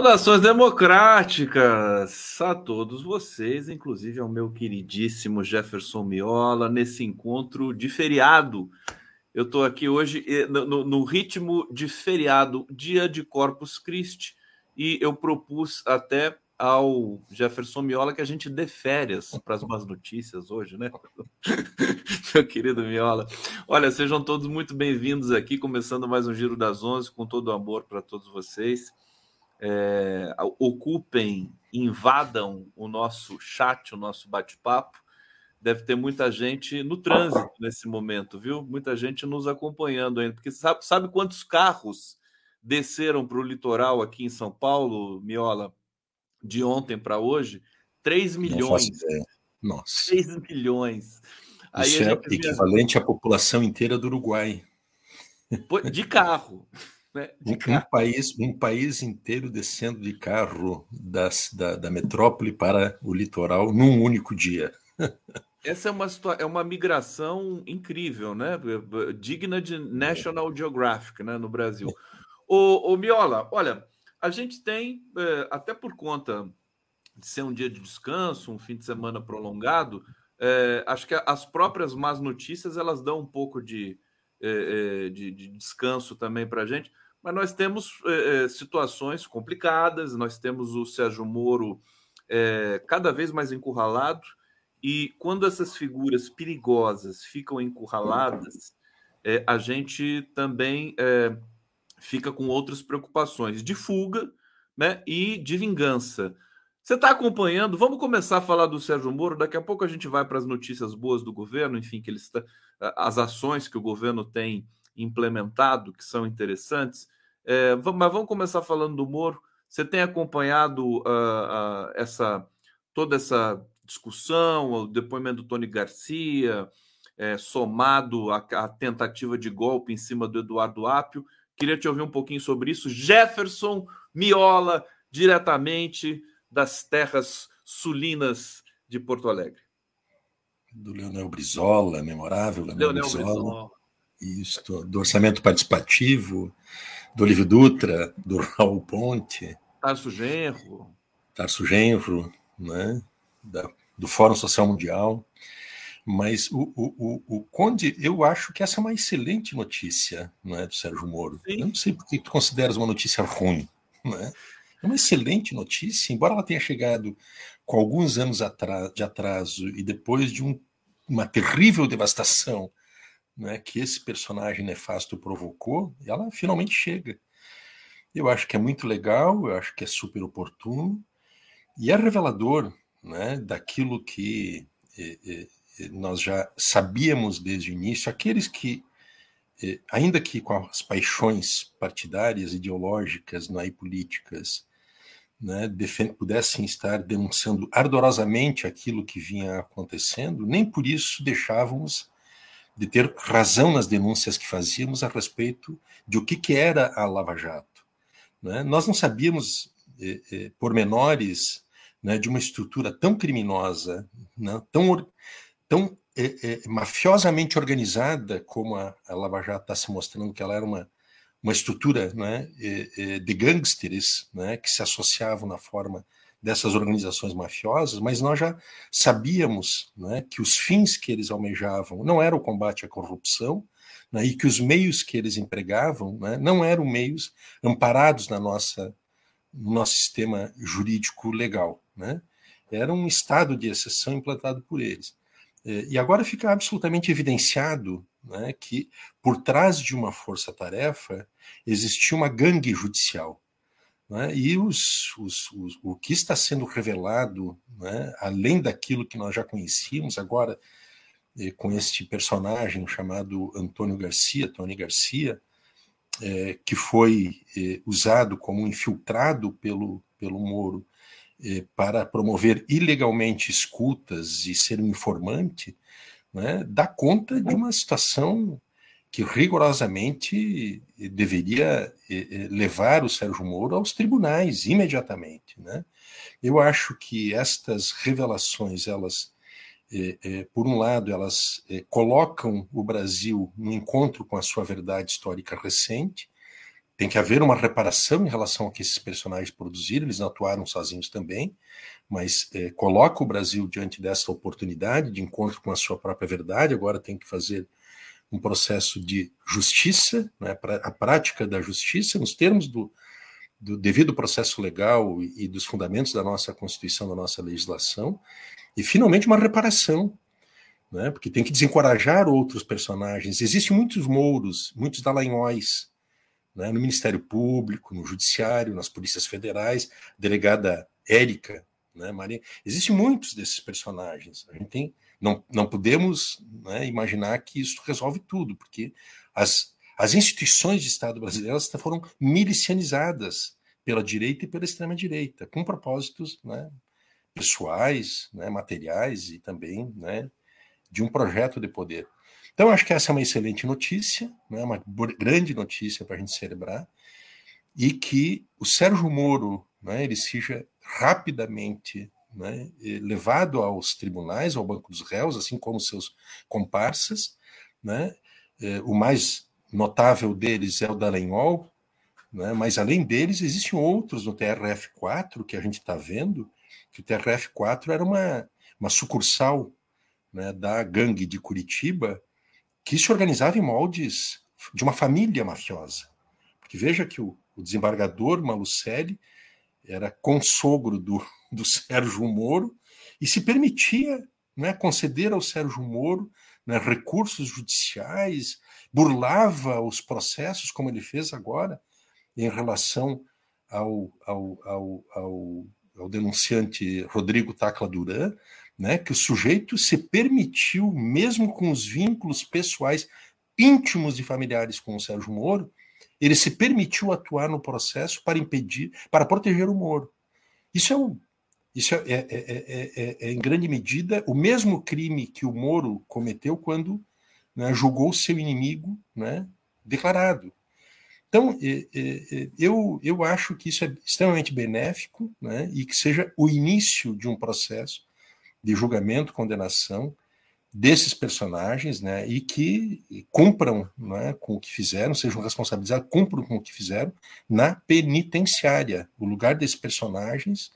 Saudações democráticas a todos vocês, inclusive ao meu queridíssimo Jefferson Miola, nesse encontro de feriado. Eu estou aqui hoje no, no, ritmo de feriado, dia de Corpus Christi, e eu propus até ao Jefferson Miola que a gente dê férias para as más notícias hoje, né? Meu querido Miola. Olha, sejam todos muito bem-vindos aqui, começando mais um Giro das Onze, com todo o amor para todos vocês é, ocupem, invadam o nosso chat, o nosso bate-papo. Deve ter muita gente no trânsito nesse momento, viu? Muita gente nos acompanhando ainda, porque sabe, sabe quantos carros desceram para o litoral aqui em São Paulo, Miola, de ontem para hoje? 3 milhões. Nossa. 3 milhões. Isso é equivalente à população inteira do Uruguai. De carro. Né, um, um, país, um país inteiro descendo de carro das, da, da metrópole para o litoral num único dia. Essa é uma, é uma migração incrível, né? Digna de National Geographic né? no Brasil. O, o Miola, olha, a gente tem, é, até por conta de ser um dia de descanso, um fim de semana prolongado, é, acho que as próprias más notícias elas dão um pouco de, é, é de, de descanso também para a gente. Mas nós temos é, situações complicadas, nós temos o Sérgio Moro é, cada vez mais encurralado, e quando essas figuras perigosas ficam encurraladas, é, a gente também fica com outras preocupações de fuga né, e de vingança. Você está acompanhando? Vamos começar a falar do Sérgio Moro. Daqui a pouco a gente vai para as notícias boas do governo, enfim, que ele está, as ações que o governo tem implementado, que são interessantes. É, mas vamos começar falando do Moro. Você tem acompanhado uh, uh, essa toda essa discussão, o depoimento do Tony Garcia, é, somado à, tentativa de golpe em cima do Eduardo Apio. Queria te ouvir um pouquinho sobre isso. Jefferson Miola, diretamente das terras sulinas de Porto Alegre. Do Leonel Brizola, memorável Leonel, Leonel Brizola. Brizola. Isso, do orçamento participativo, do Olívio Dutra, do Raul Ponte. Tarso Genro. Tarso Genro, né? Da, do Fórum Social Mundial. Mas o, o, o, o, Conde, eu acho que essa é uma excelente notícia não é, do Sérgio Moro. Sim. Eu não sei porque tu consideras uma notícia ruim. Não é? é uma excelente notícia, embora ela tenha chegado com alguns anos de atraso e depois de um, uma terrível devastação né, que esse personagem nefasto provocou, ela finalmente chega. Eu acho que é muito legal, eu acho que é super oportuno e é revelador né, daquilo que eh, eh, nós já sabíamos desde o início. Aqueles que, eh, ainda que com as paixões partidárias, ideológicas né, e políticas, né, pudessem estar denunciando ardorosamente aquilo que vinha acontecendo, nem por isso deixávamos de ter razão nas denúncias que fazíamos a respeito de o que, que era a Lava Jato. Né? Nós não sabíamos eh, eh, pormenores né, de uma estrutura tão criminosa, né, tão, tão eh, eh, mafiosamente organizada como a, a Lava Jato está se mostrando que ela era uma, uma estrutura né, eh, eh, de gangsters né, que se associavam na forma dessas organizações mafiosas, mas nós já sabíamos né, que os fins que eles almejavam não era o combate à corrupção, né, e que os meios que eles empregavam né, não eram meios amparados na nossa, no nosso sistema jurídico legal. Né? Era um estado de exceção implantado por eles. É, e agora fica absolutamente evidenciado né, que, por trás de uma força-tarefa, existia uma gangue judicial né? E os, os, os, o que está sendo revelado, né? além daquilo que nós já conhecíamos, agora eh, com este personagem chamado Antônio Garcia, Tony Garcia, eh, que foi eh, usado como infiltrado pelo, pelo Moro eh, para promover ilegalmente escutas e ser um informante, né? dá conta de uma situação que rigorosamente deveria eh, eh, levar o Sérgio Moro aos tribunais imediatamente. Né? Eu acho que estas revelações, elas, eh, por um lado, elas colocam o Brasil no encontro com a sua verdade histórica recente, tem que haver uma reparação em relação ao que esses personagens produziram, eles não atuaram sozinhos também, mas coloca o Brasil diante dessa oportunidade de encontro com a sua própria verdade, agora tem que fazer um processo de justiça, né, a prática da justiça, nos termos do, do devido processo legal e, e dos fundamentos da nossa Constituição, da nossa legislação, e finalmente uma reparação, né, porque tem que desencorajar outros personagens. Existem muitos mouros, muitos dalanhóis, né, no Ministério Público, no Judiciário, nas polícias federais, delegada Érica, né, Maria. Existem muitos desses personagens. A gente tem, não, não podemos né, imaginar que isso resolve tudo, porque as, as instituições de Estado brasileiras foram milicianizadas pela direita e pela extrema-direita, com propósitos né, pessoais, né, materiais e também né, de um projeto de poder. Então, acho que essa é uma excelente notícia, né, uma grande notícia para a gente celebrar, e que o Sérgio Moro né, ele seja rapidamente né, levado aos tribunais, ao banco dos réus, assim como seus comparsas. Né, é, o mais notável deles é o Dallagnol, né, mas além deles existem outros no TRF4 que a gente está vendo, que o TRF4 era uma, uma sucursal né, da gangue de Curitiba que se organizava em moldes de uma família mafiosa. Porque veja que o, o desembargador Malucelli era consogro do, do Sérgio Moro e se permitia né, conceder ao Sérgio Moro né, recursos judiciais, burlava os processos, como ele fez agora, em relação ao, ao, ao, ao, ao denunciante Rodrigo Tacla Duran, né, que o sujeito se permitiu, mesmo com os vínculos pessoais íntimos e familiares com o Sérgio Moro, ele se permitiu atuar no processo para impedir, para proteger o Moro. Isso é um, isso é, é, é, é, em grande medida o mesmo crime que o Moro cometeu quando né, julgou seu inimigo né, declarado. Então, eu, eu acho que isso é extremamente benéfico né, e que seja o início de um processo de julgamento, condenação desses personagens, né, e que cumpram né, com o que fizeram, sejam responsabilizados, cumpram com o que fizeram na penitenciária. O lugar desses personagens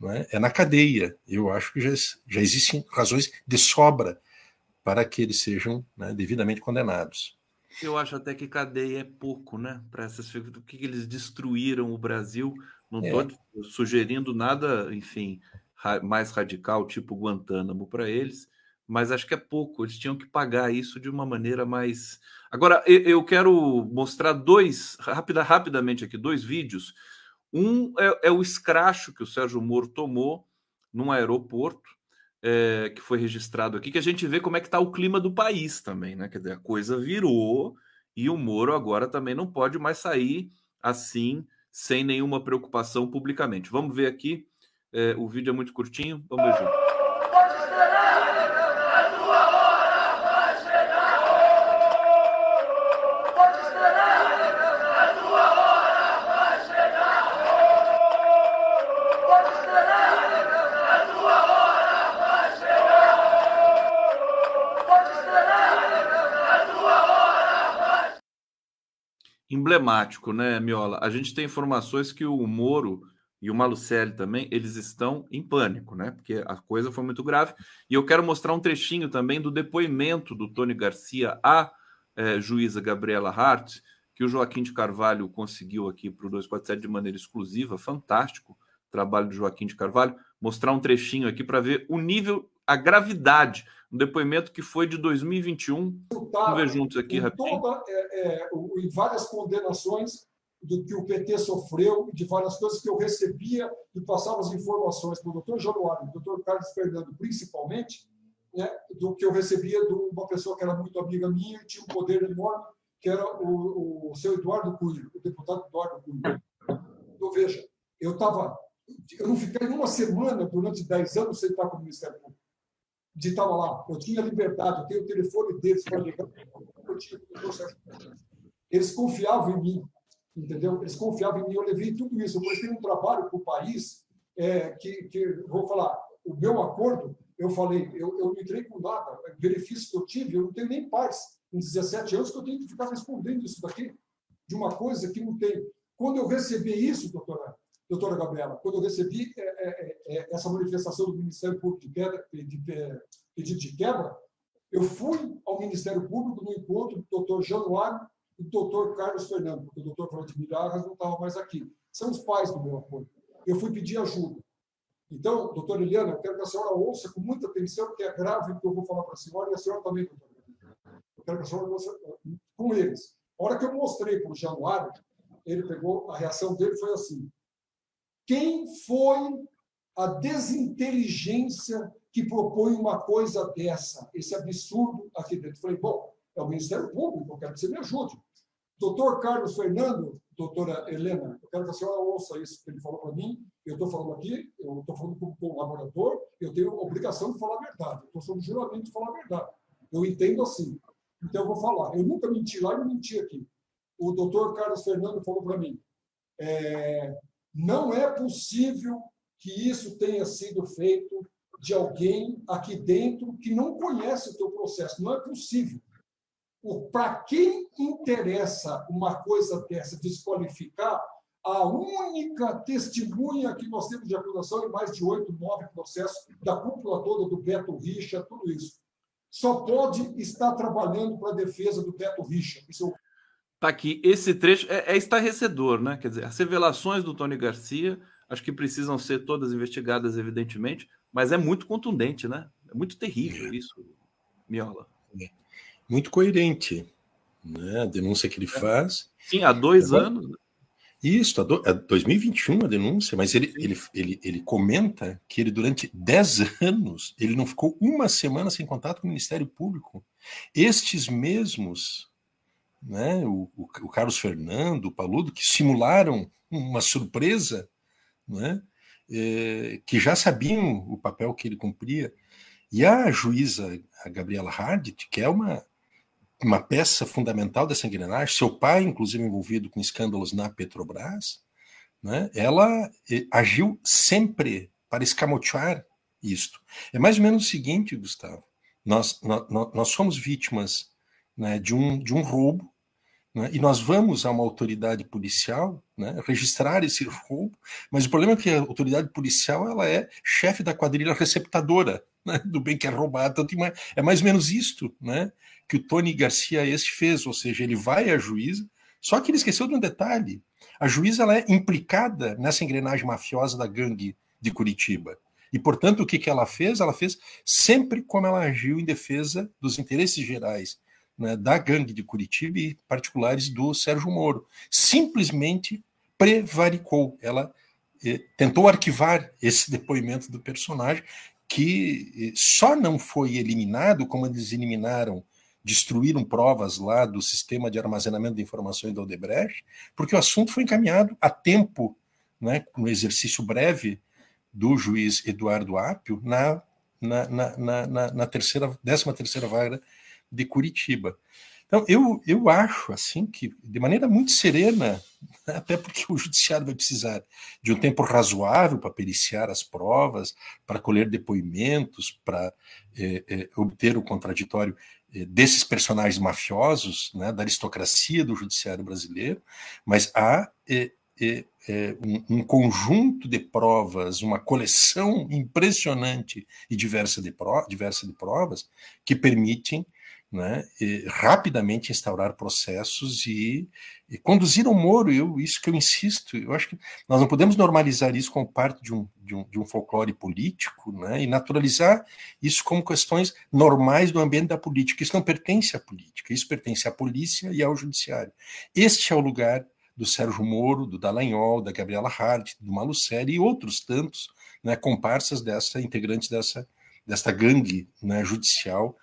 né, é na cadeia. Eu acho que já, já existem razões de sobra para que eles sejam né, devidamente condenados. Eu acho até que cadeia é pouco, né? Para essas figuras, que eles destruíram o Brasil. Não estou é. sugerindo nada, enfim, mais radical, tipo Guantánamo, para eles, mas acho que é pouco. Eles tinham que pagar isso de uma maneira mais. Agora, eu quero mostrar dois, rapida, rapidamente aqui, dois vídeos. Um é, é o escracho que o Sérgio Moro tomou num aeroporto, é, que foi registrado aqui, que a gente vê como é que está o clima do país também, né? Quer dizer, a coisa virou e o Moro agora também não pode mais sair assim, sem nenhuma preocupação publicamente. Vamos ver aqui é, o vídeo é muito curtinho. Vamos ver junto. Emblemático, né, Miola? A gente tem informações que o Moro e o Malucelli também, eles estão em pânico, né? Porque a coisa foi muito grave. E eu quero mostrar um trechinho também do depoimento do Tony Garcia à é, juíza Gabriela Hart, que o Joaquim de Carvalho conseguiu aqui para o 247 de maneira exclusiva. Fantástico trabalho do Joaquim de Carvalho. Mostrar um trechinho aqui para ver o nível, a gravidade. Um depoimento que foi de 2021. Vamos ver juntos aqui rapidinho. Toda, é, é, em várias condenações do que o PT sofreu, de várias coisas que eu recebia e passava as informações para o doutor Januário, do doutor Carlos Fernando, principalmente, né, do que eu recebia de uma pessoa que era muito amiga minha e tinha um poder enorme, que era o, o seu Eduardo Cunha, o deputado Eduardo Cunha. Então, veja, eu estava. Eu não fiquei uma semana durante 10 anos sem estar com o Ministério Público. De lá. Eu tinha liberdade, eu tenho o telefone deles para ligar. Eu tinha Eles confiavam em mim entendeu? Eles confiavam em mim, eu levei tudo isso. Eu prestei um trabalho para o país é, que, que, vou falar, o meu acordo, eu falei, eu, eu não entrei com nada, benefício que eu tive, eu não tenho nem paz em 17 anos que eu tenho que ficar respondendo isso daqui. de uma coisa que não tem. Quando eu recebi isso, doutora, doutora Gabriela, quando eu recebi é, é, é, essa manifestação do Ministério Público de, quebra, de, pedido de quebra, eu fui ao Ministério Público no encontro do doutor Januário e do doutor Carlos Fernando, porque o doutor Vladimir Arras não estava mais aqui. São os pais do meu apoio. Eu fui pedir ajuda. Então, doutora Eliana, eu quero que a senhora ouça com muita atenção, porque é grave o que eu vou falar para a senhora e a senhora também, doutora. Eu quero que a senhora ouça com eles. A hora que eu mostrei para o Januário, ele pegou, a reação dele foi assim: quem foi a desinteligência que propõe uma coisa dessa, esse absurdo aqui dentro? Falei, bom, é o Ministério Público, eu quero que você me ajude. Doutor Carlos Fernando, doutora Helena, eu quero que a senhora ouça isso que ele falou para mim. Eu estou falando aqui, eu estou falando como colaborador, eu tenho a obrigação de falar a verdade. Eu estou sob juramento de falar a verdade. Eu entendo assim. Então, eu vou falar. Eu nunca menti lá e não menti aqui. O doutor Carlos Fernando falou para mim: é, não é possível que isso tenha sido feito de alguém aqui dentro que não conhece o teu processo. Não é possível. Para quem interessa uma coisa dessa, desqualificar, a única testemunha que nós temos de acusação em mais de oito, nove processos, da cúpula toda do Beto Richa, tudo isso só pode estar trabalhando para a defesa do Beto Richa. Isso é Tá aqui, esse trecho é, é estarrecedor, né? Quer dizer, as revelações do Tony Garcia, acho que precisam ser todas investigadas, evidentemente, mas é muito contundente, né? É muito terrível é. isso, Miola. É. Muito coerente, né? A denúncia que ele é. faz. Sim, há dois é anos. Isso, é 2021 a denúncia, mas ele, ele, ele, ele comenta que ele, durante 10 anos, ele não ficou uma semana sem contato com o Ministério Público. Estes mesmos, né, o, o, Carlos Fernando, o Paludo, que simularam uma surpresa, né, é, que já sabiam o papel que ele cumpria. E a juíza, a Gabriela Hardt, que é uma uma peça fundamental dessa engrenagem, seu pai, inclusive, envolvido com escândalos na Petrobras, né, ela eh, agiu sempre para escamotear isto. É mais ou menos o seguinte, Gustavo: nós, nós, nós somos vítimas né, de, um, de um roubo, né, e nós vamos a uma autoridade policial né, registrar esse roubo, mas o problema é que a autoridade policial ela é chefe da quadrilha receptadora né, do bem que é roubado. é mais ou menos isto, né? que o Tony Garcia este fez, ou seja, ele vai à juíza, só que ele esqueceu de um detalhe. A juíza ela é implicada nessa engrenagem mafiosa da gangue de Curitiba. E, portanto, o que, que ela fez? Ela fez sempre como ela agiu em defesa dos interesses gerais né, da gangue de Curitiba e particulares do Sérgio Moro. Simplesmente prevaricou. Ela eh, tentou arquivar esse depoimento do personagem, que eh, só não foi eliminado, como eles eliminaram destruíram provas lá do sistema de armazenamento de informações da Odebrecht, porque o assunto foi encaminhado a tempo, né, no exercício breve do juiz Eduardo Apio, na, na, na, na, na terceira, 13 terceira vaga de Curitiba. Então, eu, eu acho assim que, de maneira muito serena, até porque o judiciário vai precisar de um tempo razoável para periciar as provas, para colher depoimentos, para é, é, obter o contraditório é, desses personagens mafiosos, né, da aristocracia do judiciário brasileiro, mas há um, um, conjunto de provas, uma coleção impressionante e diversa de, pro, diversa de provas que permitem né, rapidamente instaurar processos e, e, conduzir ao Moro. Eu, isso que eu insisto, eu acho que nós não podemos normalizar isso como parte de um, de um, de um folclore político né, e naturalizar isso como questões normais do ambiente da política. Isso não pertence à política, isso pertence à polícia e ao judiciário. Este é o lugar do Sérgio Moro, do Dallagnol, da Gabriela Hart, do Malucelli e outros tantos né, comparsas dessa, integrantes dessa, desta gangue né, judicial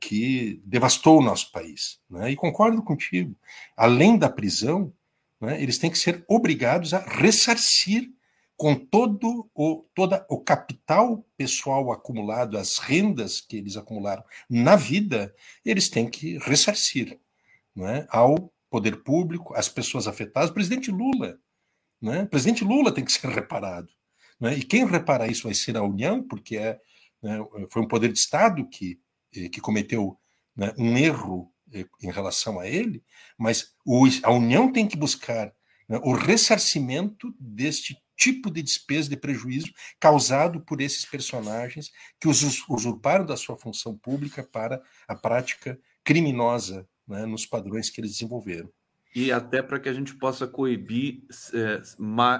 que devastou o nosso país. Né? E concordo contigo. Além da prisão, né, eles têm que ser obrigados a ressarcir com todo o, toda o capital pessoal acumulado, as rendas que eles acumularam na vida, eles têm que ressarcir né, ao poder público, às pessoas afetadas. O presidente Lula, né, o presidente Lula tem que ser reparado. Né, e quem repara isso vai ser a União, porque é, né, foi um poder de Estado que que cometeu né, um erro eh, em relação a ele, mas o, a União tem que buscar né, o ressarcimento deste tipo de despesa de prejuízo causado por esses personagens que usurparam da sua função pública para a prática criminosa né, nos padrões que eles desenvolveram. E até para que a gente possa coibir é,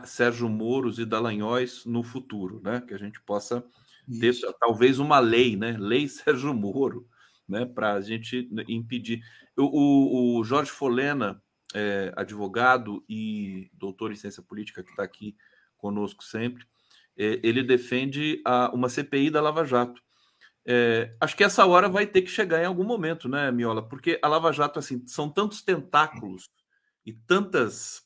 Sérgio Moros e Dallagnóis no futuro, né? Que a gente possa talvez uma lei, né? Lei Sérgio Moro, né? Para a gente impedir. O, o, o Jorge Folena, é, advogado e doutor em ciência política, que está aqui conosco sempre, é, ele defende a, uma CPI da Lava Jato. É, acho que essa hora vai ter que chegar em algum momento, né, Miola? Porque a Lava Jato, assim, são tantos tentáculos e tantas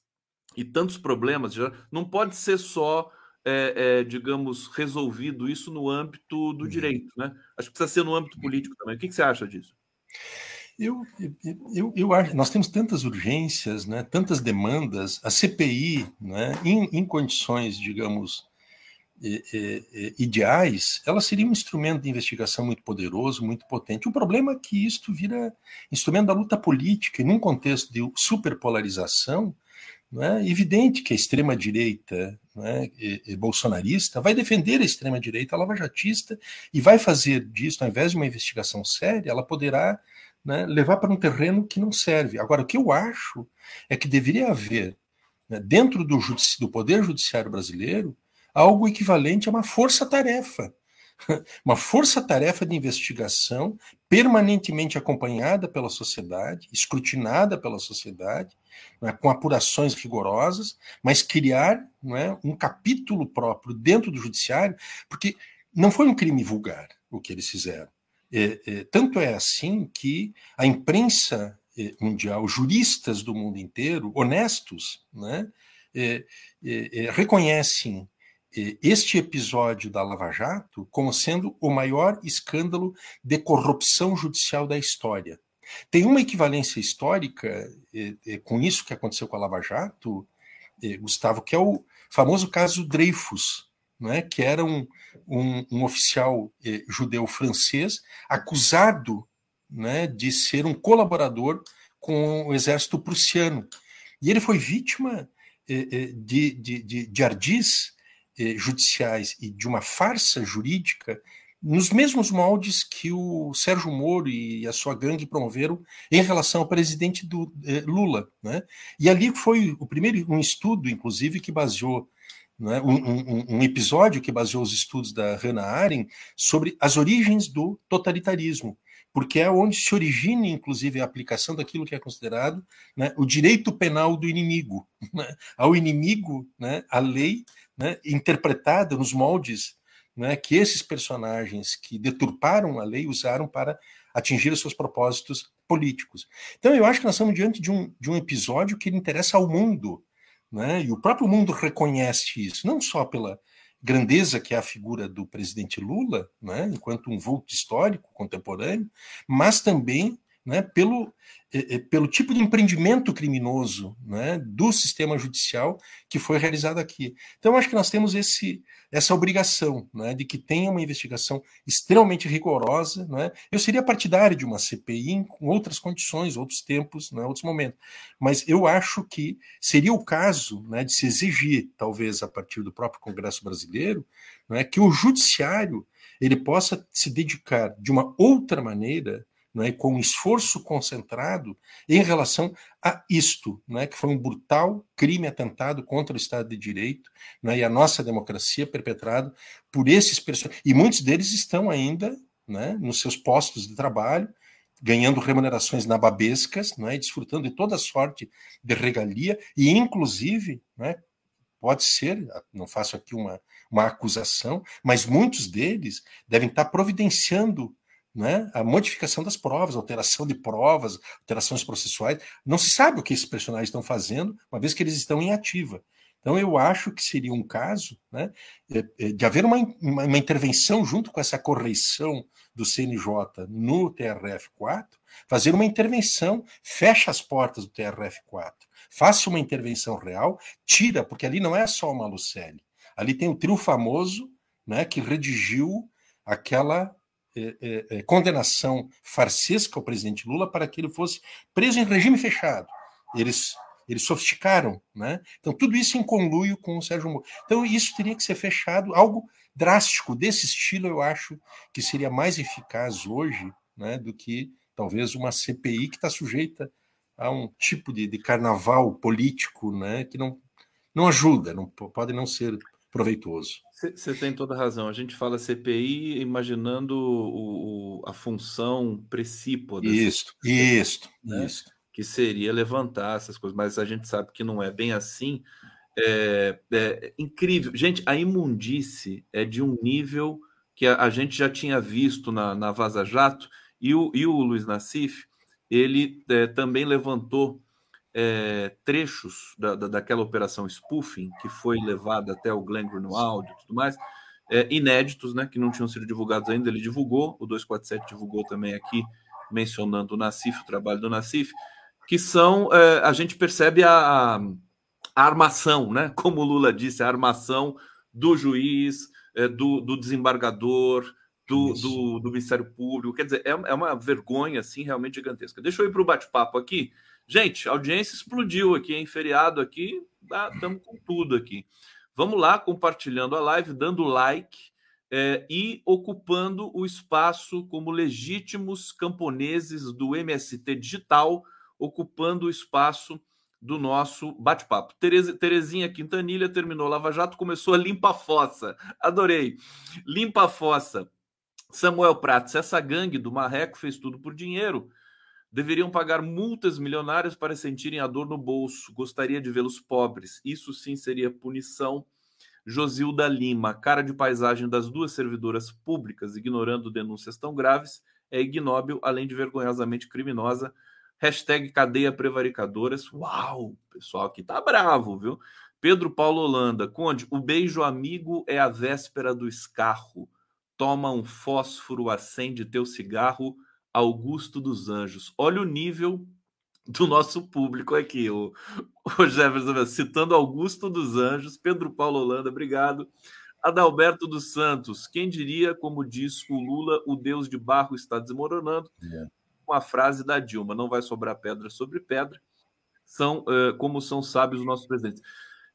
e tantos problemas, já não pode ser só, é, é, digamos, resolvido isso no âmbito do uhum. direito, né? Acho que precisa ser no âmbito político também. O que, que você acha disso? Eu, eu, eu acho, nós temos tantas urgências, né, tantas demandas, a CPI, né, em, em condições, digamos, ideais, ela seria um instrumento de investigação muito poderoso, muito potente. O problema é que isto vira instrumento da luta política, e num contexto de superpolarização, não é evidente que a extrema-direita é, e, e bolsonarista vai defender a extrema-direita lavajatista e vai fazer disso, ao invés de uma investigação séria, ela poderá né, levar para um terreno que não serve. Agora, o que eu acho é que deveria haver, né, dentro do, do Poder Judiciário brasileiro, algo equivalente a uma força-tarefa. Uma força-tarefa de investigação permanentemente acompanhada pela sociedade, escrutinada pela sociedade, é, com apurações rigorosas, mas criar é, um capítulo próprio dentro do judiciário, porque não foi um crime vulgar o que eles fizeram. É, é, tanto é assim que a imprensa é, mundial, juristas do mundo inteiro, honestos, né, é, reconhecem este episódio da Lava Jato como sendo o maior escândalo de corrupção judicial da história. Tem uma equivalência histórica com isso que aconteceu com a Lava Jato, Gustavo, que é o famoso caso Dreyfus, né, que era um, um, um oficial judeu francês acusado né, de ser um colaborador com o exército prussiano. E ele foi vítima de, de, de, de ardis judiciais e de uma farsa jurídica nos mesmos moldes que o Sérgio Moro e a sua gangue promoveram em relação ao presidente do, eh, Lula. Né? E ali foi o primeiro um estudo, inclusive, que baseou né, um, um, um, episódio que baseou os estudos da Hannah Arendt sobre as origens do totalitarismo, porque é onde se origina, inclusive, a aplicação daquilo que é considerado né, o direito penal do inimigo. Né? Ao inimigo, né, a lei né, interpretada nos moldes né, que esses personagens que deturparam a lei usaram para atingir os seus propósitos políticos. Então, eu acho que nós estamos diante de um, de um episódio que interessa ao mundo, né, e o próprio mundo reconhece isso, não só pela grandeza que é a figura do presidente Lula, né, enquanto um vulto histórico contemporâneo, mas também né, pelo, eh, eh, pelo tipo de empreendimento criminoso né, do sistema judicial que foi realizado aqui. Então, acho que nós temos esse, essa obrigação né, de que tenha uma investigação extremamente rigorosa. Né. Eu seria partidário de uma CPI com outras condições, outros tempos, né, outros momentos. Mas eu acho que seria o caso né, de se exigir, talvez a partir do próprio Congresso brasileiro, né, que o judiciário ele possa se dedicar de uma outra maneira né, com esforço concentrado em relação a isto, né, que foi um brutal crime atentado contra o Estado de Direito né, e a nossa democracia perpetrado por esses personagens. E muitos deles estão ainda né, nos seus postos de trabalho, ganhando remunerações nababescas né, desfrutando de toda sorte de regalia, e inclusive, né, pode ser, não faço aqui uma, uma acusação, mas muitos deles devem estar providenciando né? a modificação das provas, alteração de provas, alterações processuais. Não se sabe o que esses personagens estão fazendo, uma vez que eles estão em ativa. Então, eu acho que seria um caso né, é, é, de haver uma, uma, uma, intervenção junto com essa correção do CNJ no TRF4, fazer uma intervenção, fecha as portas do TRF4, faça uma intervenção real, tira, porque ali não é só o Malucelli, ali tem o trio famoso né, que redigiu aquela é, é, é, condenação farsesca ao presidente Lula para que ele fosse preso em regime fechado. Eles eles sofisticaram, né? Então tudo isso em conluio com o Sérgio Moro. Então isso teria que ser fechado, algo drástico desse estilo eu acho que seria mais eficaz hoje, né, do que talvez uma CPI que está sujeita a um tipo de, de carnaval político, né, que não não ajuda, não pode não ser proveitoso. Você tem toda a razão. A gente fala CPI imaginando o, o, a função precípua. Isso, isso, né? isso. Que seria levantar essas coisas, mas a gente sabe que não é bem assim. É, é incrível. Gente, a imundice é de um nível que a, a gente já tinha visto na, na Vaza Jato, e o, e o Luiz Nassif, ele é, também levantou é, trechos da, da, daquela operação spoofing que foi levada até o Glenn Greenwald e tudo mais, é, inéditos, né, que não tinham sido divulgados ainda. Ele divulgou, o 247 divulgou também aqui, mencionando o Nassif, o trabalho do Nassif, que são, é, a gente percebe a, a, armação, né, como o Lula disse, a armação do juiz, é, do, do desembargador, do, do, do, Ministério Público. Quer dizer, é, é uma vergonha, assim, realmente gigantesca. Deixa eu ir para o bate-papo aqui. Gente, a audiência explodiu aqui, em feriado aqui, estamos com tudo aqui. Vamos lá, compartilhando a live, dando like é, e ocupando o espaço como legítimos camponeses do MST Digital, ocupando o espaço do nosso bate-papo. Terezinha Quintanilha terminou Lava Jato, começou a limpa a fossa. Adorei. Limpa a fossa. Samuel Prates, essa gangue do Marreco fez tudo por dinheiro deveriam pagar multas milionárias para sentirem a dor no bolso. Gostaria de vê-los pobres. Isso sim seria punição. Josilda Lima, cara de paisagem das duas servidoras públicas, ignorando denúncias tão graves, é ignóbil, além de vergonhosamente criminosa. Hashtag cadeia prevaricadoras. Uau, pessoal aqui tá bravo, viu? Pedro Paulo Holanda, Conde, o beijo amigo é a véspera do escarro. Toma um fósforo, acende teu cigarro Augusto dos Anjos. Olha o nível do nosso público aqui. O, o Jefferson citando Augusto dos Anjos, Pedro Paulo Holanda, obrigado. Adalberto dos Santos, quem diria, como diz o Lula, o Deus de barro está desmoronando? É. Com a frase da Dilma: não vai sobrar pedra sobre pedra. São uh, como são sábios os nossos presidentes.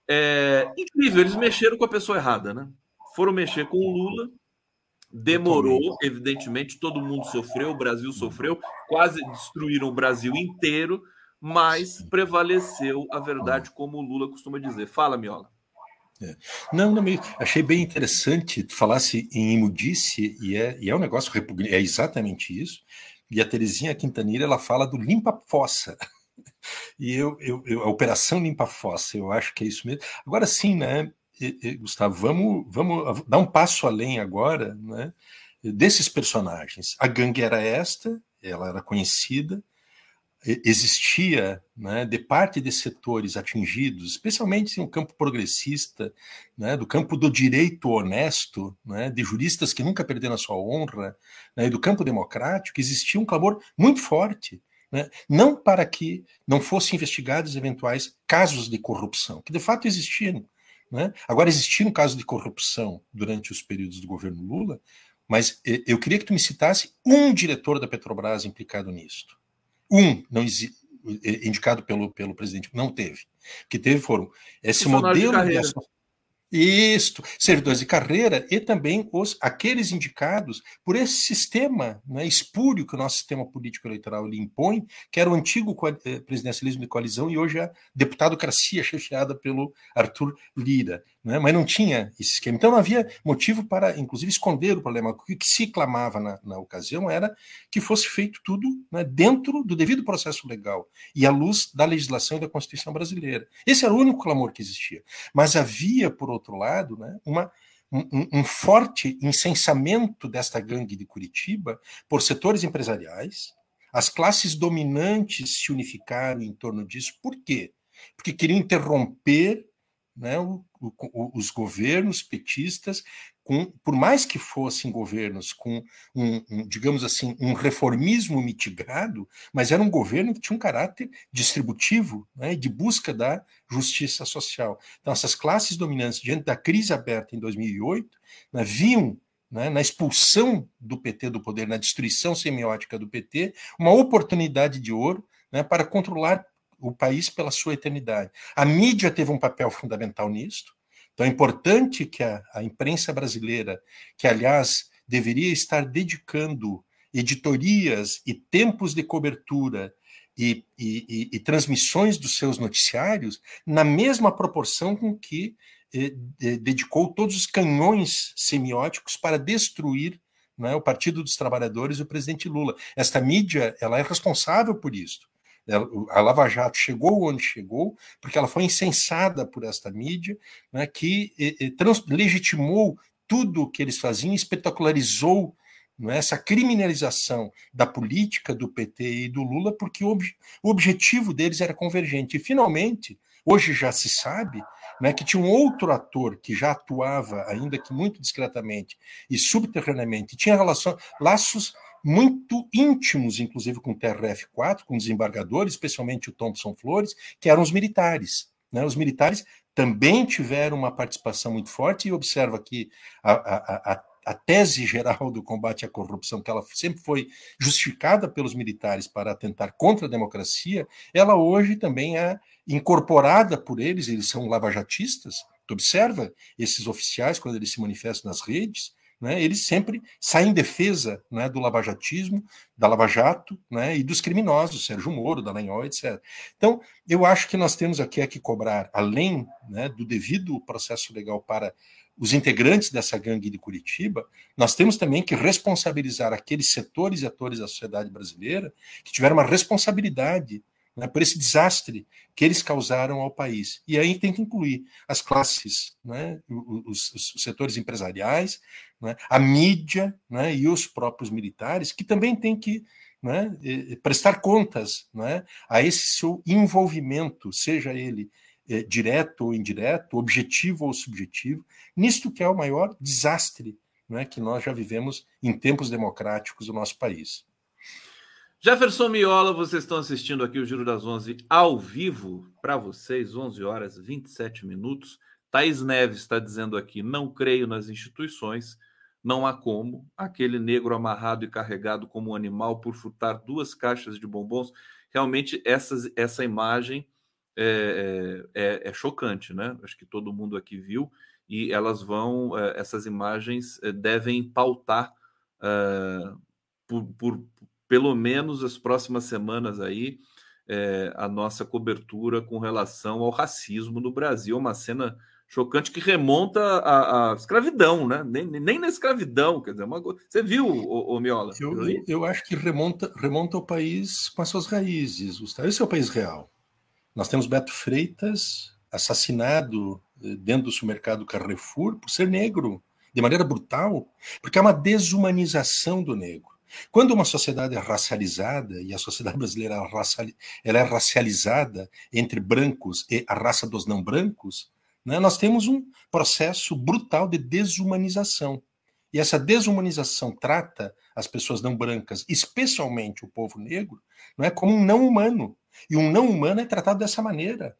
É incrível, eles mexeram com a pessoa errada, né? Foram mexer com o Lula, Demorou, evidentemente, todo mundo sofreu, o Brasil sofreu, quase destruíram o Brasil inteiro, mas prevaleceu a verdade, como o Lula costuma dizer. Fala, Miola. É. Não, não, achei bem interessante tu falasse em imudice, e é, e é um negócio repugnante, é exatamente isso. E a Terezinha Quintanilha, ela fala do limpa-fossa. E eu, eu, eu, a operação limpa-fossa, eu acho que é isso mesmo. Agora sim, né? Gustavo, vamos, vamos dar um passo além agora né, desses personagens. A gangue era esta, ela era conhecida, existia, né, de parte de setores atingidos, especialmente no campo progressista, né, do campo do direito honesto, né, de juristas que nunca perderam a sua honra, né, e do campo democrático, existia um clamor muito forte, né, não para que não fossem investigados eventuais casos de corrupção, que de fato existiam, né? Agora, existia um caso de corrupção durante os períodos do governo Lula, mas eu queria que tu me citasse um diretor da Petrobras implicado nisto. Um, não indicado pelo, pelo presidente, não teve. O que teve foram esse modelo de, de isto, servidores de carreira e também os aqueles indicados por esse sistema né, espúrio que o nosso sistema político eleitoral lhe impõe, que era o antigo eh, presidencialismo de coalizão e hoje é a deputadocracia chefiada pelo Arthur Lira né? mas não tinha esse esquema. Então não havia motivo para, inclusive, esconder o problema. O que se clamava na, na ocasião era que fosse feito tudo né, dentro do devido processo legal e à luz da legislação e da Constituição brasileira. Esse era o único clamor que existia. Mas havia, por outro lado, né, uma, um, um forte incensamento desta gangue de Curitiba por setores empresariais. As classes dominantes se unificaram em torno disso. Por quê? Porque queriam interromper né, o, os governos petistas, com, por mais que fossem governos com, um, um, digamos assim, um reformismo mitigado, mas era um governo que tinha um caráter distributivo, né, de busca da justiça social. Então, essas classes dominantes, diante da crise aberta em 2008, né, viam né, na expulsão do PT do poder, na destruição semiótica do PT, uma oportunidade de ouro né, para controlar o país pela sua eternidade. A mídia teve um papel fundamental nisto. Então é importante que a, a imprensa brasileira, que aliás deveria estar dedicando editorias e tempos de cobertura e, e, e, e, transmissões dos seus noticiários na mesma proporção com que eh, dedicou todos os canhões semióticos para destruir né, o Partido dos Trabalhadores e o presidente Lula. Esta mídia ela é responsável por isso. A Lava Jato chegou onde chegou, porque ela foi incensada por esta mídia, né, que trans, legitimou tudo o que eles faziam, espetacularizou é, essa criminalização da política do PT e do Lula, porque o, ob, o objetivo deles era convergente. E, finalmente, hoje já se sabe né, que tinha um outro ator que já atuava, ainda que muito discretamente e subterraneamente, tinha relação, laços muito íntimos, inclusive com o TRF-4, com desembargadores, especialmente o Thompson Flores, que eram os militares. Né? Os militares também tiveram uma participação muito forte, e observa que a, a, a, a tese geral do combate à corrupção, que ela sempre foi justificada pelos militares para atentar contra a democracia, ela hoje também é incorporada por eles, eles são lavajatistas. Tu observa esses oficiais, quando eles se manifestam nas redes, né, eles sempre saem em defesa né, do lavajatismo, da Lava Jato né, e dos criminosos, Sérgio Moro, Dallagnol, etc. Então, eu acho que nós temos aqui é que cobrar, além né, do devido processo legal para os integrantes dessa gangue de Curitiba, nós temos também que responsabilizar aqueles setores e atores da sociedade brasileira que tiveram uma responsabilidade né, por esse desastre que eles causaram ao país. E aí tem que incluir as classes, né, os, os, setores empresariais, né, a mídia né, e os próprios militares, que também têm que né, prestar contas né, a esse seu envolvimento, seja ele é, direto ou indireto, objetivo ou subjetivo, nisto que é o maior desastre que nós já vivemos em tempos democráticos do nosso país. Jefferson Miola, vocês estão assistindo aqui o Giro das 11 ao vivo para vocês, 11 horas 27 minutos. Thaís Neves está dizendo aqui: não creio nas instituições, não há como. Aquele negro amarrado e carregado como um animal por furtar duas caixas de bombons. Realmente, essas, essa imagem é, é, é, é chocante, né? Acho que todo mundo aqui viu, e elas vão, é, essas imagens é, devem pautar. Uh, por, por, pelo menos as próximas semanas aí, é, a nossa cobertura com relação ao racismo no Brasil. Uma cena chocante que remonta à, à escravidão, né? Nem, nem, na escravidão, quer dizer, uma... você viu, o, o Miola? Eu, eu, eu, acho que remonta, remonta ao país com as suas raízes, Gustavo. Esse é o país real. Nós temos Beto Freitas assassinado eh, dentro do supermercado Carrefour por ser negro, de maneira brutal, porque é uma desumanização do negro. Quando uma sociedade é racializada, e a sociedade brasileira ela é racializada entre brancos e a raça dos não brancos, né, nós temos um processo brutal de desumanização. E essa desumanização trata as pessoas não brancas, especialmente o povo negro, não é como um não humano. E um não humano é tratado dessa maneira.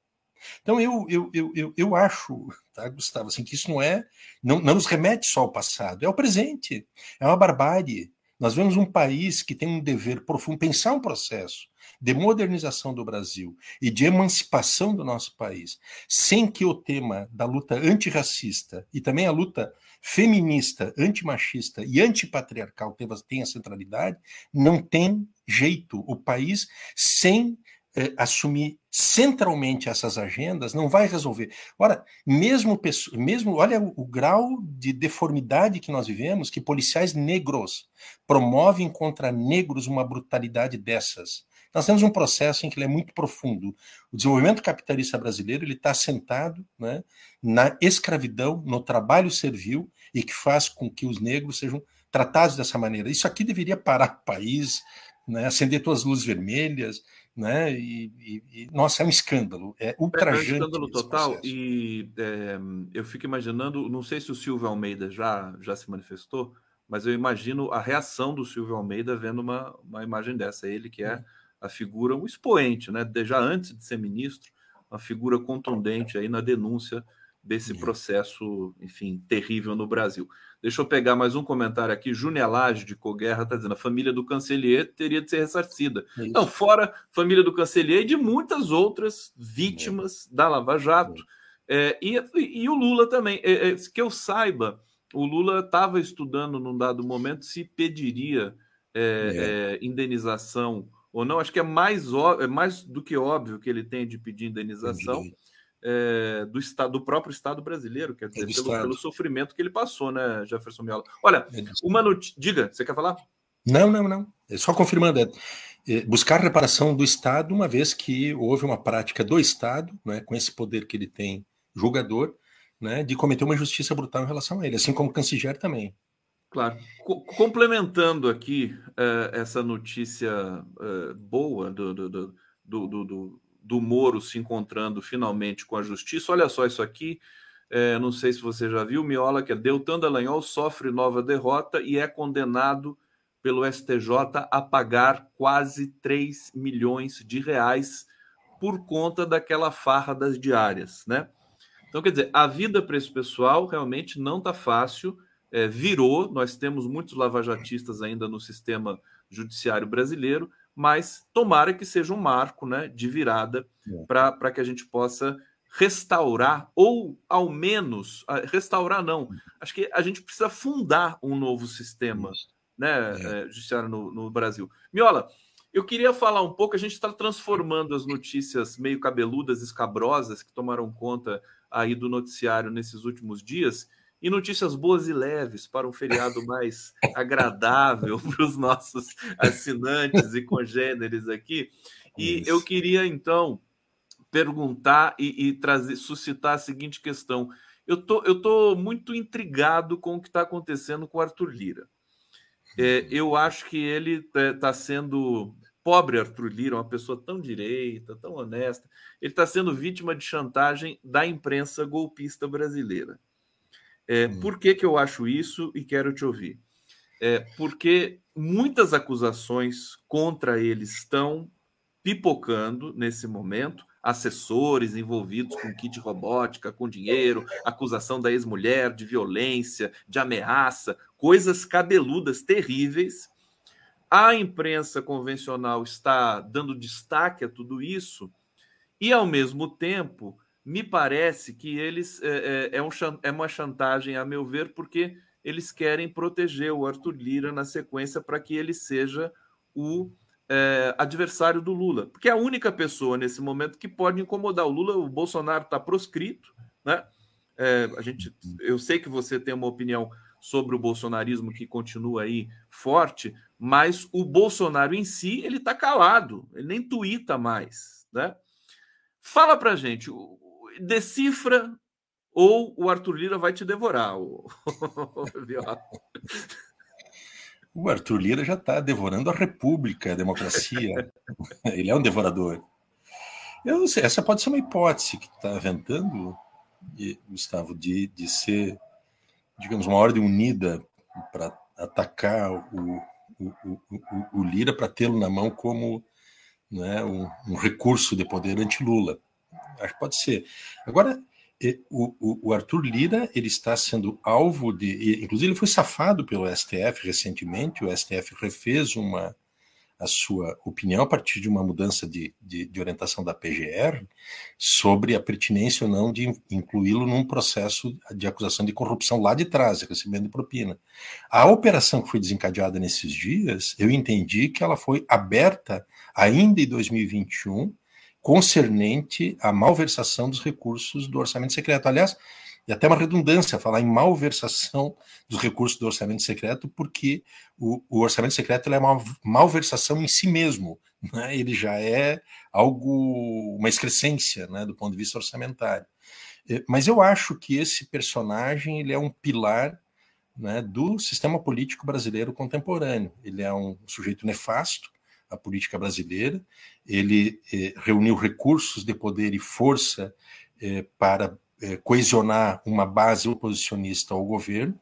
Então eu, eu, eu, eu, eu acho, tá, Gustavo, assim, que isso não é, não, não nos remete só ao passado, é ao presente, é uma barbárie. Nós vemos um país que tem um dever profundo, pensar um processo de modernização do Brasil e de emancipação do nosso país, sem que o tema da luta antirracista e também a luta feminista, antimachista e antipatriarcal tenha centralidade, não tem jeito. O país sem eh, assumir centralmente essas agendas não vai resolver. Ora, mesmo, mesmo olha o, o, grau de deformidade que nós vivemos, que policiais negros promovem contra negros uma brutalidade dessas. Nós temos um processo em que ele é muito profundo. O desenvolvimento capitalista brasileiro ele está assentado né, na escravidão, no trabalho servil e que faz com que os negros sejam tratados dessa maneira. Isso aqui deveria parar o país, né, acender todas as luzes vermelhas, né? E, e, e, nossa, é um escândalo, é ultrajante. É um escândalo total. Processo. E é, eu fico imaginando, não sei se o Silvio Almeida já, já se manifestou, mas eu imagino a reação do Silvio Almeida vendo uma, uma imagem dessa. Ele que é a figura, um expoente, né? Já antes de ser ministro, uma figura contundente aí na denúncia desse processo, enfim, terrível no Brasil. Deixa eu pegar mais um comentário aqui. Junelage de Coguerra está dizendo: a família do Cancelier teria de ser ressarcida. É Não, fora família do Cancelier e de muitas outras vítimas é. da Lava Jato. É, e, e, o Lula também. É, é, que eu saiba, o Lula estava estudando num dado momento se pediria é, indenização ou não. Acho que é mais, é mais do que óbvio que ele tem de pedir indenização. Entendi é, do estado do próprio Estado brasileiro, quer dizer, é pelo, pelo, sofrimento que ele passou, né, Jefferson Miola? Olha, é uma notícia. Diga, você quer falar? Não, não, não. É só confirmando. É, é, buscar reparação do Estado, uma vez que houve uma prática do Estado, né, com esse poder que ele tem, julgador, né, de cometer uma injustiça brutal em relação a ele, assim como o Canciller também. Claro. Co complementando aqui uh, essa notícia uh, boa do, do, do, do, do Moro se encontrando finalmente com a justiça. Olha só isso aqui. É, não sei se você já viu, Miola, que é Deltan Dallagnol sofre nova derrota e é condenado pelo STJ a pagar quase 3 milhões de reais por conta daquela farra das diárias, né? Então, quer dizer, a vida para esse pessoal realmente não está fácil, é, virou, nós temos muitos lavajatistas ainda no sistema judiciário brasileiro, mas tomara que seja um marco né, de virada é. para que a gente possa restaurar, ou ao menos, ah, restaurar não, acho que a gente precisa fundar um novo sistema né, é. é. judiciário no, no Brasil. Miola, eu queria falar um pouco, a gente está transformando as notícias meio cabeludas, escabrosas, que tomaram conta aí do noticiário nesses últimos dias, e notícias boas e leves para um feriado mais agradável para os nossos assinantes e congêneres aqui. E Isso. eu queria, então, perguntar e, e, trazer, suscitar a seguinte questão. Eu tô, eu tô muito intrigado com o que está acontecendo com o Arthur Lira. É, eu acho que ele está tá sendo pobre Arthur Lira, uma pessoa tão direita, tão honesta, ele está sendo vítima de chantagem da imprensa golpista brasileira. É, hum. Por que, que eu acho isso e quero te ouvir? É, porque muitas acusações contra ele estão pipocando nesse momento, assessores envolvidos com kit robótica, com dinheiro, acusação da ex-mulher de violência, de ameaça, coisas cabeludas terríveis. A imprensa convencional está dando destaque a tudo isso e, ao mesmo tempo, me parece que eles é, é, é, um, é uma chantagem, a meu ver, porque eles querem proteger o Arthur Lira na sequência para que ele seja o é, adversário do Lula. Porque é a única pessoa nesse momento que pode incomodar o Lula. O Bolsonaro está proscrito, né? É, a gente, eu sei que você tem uma opinião sobre o bolsonarismo que continua aí forte, mas o Bolsonaro em si ele está calado, ele nem tuita mais, né? Fala para gente, decifra ou o Arthur Lira vai te devorar. O, o Arthur Lira já está devorando a República, a democracia. Ele é um devorador. Eu não sei, essa pode ser uma hipótese que está aventando, Gustavo, de, de ser, digamos, uma ordem unida para atacar o, o, o, o Lira, para tê-lo na mão como né, um, um recurso de poder anti-Lula acho que pode ser. Agora, o, o, Arthur Lira ele está sendo alvo de, inclusive ele foi safado pelo STF recentemente. O STF refez uma a sua opinião a partir de uma mudança de, de, de orientação da PGR sobre a pertinência ou não de incluí-lo num processo de acusação de corrupção lá de trás, recebendo propina. A operação que foi desencadeada nesses dias, eu entendi que ela foi aberta ainda em 2021 concernente à malversação dos recursos do orçamento secreto. Aliás, e até uma redundância falar em malversação dos recursos do orçamento secreto, porque o, o orçamento secreto é uma malversação em si mesmo. Né? Ele já é algo, uma excrescência né, do ponto de vista orçamentário. É, mas eu acho que esse personagem ele é um pilar né, do sistema político brasileiro contemporâneo. Ele é um sujeito nefasto, a política brasileira. Ele eh, reuniu recursos de poder e força eh, para eh, coesionar uma base oposicionista ao governo,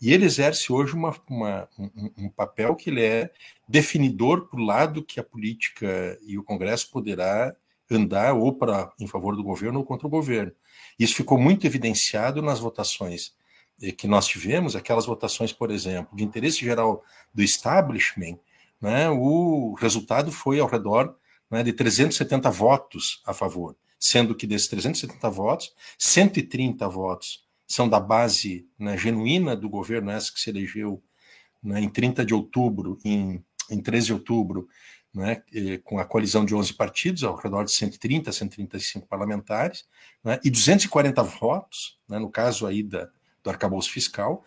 e ele exerce hoje uma, uma, um, um, papel que ele é definidor para o lado que a política e o Congresso poderá andar ou para em favor do governo ou contra o governo. Isso ficou muito evidenciado nas votações eh, que nós tivemos, aquelas votações, por exemplo, de interesse geral do establishment, né, o resultado foi ao redor né, de 370 votos a favor, sendo que desses 370 votos, 130 votos são da base né, genuína do governo, essa que se elegeu né, em 30 de outubro, em, em 13 de outubro, né, com a coalizão de 11 partidos, ao redor de 130, 135 parlamentares, né, e 240 votos, né, no caso aí da, do arcabouço fiscal,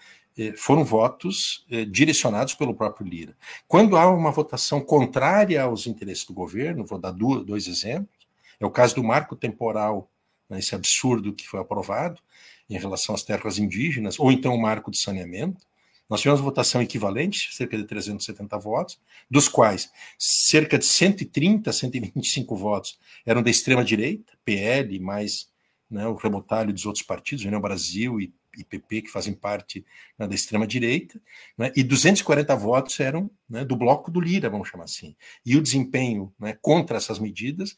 foram votos eh, direcionados pelo próprio Lira. Quando há uma votação contrária aos interesses do governo, vou dar dois exemplos, é o caso do marco temporal, né, esse absurdo que foi aprovado em relação às terras indígenas, ou então o marco de saneamento, nós tivemos votação equivalente, cerca de 370 votos, dos quais cerca de 130, 125 votos eram da extrema-direita, PL, mais né, o rebotalho dos outros partidos, União Brasil e, e PP, que fazem parte né, da extrema-direita, né, e 240 votos eram né, do bloco do Lira, vamos chamar assim. E o desempenho né, contra essas medidas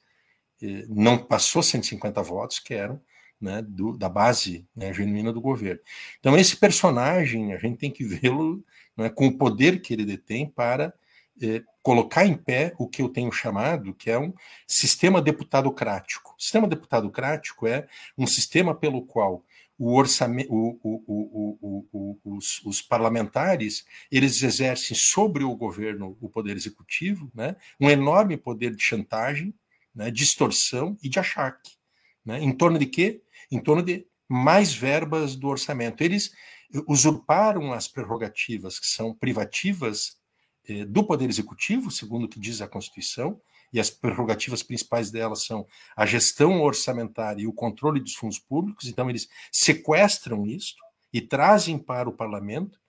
eh, não passou 150 votos, que eram né, do, da base né, genuína do governo. Então, esse personagem, a gente tem que vê-lo com o poder que ele detém para eh, colocar em pé o que eu tenho chamado, que é um sistema deputadocrático. O sistema deputadocrático é um sistema pelo qual o orçamento, o, o, o, os, os, parlamentares eles exercem sobre o governo, o poder executivo, né, um enorme poder de chantagem, né, distorção e de achaque. Né, em torno de quê? em torno de mais verbas do orçamento. Eles usurparam as prerrogativas que são privativas eh, do Poder Executivo, segundo o que diz a Constituição, e as prerrogativas principais delas são a gestão orçamentária e o controle dos fundos públicos, então eles sequestram isso e trazem para o parlamento,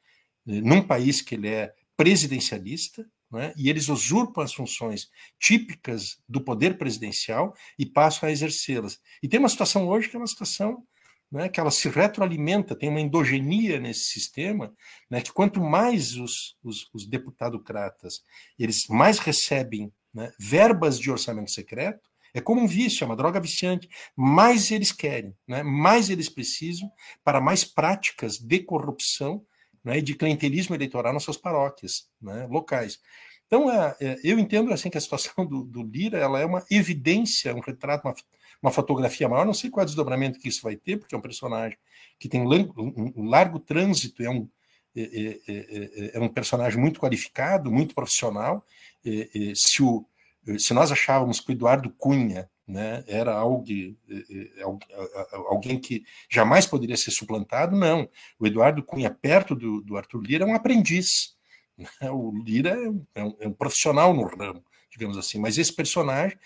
eh, num país que ele é presidencialista, né, e eles usurpam as funções típicas do poder presidencial e passam a exercê-las. E tem uma situação hoje que é uma situação né, que ela se retroalimenta, tem uma endogenia nesse sistema, né, que quanto mais os, os, os deputadocratas eles mais recebem né, verbas de orçamento secreto, é como um vício, é uma droga viciante. Mais eles querem, né, mais eles precisam para mais práticas de corrupção né, e de clientelismo eleitoral nas suas paróquias né, locais. Então, é, é, eu entendo assim que a situação do, do, Lira ela é uma evidência, um retrato, uma, uma, fotografia maior. Não sei qual é o desdobramento que isso vai ter, porque é um personagem que tem um, um largo trânsito, é um, é, é, é, é, um personagem muito qualificado, muito profissional. se, o, se nós achávamos que o Eduardo Cunha né, era alguém, alguém que jamais poderia ser suplantado, não. O Eduardo Cunha, perto do, do Arthur Lira, é um aprendiz. Né? O Lira é um, é um, profissional no ramo, digamos assim, mas esse personagem,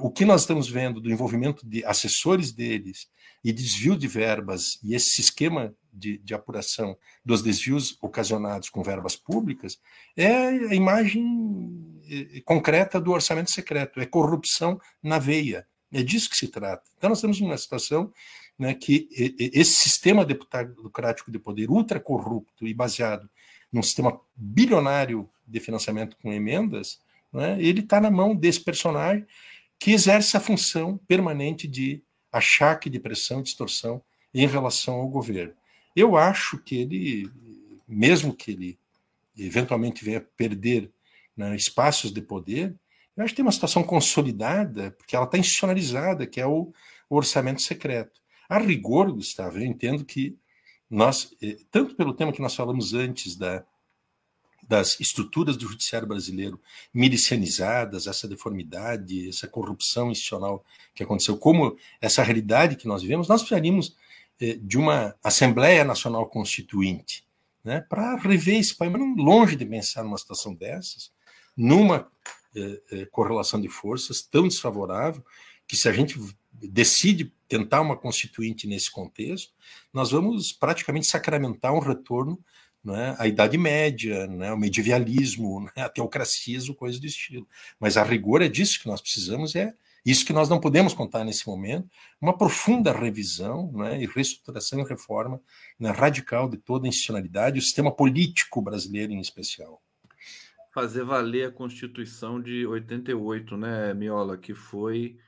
o que nós estamos vendo do envolvimento de assessores deles e desvio de verbas e esse esquema de, de apuração dos desvios ocasionados com verbas públicas é a imagem eh, concreta do orçamento secreto, é corrupção na veia. É disso que se trata. Então, nós temos uma situação né, que esse sistema deputadocrático de poder ultra corrupto e baseado num sistema bilionário de financiamento com emendas, né, ele está na mão desse personagem que exerce a função permanente de achaque de pressão e distorção em relação ao governo. Eu acho que ele, mesmo que ele eventualmente venha perder né, espaços de poder, eu acho que tem uma situação consolidada, porque ela está institucionalizada, que é o, o, orçamento secreto. A rigor, Gustavo, eu entendo que nós, eh, tanto pelo tema que nós falamos antes da, das estruturas do judiciário brasileiro milicianizadas, essa deformidade, essa corrupção institucional que aconteceu, como essa realidade que nós vivemos, nós precisaríamos de uma Assembleia Nacional Constituinte, né, para rever esse país, longe de pensar numa situação dessas, numa eh, correlação de forças tão desfavorável que se a gente decide tentar uma constituinte nesse contexto, nós vamos praticamente sacramentar um retorno né, à Idade Média, né, ao medievalismo, né, à teocracismo, coisas do estilo. Mas a rigor é disso que nós precisamos, é isso que nós não podemos contar nesse momento, uma profunda revisão né, e reestruturação e reforma né, radical de toda a institucionalidade, o sistema político brasileiro em especial. Fazer valer a Constituição de 88, né, Miola, que foi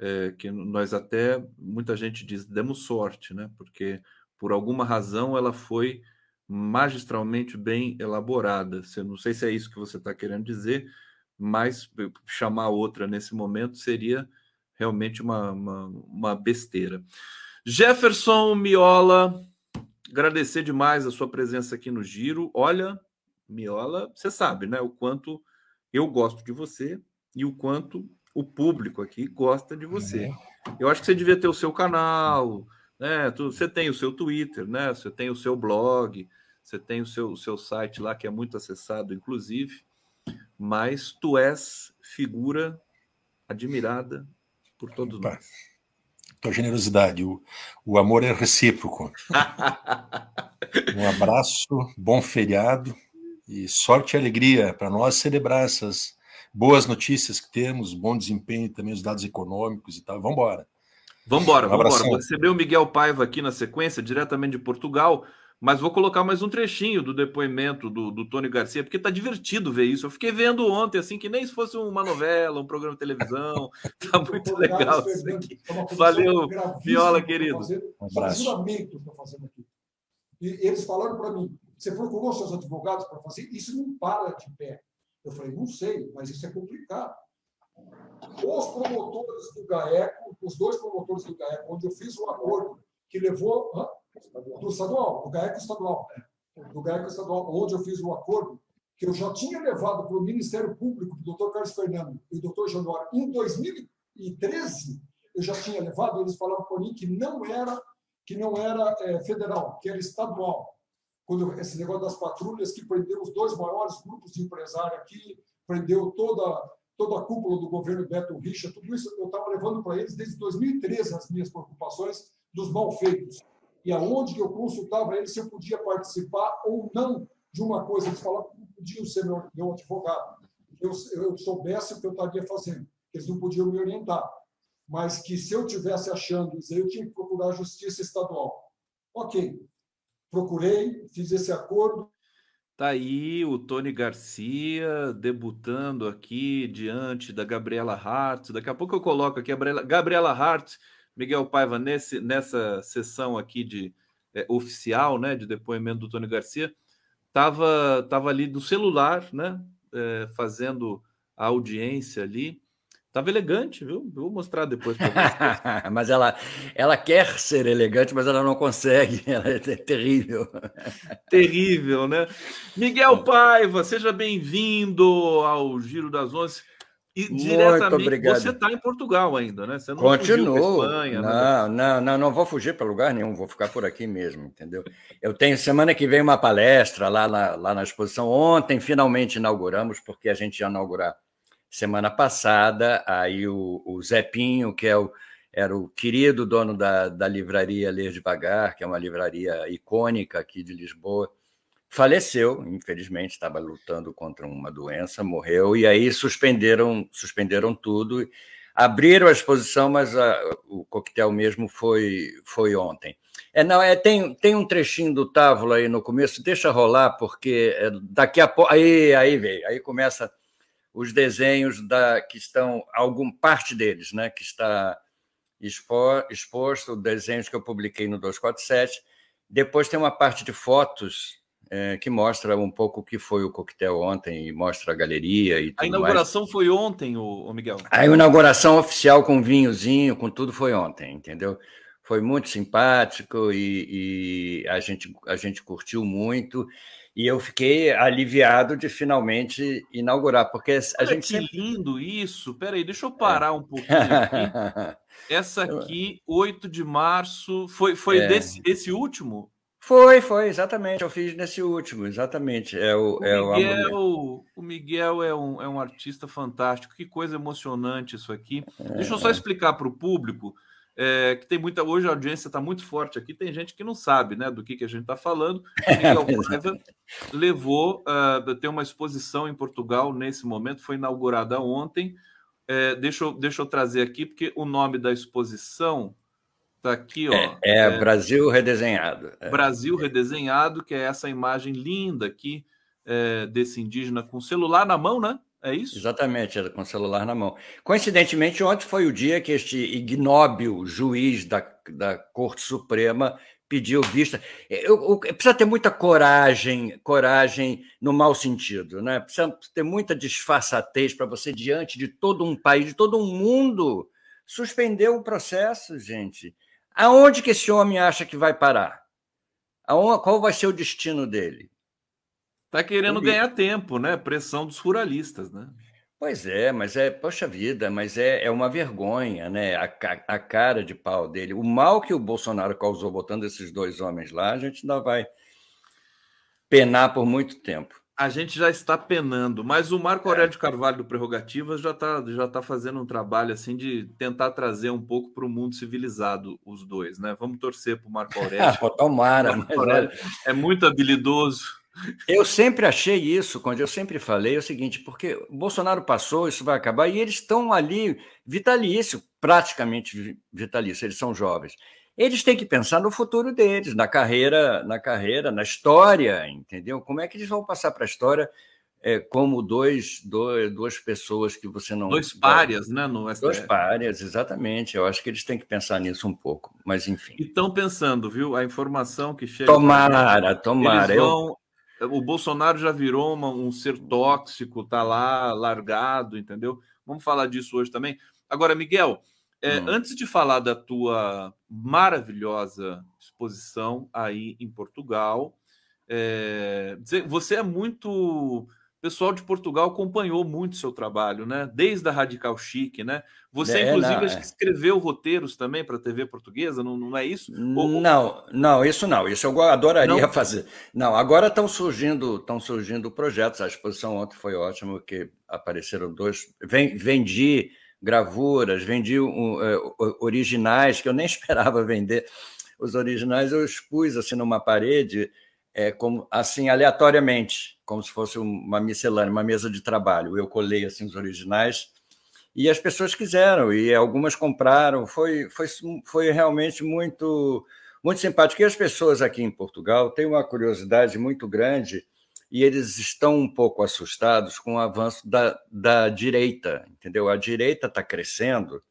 é, que nós até, muita gente diz, demos sorte, né? Porque por alguma razão ela foi magistralmente bem elaborada. Eu não sei se é isso que você está querendo dizer, mas chamar outra nesse momento seria realmente uma, uma, uma besteira. Jefferson Miola, agradecer demais a sua presença aqui no Giro. Olha, Miola, você sabe, né? O quanto eu gosto de você e o quanto o público aqui gosta de você. É. Eu acho que você devia ter o seu canal, né? Você tem o seu Twitter, né? Você tem o seu blog, você tem o seu, o seu site lá que é muito acessado, inclusive. Mas tu és figura admirada por todos Opa. nós. Tua generosidade, o, o amor é recíproco. um abraço, bom feriado e sorte e alegria para nós celebrar essas boas notícias que temos, bom desempenho também, os dados econômicos e tal. Vamos embora. Vamos embora, vamos embora. Vou receber o Miguel Paiva aqui na sequência, diretamente de Portugal, mas vou colocar mais um trechinho do depoimento do, do Tony Garcia, porque tá divertido ver isso. Eu fiquei vendo ontem, assim, que nem se fosse uma novela, um programa de televisão. Tá muito legal isso aqui. Valeu, Viola, querido. Um abraço. juramento estou fazendo aqui. E eles falaram para mim: você procurou seus advogados para fazer? Isso não para de pé. Eu falei, não sei, mas isso é complicado. Os promotores do GAECO, os dois promotores do GAECO, onde eu fiz um acordo que levou hã? Do estadual, do GAECO estadual, do GAECO estadual, onde eu fiz um acordo que eu já tinha levado para o Ministério Público, do Dr. Carlos Fernando e do Dr. Januário, em 2013, eu já tinha levado, eles falaram para mim que não era que não era é, federal, que era estadual quando esse negócio das patrulhas que prendeu os dois maiores grupos de empresários aqui, prendeu toda, toda a cúpula do governo Beto Richa, tudo isso eu estava levando para eles desde 2013 as minhas preocupações dos malfeitos. E aonde eu consultava eles se eu podia participar ou não de uma coisa, eles falavam que não podiam ser meu, meu advogado, eu, eu soubesse o que eu estaria fazendo, eles não podiam me orientar. Mas que se eu tivesse achando isso, eu tinha que procurar a justiça estadual. Ok, procurei, fiz esse acordo. Tá aí o Tony Garcia debutando aqui diante da Gabriela Hart. Daqui a pouco eu coloco aqui a Gabriela Hart, Miguel Paiva, nesse, nessa sessão aqui de é, oficial, né, de depoimento do Tony Garcia, estava tava ali do celular, né, é, fazendo a audiência ali. Tava elegante, viu? Vou mostrar depois para você. mas ela, ela quer ser elegante, mas ela não consegue. Ela é terrível. terrível, né? Miguel Paiva, seja bem-vindo ao Giro das Onze. E Muito diretamente obrigado. você está em Portugal ainda, né? Você não Continuo. Espanha, não, não, não, não vou fugir para lugar nenhum, vou ficar por aqui mesmo, entendeu? Eu tenho semana que vem uma palestra lá na, lá na exposição. Ontem finalmente inauguramos, porque a gente ia inaugurar semana passada, aí o, o Zé Pinho, que é o, era o querido dono da, da livraria Ler Devagar, que é uma livraria icônica aqui de Lisboa, faleceu, infelizmente, estava lutando contra uma doença, morreu, e aí suspenderam, suspenderam tudo, abriram a exposição, mas a, o coquetel mesmo foi, foi ontem. É, não, é, tem, tem um trechinho do Távola aí no começo, deixa rolar, porque é, daqui a pouco. Aí, aí veio, aí começa os desenhos da que estão algum parte deles, né, que está expo, exposto, desenhos que eu publiquei no 247. Depois tem uma parte de fotos é, que mostra um pouco o que foi o coquetel ontem e mostra a galeria e A inauguração mais. foi ontem, o Miguel. A inauguração oficial com vinhozinho, com tudo foi ontem, entendeu? Foi muito simpático e, e a gente a gente curtiu muito. E eu fiquei aliviado de finalmente inaugurar, porque a Olha gente que sempre... lindo isso. Peraí, deixa eu parar é. um pouquinho aqui. Essa aqui, 8 de março, foi, foi é. desse esse último? Foi, foi, exatamente. Eu fiz nesse último, exatamente. É o, o é Miguel, o, o Miguel é um, é um artista fantástico. Que coisa emocionante isso aqui. É. Deixa eu só explicar para o público é, que tem muita. Hoje a audiência está muito forte aqui, tem gente que não sabe né, do que, que a gente está falando. Miguel Paiva levou, uh, tem uma exposição em Portugal nesse momento, foi inaugurada ontem. É, deixa, eu, deixa eu trazer aqui, porque o nome da exposição está aqui, ó. É, é, é, Brasil Redesenhado. É. Brasil Redesenhado, que é essa imagem linda aqui é, desse indígena com celular na mão, né? É isso? Exatamente, era com o celular na mão. Coincidentemente, ontem foi o dia que este ignóbil juiz da, da Corte Suprema pediu vista. Eu, eu, precisa ter muita coragem, coragem no mau sentido, né? Precisa ter muita disfarçatez para você, diante de todo um país, de todo um mundo, suspender um processo, gente. Aonde que esse homem acha que vai parar? Aonde, qual vai ser o destino dele? Está querendo ganhar tempo, né? Pressão dos ruralistas, né? Pois é, mas é, poxa vida, mas é, é uma vergonha, né? A, a, cara de pau dele. O mal que o Bolsonaro causou botando esses dois homens lá, a gente ainda vai penar por muito tempo. A gente já está penando, mas o Marco é. Aurélio de Carvalho do Prerrogativas já está já tá fazendo um trabalho assim de tentar trazer um pouco para o mundo civilizado os dois, né? Vamos torcer para o Marco Aurélio. Tomara, Marco Aurélio é muito habilidoso eu sempre achei isso, quando eu sempre falei o seguinte, porque o Bolsonaro passou, isso vai acabar, e eles estão ali vitalício, praticamente vitalício, eles são jovens. Eles têm que pensar no futuro deles, na carreira, na carreira, na história, entendeu? Como é que eles vão passar para a história é, como dois, dois, duas pessoas que você não. Dois párias, né? No STF. Dois párias, exatamente. Eu acho que eles têm que pensar nisso um pouco, mas enfim. E estão pensando, viu? A informação que chega. Tomara, tomara. Eles vão, o Bolsonaro já virou uma, um ser tóxico, tá lá largado, entendeu? Vamos falar disso hoje também. Agora, Miguel, é, hum. antes de falar da tua maravilhosa exposição aí em Portugal, é, você é muito o pessoal de Portugal acompanhou muito seu trabalho, né? Desde a Radical Chic, né? Você, é, inclusive, não, é. escreveu roteiros também para a TV portuguesa, não, não é isso? Não, não, isso não. Isso eu adoraria não. fazer. Não, agora estão surgindo, estão surgindo projetos. A exposição ontem foi ótima, porque apareceram dois. Vendi gravuras, vendi um, uh, originais que eu nem esperava vender. Os originais eu expus assim numa parede é, como, assim, aleatoriamente, como se fosse uma miscelânea, uma mesa de trabalho. Eu colei assim, os originais e as pessoas quiseram, e algumas compraram. Foi, foi, foi realmente muito, muito simpático. E as pessoas aqui em Portugal têm uma curiosidade muito grande e eles estão um pouco assustados com o avanço da, da direita, entendeu? A direita está crescendo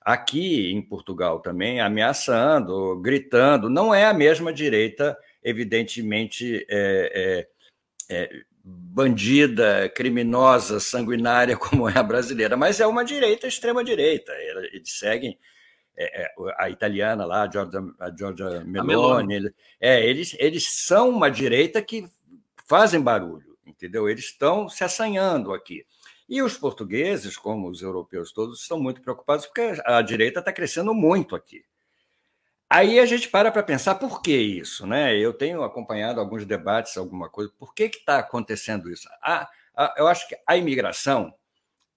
aqui em Portugal também, ameaçando, gritando. Não é a mesma direita evidentemente é, é, é, bandida, criminosa, sanguinária como é a brasileira, mas é uma direita, extrema-direita. Eles seguem é, é, a italiana lá, a Giorgia, a Giorgia Meloni. Meloni. É, eles, eles são uma direita que fazem barulho, entendeu? Eles estão se assanhando aqui. E os portugueses, como os europeus todos, estão muito preocupados porque a direita está crescendo muito aqui. Aí a gente para para pensar por que isso, né? Eu tenho acompanhado alguns debates, alguma coisa. Por que está acontecendo isso? A, a, eu acho que a imigração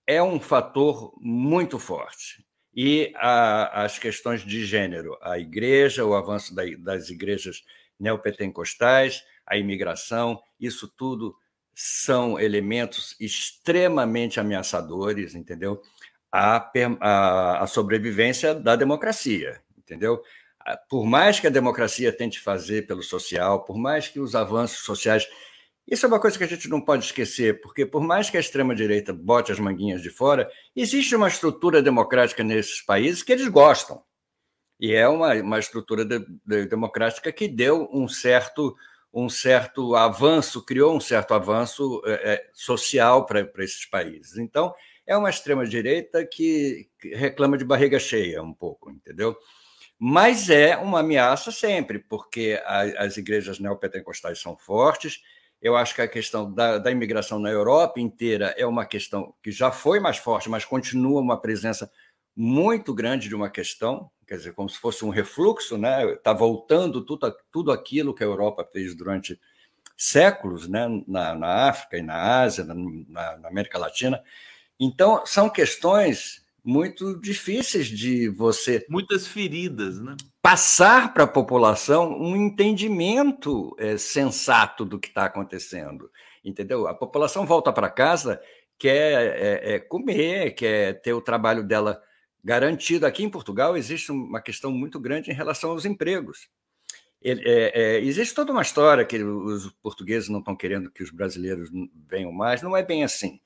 é um fator muito forte e a, as questões de gênero, a igreja, o avanço da, das igrejas neopentecostais, a imigração, isso tudo são elementos extremamente ameaçadores, entendeu? A, a, a sobrevivência da democracia, entendeu? por mais que a democracia tente fazer pelo social, por mais que os avanços sociais. Isso é uma coisa que a gente não pode esquecer, porque por mais que a extrema-direita bote as manguinhas de fora, existe uma estrutura democrática nesses países que eles gostam. E é uma, uma estrutura de, de, democrática que deu um certo, um certo avanço, criou um certo avanço é, é social para esses países. Então, é uma extrema-direita que reclama de barriga cheia um pouco, entendeu? mas é uma ameaça sempre, porque a, as igrejas neopentecostais são fortes. Eu acho que a questão da, da, imigração na Europa inteira é uma questão que já foi mais forte, mas continua uma presença muito grande de uma questão, quer dizer, como se fosse um refluxo, né? Está voltando tudo, tudo aquilo que a Europa fez durante séculos, né? Na, na África e na Ásia, na, na América Latina. Então, são questões muito difíceis de você. Muitas feridas, né? Passar para a população um entendimento é, sensato do que está acontecendo. Entendeu? A população volta para casa, quer é, é, comer, quer ter o trabalho dela garantido. Aqui em Portugal existe uma questão muito grande em relação aos empregos. É, é, existe toda uma história que os portugueses não estão querendo que os brasileiros venham mais, não é bem assim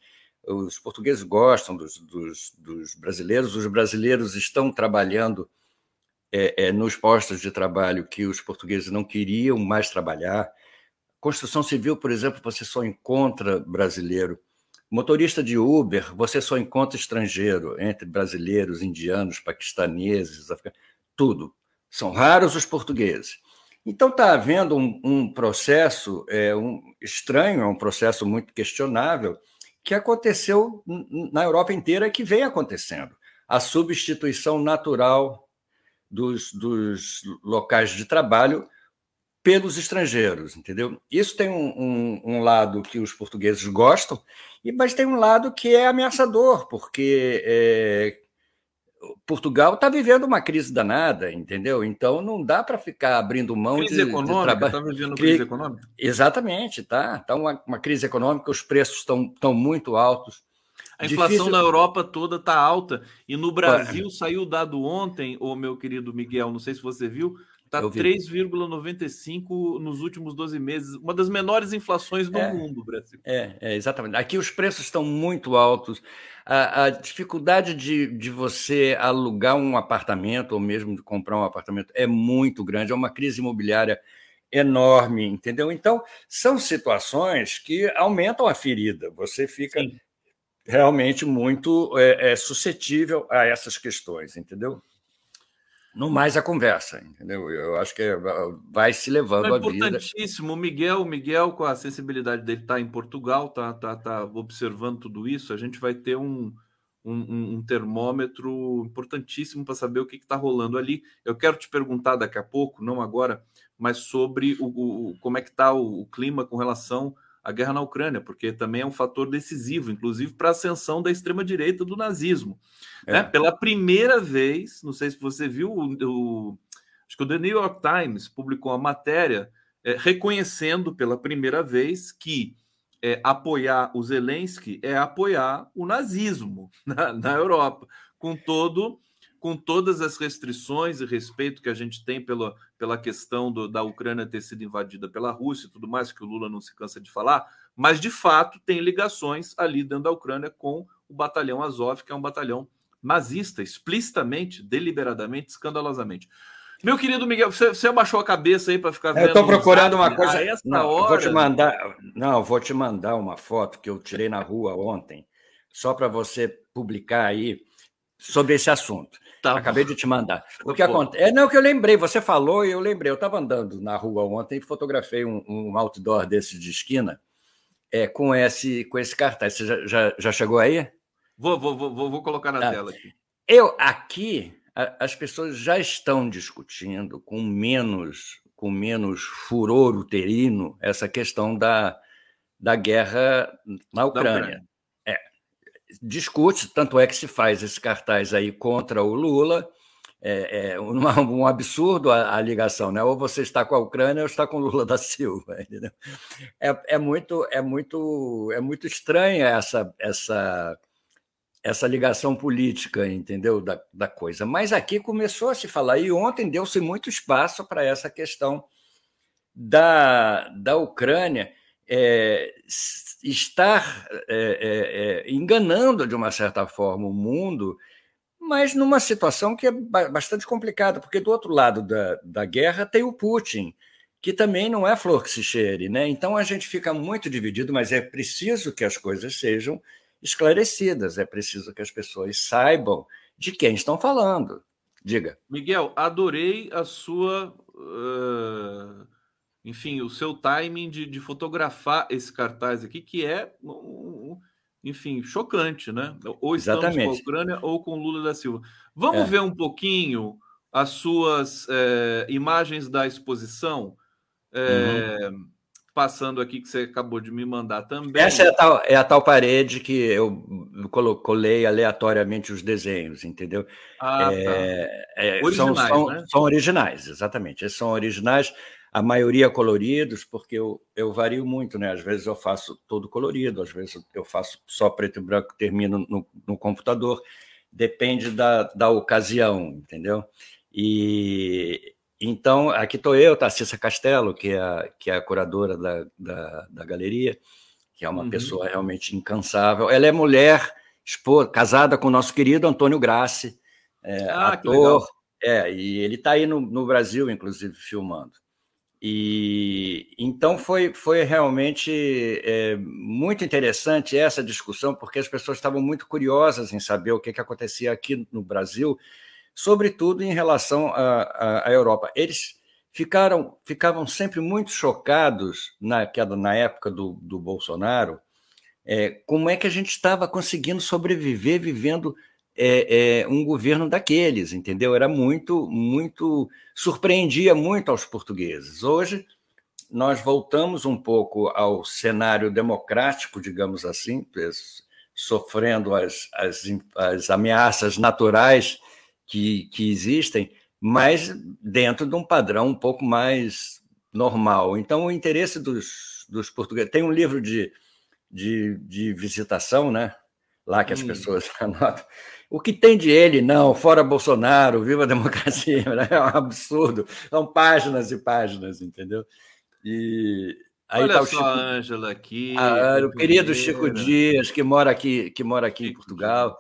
Os portugueses gostam dos, dos, dos brasileiros, os brasileiros estão trabalhando é, é, nos postos de trabalho que os portugueses não queriam mais trabalhar. Construção civil, por exemplo, você só encontra brasileiro. Motorista de Uber, você só encontra estrangeiro, entre brasileiros, indianos, paquistaneses, africanos, tudo. São raros os portugueses. Então está havendo um, um processo é, um, estranho, é um processo muito questionável, que aconteceu na Europa inteira e que vem acontecendo. A substituição natural dos, dos locais de trabalho pelos estrangeiros, entendeu? Isso tem um, um, um, lado que os portugueses gostam, mas tem um lado que é ameaçador, porque é, Portugal está vivendo uma crise danada, entendeu? Então não dá para ficar abrindo mão crise de, econômica, de trabalho. Está vivendo crise econômica? Exatamente, tá. Está uma, uma crise econômica, os preços estão tão muito altos. A inflação Difícil... na Europa toda está alta. E no Brasil saiu o dado ontem, o meu querido Miguel, não sei se você viu, está 3,95 nos últimos 12 meses, uma das menores inflações do é, mundo, Brasil. É, é, exatamente. Aqui os preços estão muito altos. A, a, dificuldade de, de você alugar um apartamento ou mesmo de comprar um apartamento é muito grande, é uma crise imobiliária enorme, entendeu? Então, são situações que aumentam a ferida. Você fica Sim. realmente muito é, é, suscetível a essas questões, entendeu? No mais a conversa, entendeu? Eu acho que é, vai se levando é a vida. Importantíssimo. O Miguel, o Miguel, com a sensibilidade dele, está em Portugal, está tá, tá observando tudo isso. A gente vai ter um, um, um termômetro importantíssimo para saber o que está rolando ali. Eu quero te perguntar daqui a pouco, não agora, mas sobre o, o como é que está o, o clima com relação a guerra na Ucrânia, porque também é um fator decisivo, inclusive para a ascensão da extrema-direita do nazismo. É. Né? Pela primeira vez, não sei se você viu, o, acho que o The New York Times publicou uma matéria é, reconhecendo pela primeira vez que é, apoiar o Zelensky é apoiar o nazismo na, na Europa, com todo com todas as restrições e respeito que a gente tem pela, pela questão do, da Ucrânia ter sido invadida pela Rússia e tudo mais, que o Lula não se cansa de falar, mas de fato tem ligações ali dentro da Ucrânia com o batalhão Azov, que é um batalhão nazista, explicitamente, deliberadamente, escandalosamente. Meu querido Miguel, você, você abaixou a cabeça aí para ficar vendo. Eu estou procurando uma coisa. essa não, hora... Vou te mandar. Não, vou te mandar uma foto que eu tirei na rua ontem, só para você publicar aí sobre esse assunto. Tá Acabei de te mandar. O que acontece? É não que eu lembrei, você falou e eu lembrei. Eu estava andando na rua ontem e fotografei um, um outdoor desse de esquina é, com, esse, com esse cartaz. Você já, já, já chegou aí? Vou, vou, vou, vou colocar na tá. tela aqui. Eu aqui as pessoas já estão discutindo com menos com menos furor uterino essa questão da, da guerra na Ucrânia. Discute, tanto é que se faz esse cartaz aí contra o Lula. É, é um, um, absurdo a, a, ligação, né? Ou você está com a Ucrânia ou está com o Lula da Silva. É, é, muito, é muito, é muito estranha essa, essa, essa ligação política, entendeu, da, da coisa. Mas aqui começou a se falar e ontem deu-se muito espaço para essa questão da, da Ucrânia é, estar é, é, enganando, de uma certa forma, o mundo, mas numa situação que é bastante complicada, porque do outro lado da, da guerra tem o Putin, que também não é flor que se cheire. Né? Então a gente fica muito dividido, mas é preciso que as coisas sejam esclarecidas, é preciso que as pessoas saibam de quem estão falando. Diga. Miguel, adorei a sua. Uh enfim, o seu timing de, de fotografar esse cartaz aqui, que é, enfim, chocante, né? Ou estamos Exatamente. com a Ucrânia ou com Lula da Silva. Vamos é. ver um pouquinho as suas é, imagens da exposição, é, uhum. passando aqui que você acabou de me mandar também. Essa é a tal, é a tal parede que eu colei aleatoriamente os desenhos, entendeu? Ah, tá. É, originais, são, são, né? são originais, exatamente. Esses são originais a maioria coloridos, porque eu, eu vario muito, né? Às vezes eu faço todo colorido, às vezes eu faço só preto e branco, termino no, no computador, depende da, da ocasião, entendeu? E então, aqui estou eu, Tarcissa Castelo, que é a, que é a curadora da, da, da galeria, que é uma uhum. pessoa realmente incansável. Ela é mulher, esposa, casada com o nosso querido Antônio Grassi, é, ah, ator. É, e ele está aí no, no Brasil, inclusive, filmando. E então foi, foi realmente é, muito interessante essa discussão, porque as pessoas estavam muito curiosas em saber o que, que acontecia aqui no Brasil, sobretudo em relação à, Europa. Eles ficaram ficavam sempre muito chocados na, na época do, do Bolsonaro, é, como é que a gente estava conseguindo sobreviver vivendo é, é, um governo daqueles, entendeu? Era muito, muito, surpreendia muito aos portugueses. Hoje nós voltamos um pouco ao cenário democrático, digamos assim, sofrendo as, as, as ameaças naturais que, que existem, mas dentro de um padrão um pouco mais normal. Então, o interesse dos, dos portugueses. Tem um livro de, de, de visitação, né? Lá que as hum. pessoas anotam. O que tem de ele, não, fora Bolsonaro, viva a democracia, é um absurdo. São páginas e páginas, entendeu? E aí Olha tá o só Chico, a Ângela aqui. A, o querido Chico Dias, que mora aqui, que mora aqui em Portugal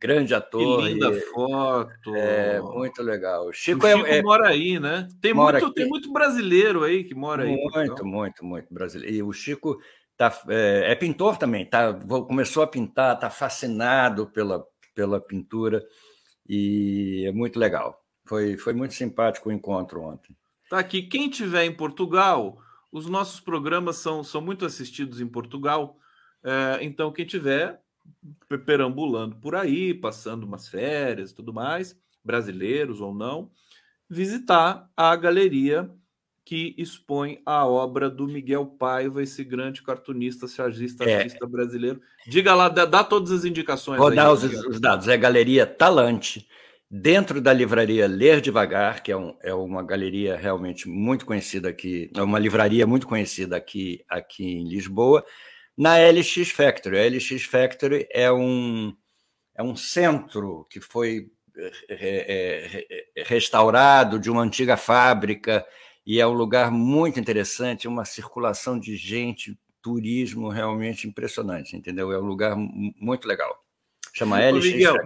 grande ator. Que linda e, foto. É, muito legal. O Chico, o Chico é, é, mora aí, né? Tem muito, tem muito brasileiro aí que mora muito, aí. Muito, muito, muito brasileiro. E o Chico tá, é, é, pintor também, tá, começou a pintar, está fascinado pela, pela pintura e é muito legal. Foi, foi muito simpático o encontro ontem. Tá aqui. Quem tiver em Portugal, os nossos programas são, são muito assistidos em Portugal. É, então, quem tiver, perambulando por aí, passando umas férias e tudo mais, brasileiros ou não, visitar a galeria que expõe a obra do Miguel Paiva, esse grande cartunista, chargista, é. artista brasileiro. Diga lá, dá, dá todas as indicações. Vou aí, dar os, os, dados. É a Galeria Talante, dentro da livraria Ler Devagar, que é, um, é, uma galeria realmente muito conhecida aqui, é uma livraria muito conhecida aqui, aqui em Lisboa na LX Factory. A LX Factory é um, é um centro que foi é, é, restaurado de uma antiga fábrica e é um lugar muito interessante, uma circulação de gente, turismo realmente impressionante, entendeu? É um lugar muito legal. Chama LX. Miguel,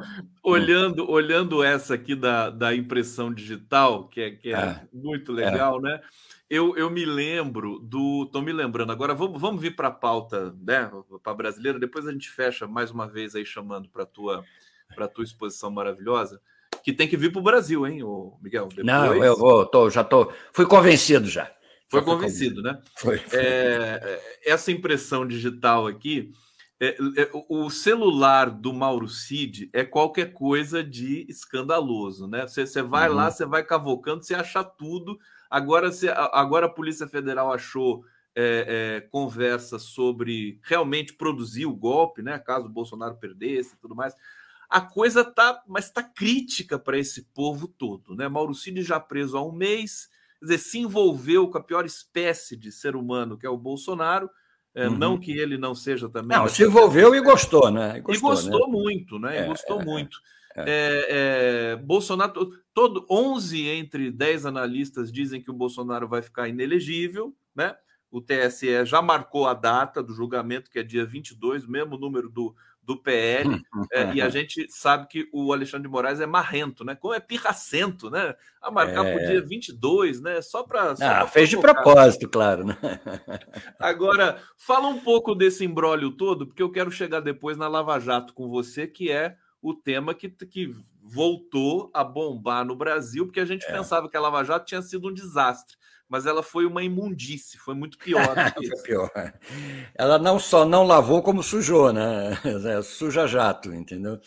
olhando, olhando essa aqui da, da impressão digital, que é, que é ah, muito legal, é. né? eu, eu me lembro do. Estou me lembrando agora, vamos, vamos vir para a pauta, né? Para brasileira, depois a gente fecha mais uma vez aí chamando para a tua, tua exposição maravilhosa, que tem que vir para o Brasil, hein, o Miguel? Depois... Não, eu vou, tô, já tô. Fui convencido já. Foi convencido, né? Foi. foi. É, essa impressão digital aqui. É, é, o celular do Mauro Cid é qualquer coisa de escandaloso, né? Você, vai uhum. lá, você vai cavocando, você acha tudo, Agora, se, agora a Polícia Federal achou é, é, conversa sobre realmente produzir o golpe, né? Caso o Bolsonaro perdesse e tudo mais. A coisa tá, mas está crítica para esse povo todo, né? Mauro Cid já preso há um mês, quer dizer, se envolveu com a pior espécie de ser humano, que é o Bolsonaro. É, uhum. Não que ele não seja também. Não, se envolveu e gostou, né? E gostou, e gostou né? muito, né? É, e gostou é, muito. É. é, é, Bolsonaro, todo 11 entre 10 analistas dizem que o Bolsonaro vai ficar inelegível, né? O TSE já marcou a data do julgamento, que é dia 22, mesmo número do, do PL, é, e a gente sabe que o Alexandre de Moraes é marrento, né? Como é pirracento, né? A marcar é... para o dia 22, né? Só para. Ah, fez de propósito, claro, né? Agora, fala um pouco desse embrólio todo, porque eu quero chegar depois na Lava Jato com você, que é o tema que, que voltou a bombar no Brasil, porque a gente é. pensava que a Lava Jato tinha sido um desastre, mas ela foi uma imundície, foi muito pior isso. pior. Ela não só não lavou, como sujou, né? É, suja jato, entendeu?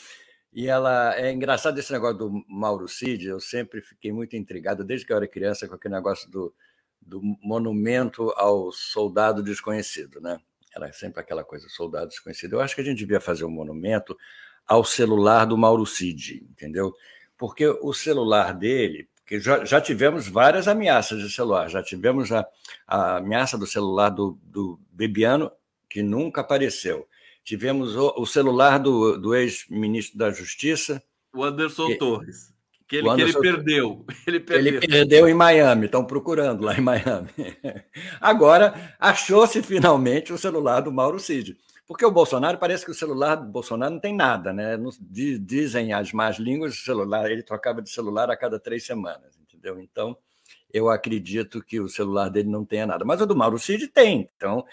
E ela é engraçado esse negócio do Mauro Cid, eu sempre fiquei muito intrigado, desde que eu era criança, com aquele negócio do, do monumento ao soldado desconhecido, né? Era sempre aquela coisa, soldado desconhecido. Eu acho que a gente devia fazer um monumento ao celular do Mauro Cid, entendeu? Porque o celular dele, que já, já tivemos várias ameaças de celular, já tivemos a, a ameaça do celular do, do Bebiano, que nunca apareceu. Tivemos o, o celular do, do ex-ministro da Justiça. O Anderson que, Torres. Que ele, que ele perdeu. Ele perdeu. Ele perdeu em Miami, estão procurando lá em Miami. Agora, achou-se finalmente o celular do Mauro Cid. Porque o Bolsonaro parece que o celular do Bolsonaro não tem nada, né? Dizem as más línguas, o celular, ele trocava de celular a cada três semanas, entendeu? Então, eu acredito que o celular dele não tenha nada. Mas o do Mauro Cid tem. Então,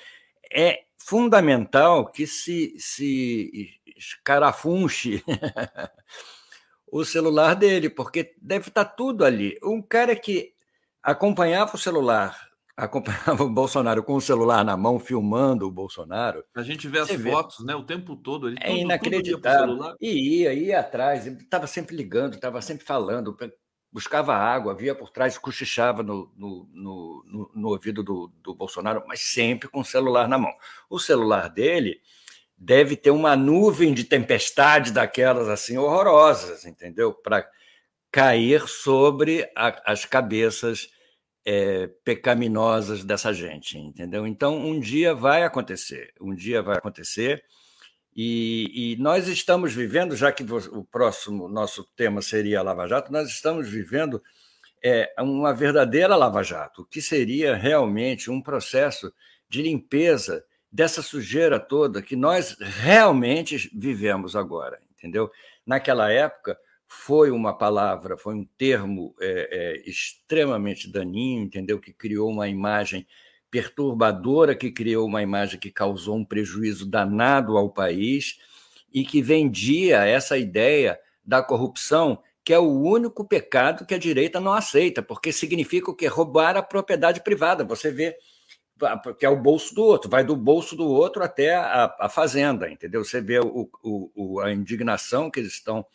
é fundamental que se, se escarafunche o celular dele, porque deve estar tudo ali. Um cara que acompanhava o celular, acompanhava o Bolsonaro com o celular na mão, filmando o Bolsonaro. A gente vê as fotos, vê. né, o tempo todo. Ele, é tudo, inacreditável. Tudo e ia, ia atrás, estava sempre ligando, estava sempre falando, buscava água, via por trás, cochichava no, no, no, no ouvido do, do Bolsonaro, mas sempre com o celular na mão. O celular dele deve ter uma nuvem de tempestade daquelas assim horrorosas, entendeu? Para cair sobre a, as cabeças é, pecaminosas dessa gente, entendeu? Então, um dia vai acontecer, um dia vai acontecer. E, e, nós estamos vivendo, já que o próximo nosso tema seria Lava Jato, nós estamos vivendo é, uma verdadeira Lava Jato, que seria realmente um processo de limpeza dessa sujeira toda que nós realmente vivemos agora, entendeu? Naquela época foi uma palavra, foi um termo é, é, extremamente daninho, entendeu? Que criou uma imagem perturbadora, que criou uma imagem que causou um prejuízo danado ao país e que vendia essa ideia da corrupção que é o único pecado que a direita não aceita, porque significa o que roubar a propriedade privada. Você vê porque é o bolso do outro, vai do bolso do outro até a, a fazenda, entendeu? Você vê o, o, a indignação que eles estão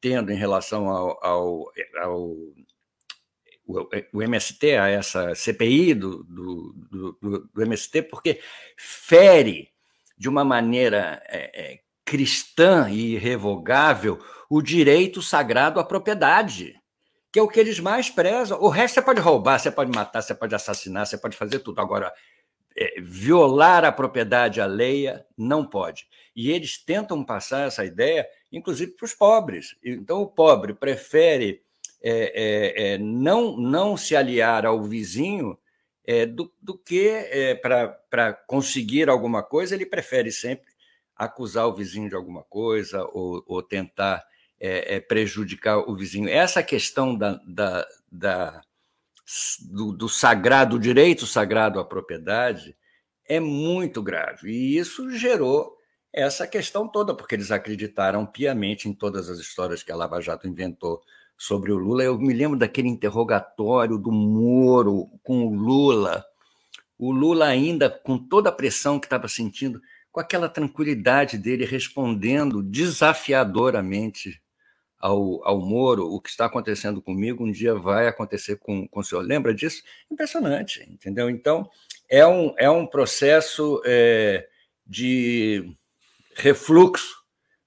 tendo em relação ao, ao, ao o, MST, a essa CPI do, do, do, do, MST, porque fere de uma maneira é, é, cristã e irrevogável o direito sagrado à propriedade que é o que eles mais prezam. O resto você pode roubar, você pode matar, você pode assassinar, você pode fazer tudo. Agora, é, violar a propriedade alheia não pode. E eles tentam passar essa ideia, inclusive para os pobres. Então, o pobre prefere é, é, é não, não se aliar ao vizinho é, do, do, que é, para conseguir alguma coisa, ele prefere sempre acusar o vizinho de alguma coisa ou, ou tentar é, prejudicar o vizinho. Essa questão da, da, da do, do, sagrado, do direito sagrado à propriedade, é muito grave. E isso gerou essa questão toda, porque eles acreditaram piamente em todas as histórias que a Lava Jato inventou sobre o Lula. Eu me lembro daquele interrogatório do Moro com o Lula. O Lula, ainda com toda a pressão que estava sentindo, com aquela tranquilidade dele respondendo desafiadoramente ao, ao Moro, o que está acontecendo comigo um dia vai acontecer com, com o senhor. Lembra disso? Impressionante, entendeu? Então, é um, é um processo é, de refluxo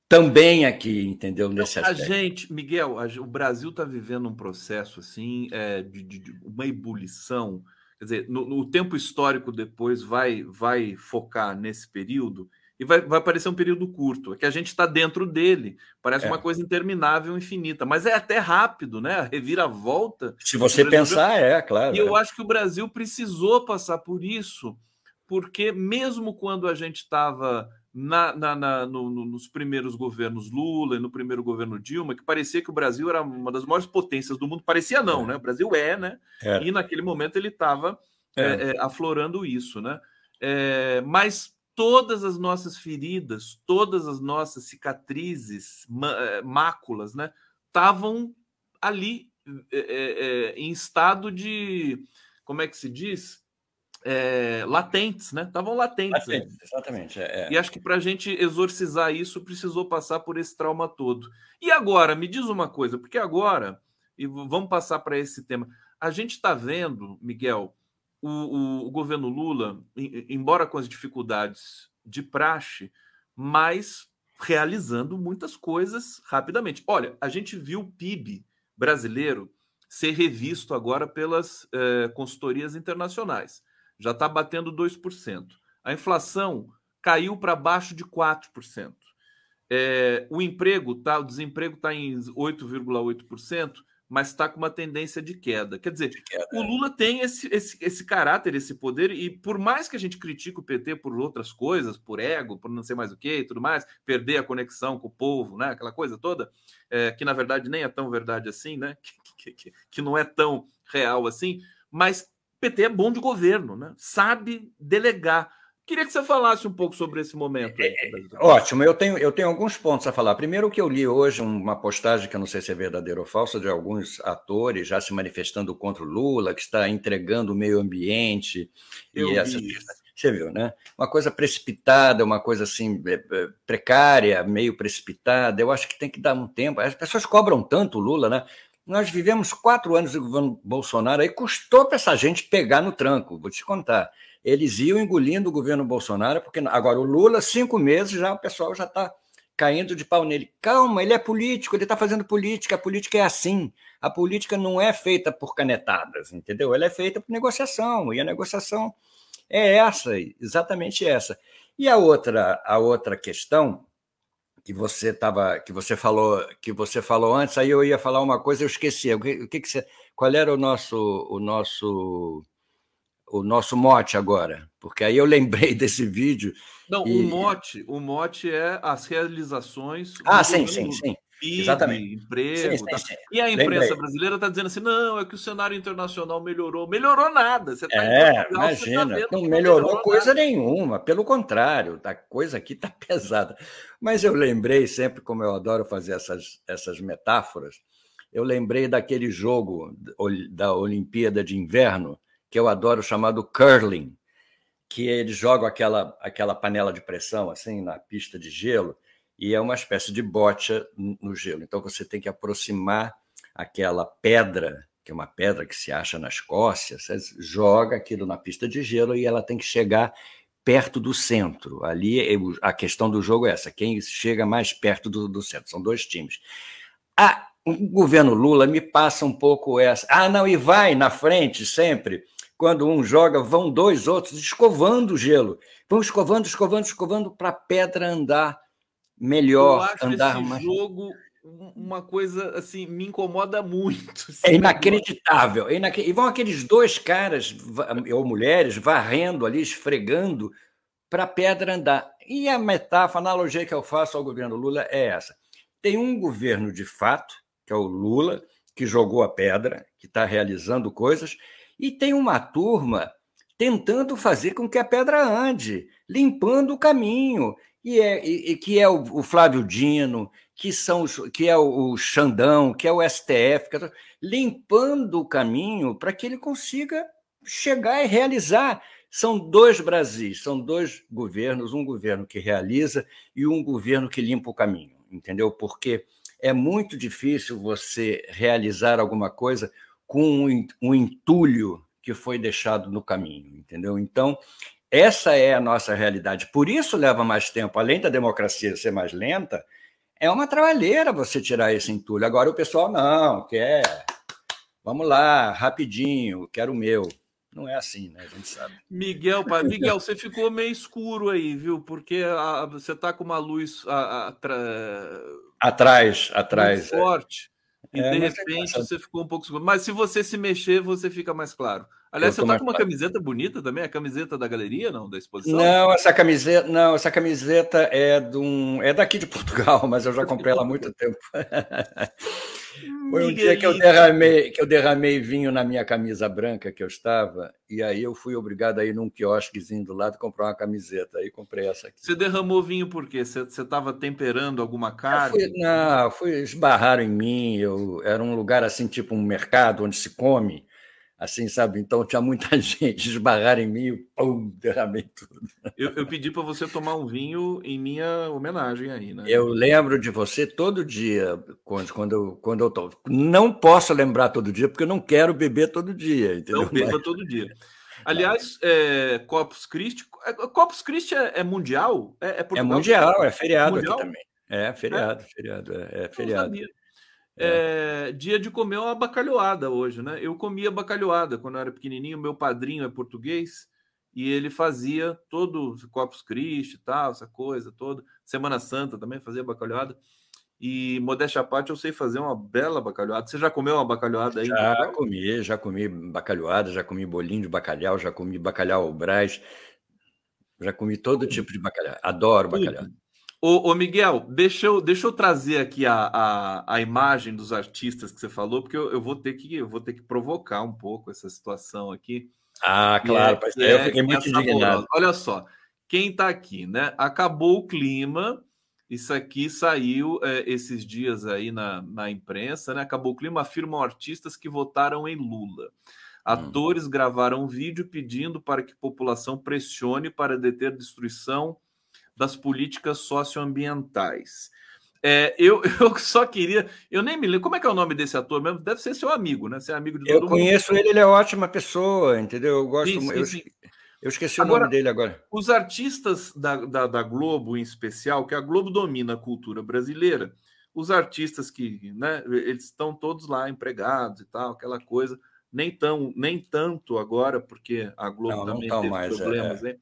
também aqui, entendeu? Nesse aspecto. A gente, Miguel, a, o Brasil está vivendo um processo assim é, de, de, de, uma ebulição. Quer dizer, no, no tempo histórico depois vai, vai focar nesse período e vai, vai parecer um período curto, é que a gente está dentro dele, parece é. uma coisa interminável, infinita, mas é até rápido, né? A reviravolta. Se você pensar, é, claro. E eu é. acho que o Brasil precisou passar por isso, porque mesmo quando a gente estava na, na, na no, no, nos primeiros governos Lula e no primeiro governo Dilma, que parecia que o Brasil era uma das maiores potências do mundo, parecia não, é. né? O Brasil é, né? É. E naquele momento ele estava é. é. aflorando isso, né? mas todas as nossas feridas, todas as nossas cicatrizes, máculas, né, estavam ali é, é, em estado de, como é que se diz? É, latentes, né? Estavam latentes. latentes exatamente. E acho que para a gente exorcizar isso, precisou passar por esse trauma todo. E agora, me diz uma coisa, porque agora, e vamos passar para esse tema, a gente está vendo, Miguel, o, o, o governo Lula, embora com as dificuldades de praxe, mas realizando muitas coisas rapidamente. Olha, a gente viu o PIB brasileiro ser revisto agora pelas eh, consultorias internacionais. Já está batendo 2%. A inflação caiu para baixo de 4%. É, o emprego, tá, o desemprego está em 8,8%, mas está com uma tendência de queda. Quer dizer, queda. o é. Lula tem esse, esse, esse caráter, esse poder, e por mais que a gente critique o PT por outras coisas, por ego, por não sei mais o que e tudo mais, perder a conexão com o povo, né? aquela coisa toda, é, que na verdade nem é tão verdade assim, né? que, que, que não é tão real assim, mas PT é bom de governo, né? sabe delegar. Queria que você falasse um pouco sobre esse momento. Aí, é, ótimo, eu tenho, eu tenho alguns pontos a falar. Primeiro, que eu li hoje uma postagem que eu não sei se é verdadeira ou falsa, de alguns atores já se manifestando contra o Lula, que está entregando o meio ambiente eu e essas Você viu, né? Uma coisa precipitada, uma coisa assim é, é, precária, meio precipitada. Eu acho que tem que dar um tempo. As pessoas cobram tanto o Lula, né? Nós vivemos quatro anos do governo Bolsonaro, aí custou para essa gente pegar no tranco, vou te contar eles iam engolindo o governo Bolsonaro, porque agora o Lula, cinco meses, já o pessoal já está caindo de pau nele. Calma, ele é político, ele está fazendo política, a política é assim. A política não é feita por canetadas, entendeu? Ela é feita por negociação, e a negociação é essa, exatamente essa. E a outra, a outra questão que você tava, que você falou, que você falou antes, aí eu ia falar uma coisa, eu esqueci. O que, o que, que você, qual era o nosso, o nosso o nosso mote agora, porque aí eu lembrei desse vídeo. Não, e... o mote, o mote é as realizações. Ah, sim, sim, sim. PIB, Exatamente. emprego. Sim, tá. sim, sim. E a imprensa Lembrei. brasileira está dizendo assim: não, é que o cenário internacional melhorou. Melhorou nada. Você tá é, tá imagina, tá não melhorou, melhorou coisa nenhuma. Pelo contrário, a coisa aqui está pesada. Mas eu lembrei sempre, como eu adoro fazer essas, essas metáforas, eu lembrei daquele jogo da Olimpíada de Inverno, que eu adoro, chamado curling, que eles jogam aquela, aquela panela de pressão assim na pista de gelo e é uma espécie de bocha no gelo. Então você tem que aproximar aquela pedra, que é uma pedra que se acha na Escócia, você joga aquilo na pista de gelo e ela tem que chegar perto do centro. Ali a questão do jogo é essa: quem chega mais perto do, do centro. São dois times. Ah, o governo Lula me passa um pouco essa. Ah, não, e vai na frente sempre quando um joga, vão dois outros escovando o gelo. Vão escovando, escovando, escovando para a pedra andar melhor, andar esse mais. jogo uma coisa assim me incomoda muito. É inacreditável. É inac... E vão aqueles dois caras ou mulheres varrendo ali, esfregando para a pedra andar. E a metáfora, a analogia que eu faço ao governo Lula é essa: tem um governo de fato, que é o Lula, que jogou a pedra, que está realizando coisas, e tem uma turma tentando fazer com que a pedra ande, limpando o caminho, e é, e, que é o, o, Flávio Dino, que, são os, que é o, o Xandão, que é o STF, é, limpando o caminho para que ele consiga chegar e realizar. São dois Brasis, são dois governos, um governo que realiza e um governo que limpa o caminho, entendeu? Porque é muito difícil você realizar alguma coisa com um entulho que foi deixado no caminho, entendeu? Então, essa é a nossa realidade. Por isso leva mais tempo, além da democracia ser mais lenta, é uma trabalheira você tirar esse entulho. Agora o pessoal não quer. Vamos lá, rapidinho, quero o meu. Não é assim, né? A gente sabe. Miguel, Miguel, você ficou meio escuro aí, viu? Porque a, você está com uma luz a, a, tra... atrás, atrás. É. Forte. E é, de é repente é você ficou um pouco escuro. Mas se você se mexer, você fica mais claro. Aliás, você tá com uma camiseta bonita também? A camiseta da galeria, não? Da exposição? Não, essa camiseta, não, essa camiseta é de um, é daqui de Portugal, mas eu já comprei ela há muito tempo. Foi um dia que eu derramei, que eu derramei vinho na minha camisa branca que eu estava, e aí eu fui obrigado a ir num quiosquezinho do lado comprar uma camiseta. Aí comprei essa aqui. Você derramou vinho por quê? Você estava temperando alguma carne? Eu fui, não, fui, esbarraram em mim. Eu, era um lugar assim, tipo um mercado onde se come assim, sabe? Então tinha muita gente esbarrar em mim, pum, derramei tudo. Eu, eu pedi para você tomar um vinho em minha homenagem aí, né? Eu lembro de você todo dia, quando, quando, eu, quando eu tô. Não posso lembrar todo dia, porque eu não quero beber todo dia, entendeu? Não beba todo dia. Aliás, é, Corpus Christi. É, Corpus Christi é, é mundial? É, é, é mundial, é feriado mundial? aqui também. É feriado, é? feriado, é, é feriado. É. é, dia de comer uma bacalhoada hoje, né? Eu comia bacalhoada quando eu era pequenininho. Meu padrinho é português e ele fazia todo Corpus Christi e tal, essa coisa toda. Semana Santa também fazia bacalhoada. E modéstia à parte, eu sei fazer uma bela bacalhoada. Você já comeu uma bacalhoada aí? Já comi, já comi bacalhoada, já comi bolinho de bacalhau, já comi bacalhau ao brás, já comi todo tipo de bacalhau. Adoro bacalhau. Ô, ô, Miguel, deixa eu, deixa eu trazer aqui a, a, a imagem dos artistas que você falou, porque eu, eu, vou ter que, eu vou ter que provocar um pouco essa situação aqui. Ah, claro, é, eu fiquei é, muito indignado. Olha só, quem está aqui, né? Acabou o clima, isso aqui saiu é, esses dias aí na, na imprensa, né? Acabou o clima, afirmam artistas que votaram em Lula. Hum. Atores hum. gravaram um vídeo pedindo para que a população pressione para deter destruição das políticas socioambientais. É, eu, eu só queria. Eu nem me lembro. Como é que é o nome desse ator mesmo? Deve ser seu amigo, né? Ser amigo de todo Eu conheço mundo. ele, ele é ótima pessoa, entendeu? Eu gosto. Sim, eu, sim. eu, esqueci agora, o nome dele agora. Os artistas da, da, da, Globo, em especial, que a Globo domina a cultura brasileira, os artistas que, né, eles estão todos lá empregados e tal, aquela coisa. Nem, tão, nem tanto agora, porque a Globo não, também não teve mais, problemas, é. né?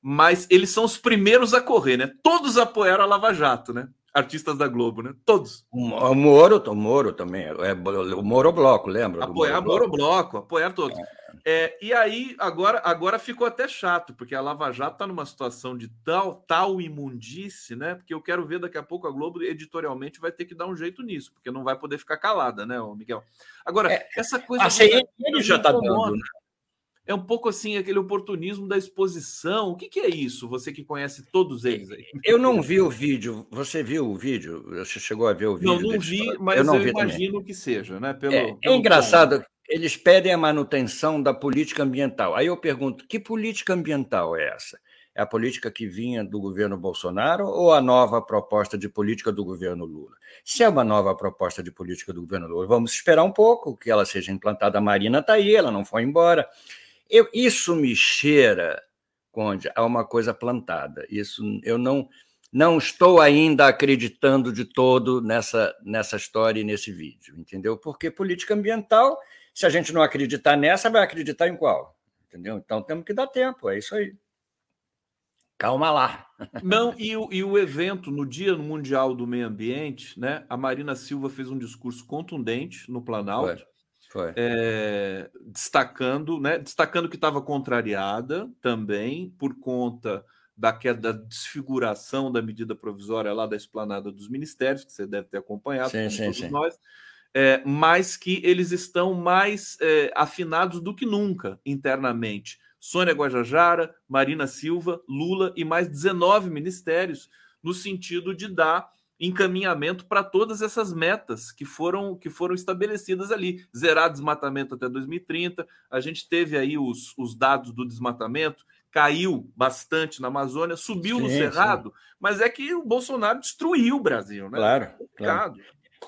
Mas eles são os primeiros a correr, né? Todos apoiaram a Lava Jato, né? Artistas da Globo, né? Todos. O Moro, o Moro também, é, o Moro Bloco, lembra? Apoiar Moro, Moro Bloco, apoiar todos. É. É, e aí, agora, agora ficou até chato, porque a Lava Jato está numa situação de tal, tal imundice, né? Porque eu quero ver daqui a pouco a Globo editorialmente vai ter que dar um jeito nisso, porque não vai poder ficar calada, né, Miguel? Agora, é, essa coisa. A CNN já está dando, né? É um pouco assim aquele oportunismo da exposição. O que, que, é isso? Você que conhece todos eles aí. Eu não vi o vídeo. Você viu o vídeo? Você chegou a ver o vídeo? Não, não vi, mas eu, não eu vi imagino também. que seja, né? Pelo, é, pelo é engraçado. Eles pedem a manutenção da política ambiental. Aí eu pergunto: que política ambiental é essa? É a política que vinha do governo Bolsonaro ou a nova proposta de política do governo Lula? Se é uma nova proposta de política do governo Lula, vamos esperar um pouco que ela seja implantada. A Marina está aí, ela não foi embora. Eu, isso me cheira, Conde, a uma coisa plantada. Isso eu não não estou ainda acreditando de todo nessa, nessa história e nesse vídeo, entendeu? Porque política ambiental, se a gente não acreditar nessa, vai acreditar em qual? Entendeu? Então temos que dar tempo, é isso aí. Calma lá. Não, e o, e o evento no Dia Mundial do Meio Ambiente, né? A Marina Silva fez um discurso contundente no Planalto. Foi é, destacando, né, destacando que estava contrariada também por conta da queda da desfiguração da medida provisória lá da esplanada dos ministérios, que você deve ter acompanhado, sim, sim, todos sim. nós, é, mas que eles estão mais é, afinados do que nunca internamente. Sônia Guajajara, Marina Silva, Lula e mais 19 ministérios, no sentido de dar encaminhamento para todas essas metas que foram que foram estabelecidas ali. Zerar desmatamento até 2030. A gente teve aí os, os dados do desmatamento, caiu bastante na Amazônia, subiu sim, no Cerrado, sim. mas é que o Bolsonaro destruiu o Brasil, né? Claro. claro.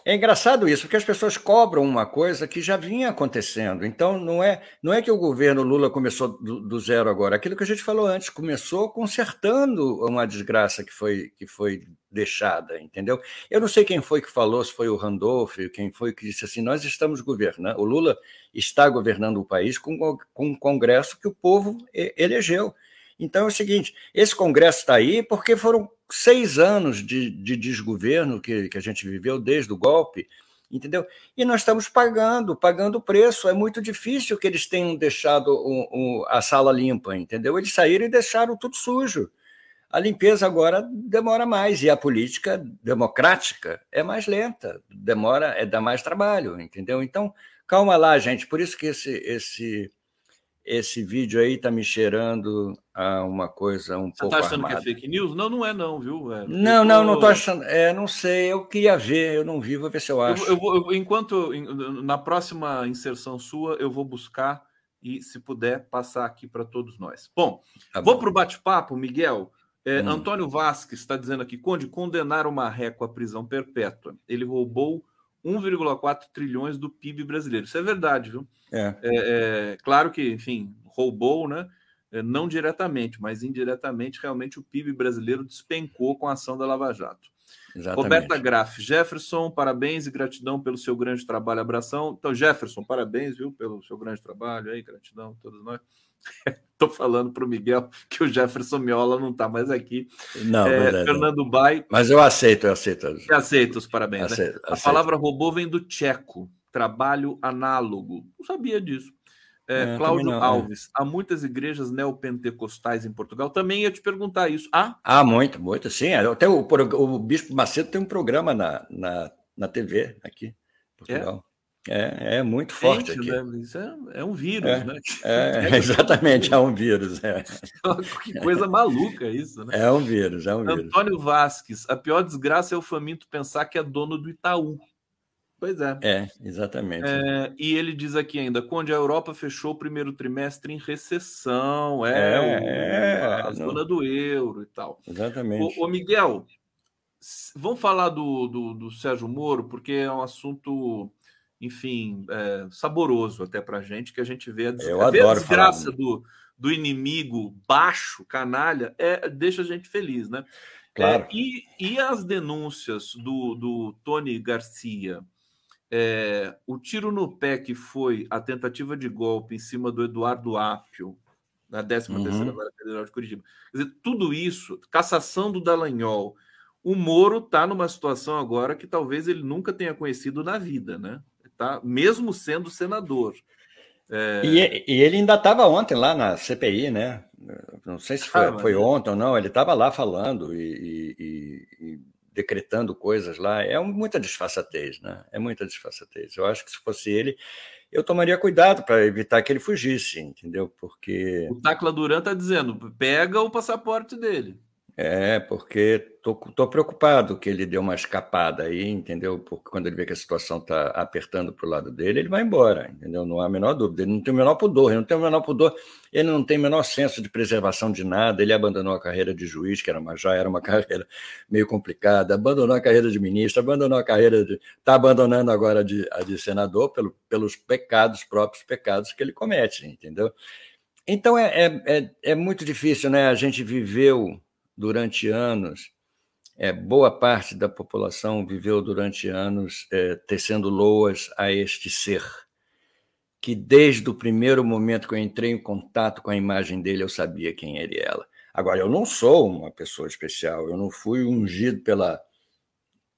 É engraçado isso, porque as pessoas cobram uma coisa que já vinha acontecendo. Então, não é, não é que o governo Lula começou do, do, zero agora. Aquilo que a gente falou antes, começou consertando uma desgraça que foi, que foi deixada, entendeu? Eu não sei quem foi que falou, se foi o Randolph, quem foi que disse assim: nós estamos governando, o Lula está governando o país com, com um Congresso que o povo elegeu. Então é o seguinte: esse Congresso está aí porque foram seis anos de, de desgoverno que, que a gente viveu desde o golpe, entendeu? E nós estamos pagando, pagando o preço. É muito difícil que eles tenham deixado o, o, a sala limpa, entendeu? Eles saíram e deixaram tudo sujo. A limpeza agora demora mais e a política democrática é mais lenta, demora, é dá mais trabalho, entendeu? Então, calma lá, gente. Por isso que esse esse esse vídeo aí tá me cheirando a uma coisa um Você pouco. Você tá achando armada. que é fake news? Não, não é, não, viu? É, não, não, não tô achando. É, não sei, eu queria ver, eu não vi, vou ver se eu acho. Eu, eu eu, enquanto na próxima inserção sua, eu vou buscar e, se puder, passar aqui para todos nós. Bom, tá vou para o bate-papo, Miguel. É, hum. Antônio Vasques está dizendo aqui: Conde, condenar o Marreco à prisão perpétua. Ele roubou 1,4 trilhões do PIB brasileiro. Isso é verdade, viu? É. é, é claro que, enfim, roubou, né? É, não diretamente, mas indiretamente, realmente o PIB brasileiro despencou com a ação da Lava Jato. Exatamente. Roberta Graff, Jefferson, parabéns e gratidão pelo seu grande trabalho, abração. Então, Jefferson, parabéns, viu, pelo seu grande trabalho aí, gratidão a todos nós. Estou falando para o Miguel que o Jefferson Miola não está mais aqui. Não, é, não, Fernando Bai. Mas eu aceito, eu aceito. Você aceita os parabéns. Aceito, né? aceito. A palavra robô vem do tcheco, trabalho análogo. Não sabia disso. É, é, Cláudio é. Alves, é. há muitas igrejas neopentecostais em Portugal. Também ia te perguntar isso. Ah, ah muito, muito, sim. Até o, o, Bispo Macedo tem um programa na, na, na TV aqui em Portugal. É, é muito forte Gente, aqui. Né? Isso é, é, um vírus, é, né? É, exatamente, é um vírus. É. que coisa maluca isso, né? É um vírus, é um vírus. Antônio Vasques, a pior desgraça é o faminto pensar que é dono do Itaú. Pois é. É, exatamente. É, e ele diz aqui ainda, quando a Europa fechou o primeiro trimestre em recessão, é, é, é a zona do euro e tal. Exatamente. Ô, ô Miguel, vamos falar do, do, do, Sérgio Moro, porque é um assunto, enfim, é, saboroso até para gente, que a gente vê a, des... A desgraça do, do inimigo baixo, canalha, é, deixa a gente feliz, né? Claro. É, e, e as denúncias do, do Tony Garcia é, o tiro no pé que foi a tentativa de golpe em cima do Eduardo Apio, na 13 uhum. terceira Vara Federal de Curitiba. Quer dizer, tudo isso, cassação do Dallagnol, o Moro está numa situação agora que talvez ele nunca tenha conhecido na vida, né? Tá? Mesmo sendo senador. É... E, e, ele ainda estava ontem lá na CPI, né? Não sei se foi, ah, foi ontem ou não, ele estava lá falando e, e, e decretando coisas lá, é muita disfarçatez, né? É muita disfarçatez. Eu acho que se fosse ele, eu tomaria cuidado para evitar que ele fugisse, entendeu? Porque. O Tacla Duran está dizendo: pega o passaporte dele. É, porque tô preocupado que ele deu uma escapada aí, entendeu? Porque quando ele vê que a situação está apertando para o lado dele, ele vai embora, entendeu? Não há a menor dúvida. Ele não tem o menor pudor, ele não tem o menor pudor, ele não tem o menor senso de preservação de nada. Ele abandonou a carreira de juiz, que era uma, já era uma carreira meio complicada, abandonou a carreira de ministro, abandonou a carreira de. está abandonando agora de, a de senador pelo, pelos pecados, próprios pecados que ele comete, entendeu? Então é, é, é, é muito difícil, né? A gente viveu durante anos, é, boa parte da população viveu durante anos é, tecendo loas a este ser, que desde o primeiro momento que eu entrei em contato com a imagem dele, eu sabia quem ele era. Agora, eu não sou uma pessoa especial, eu não fui ungido pela,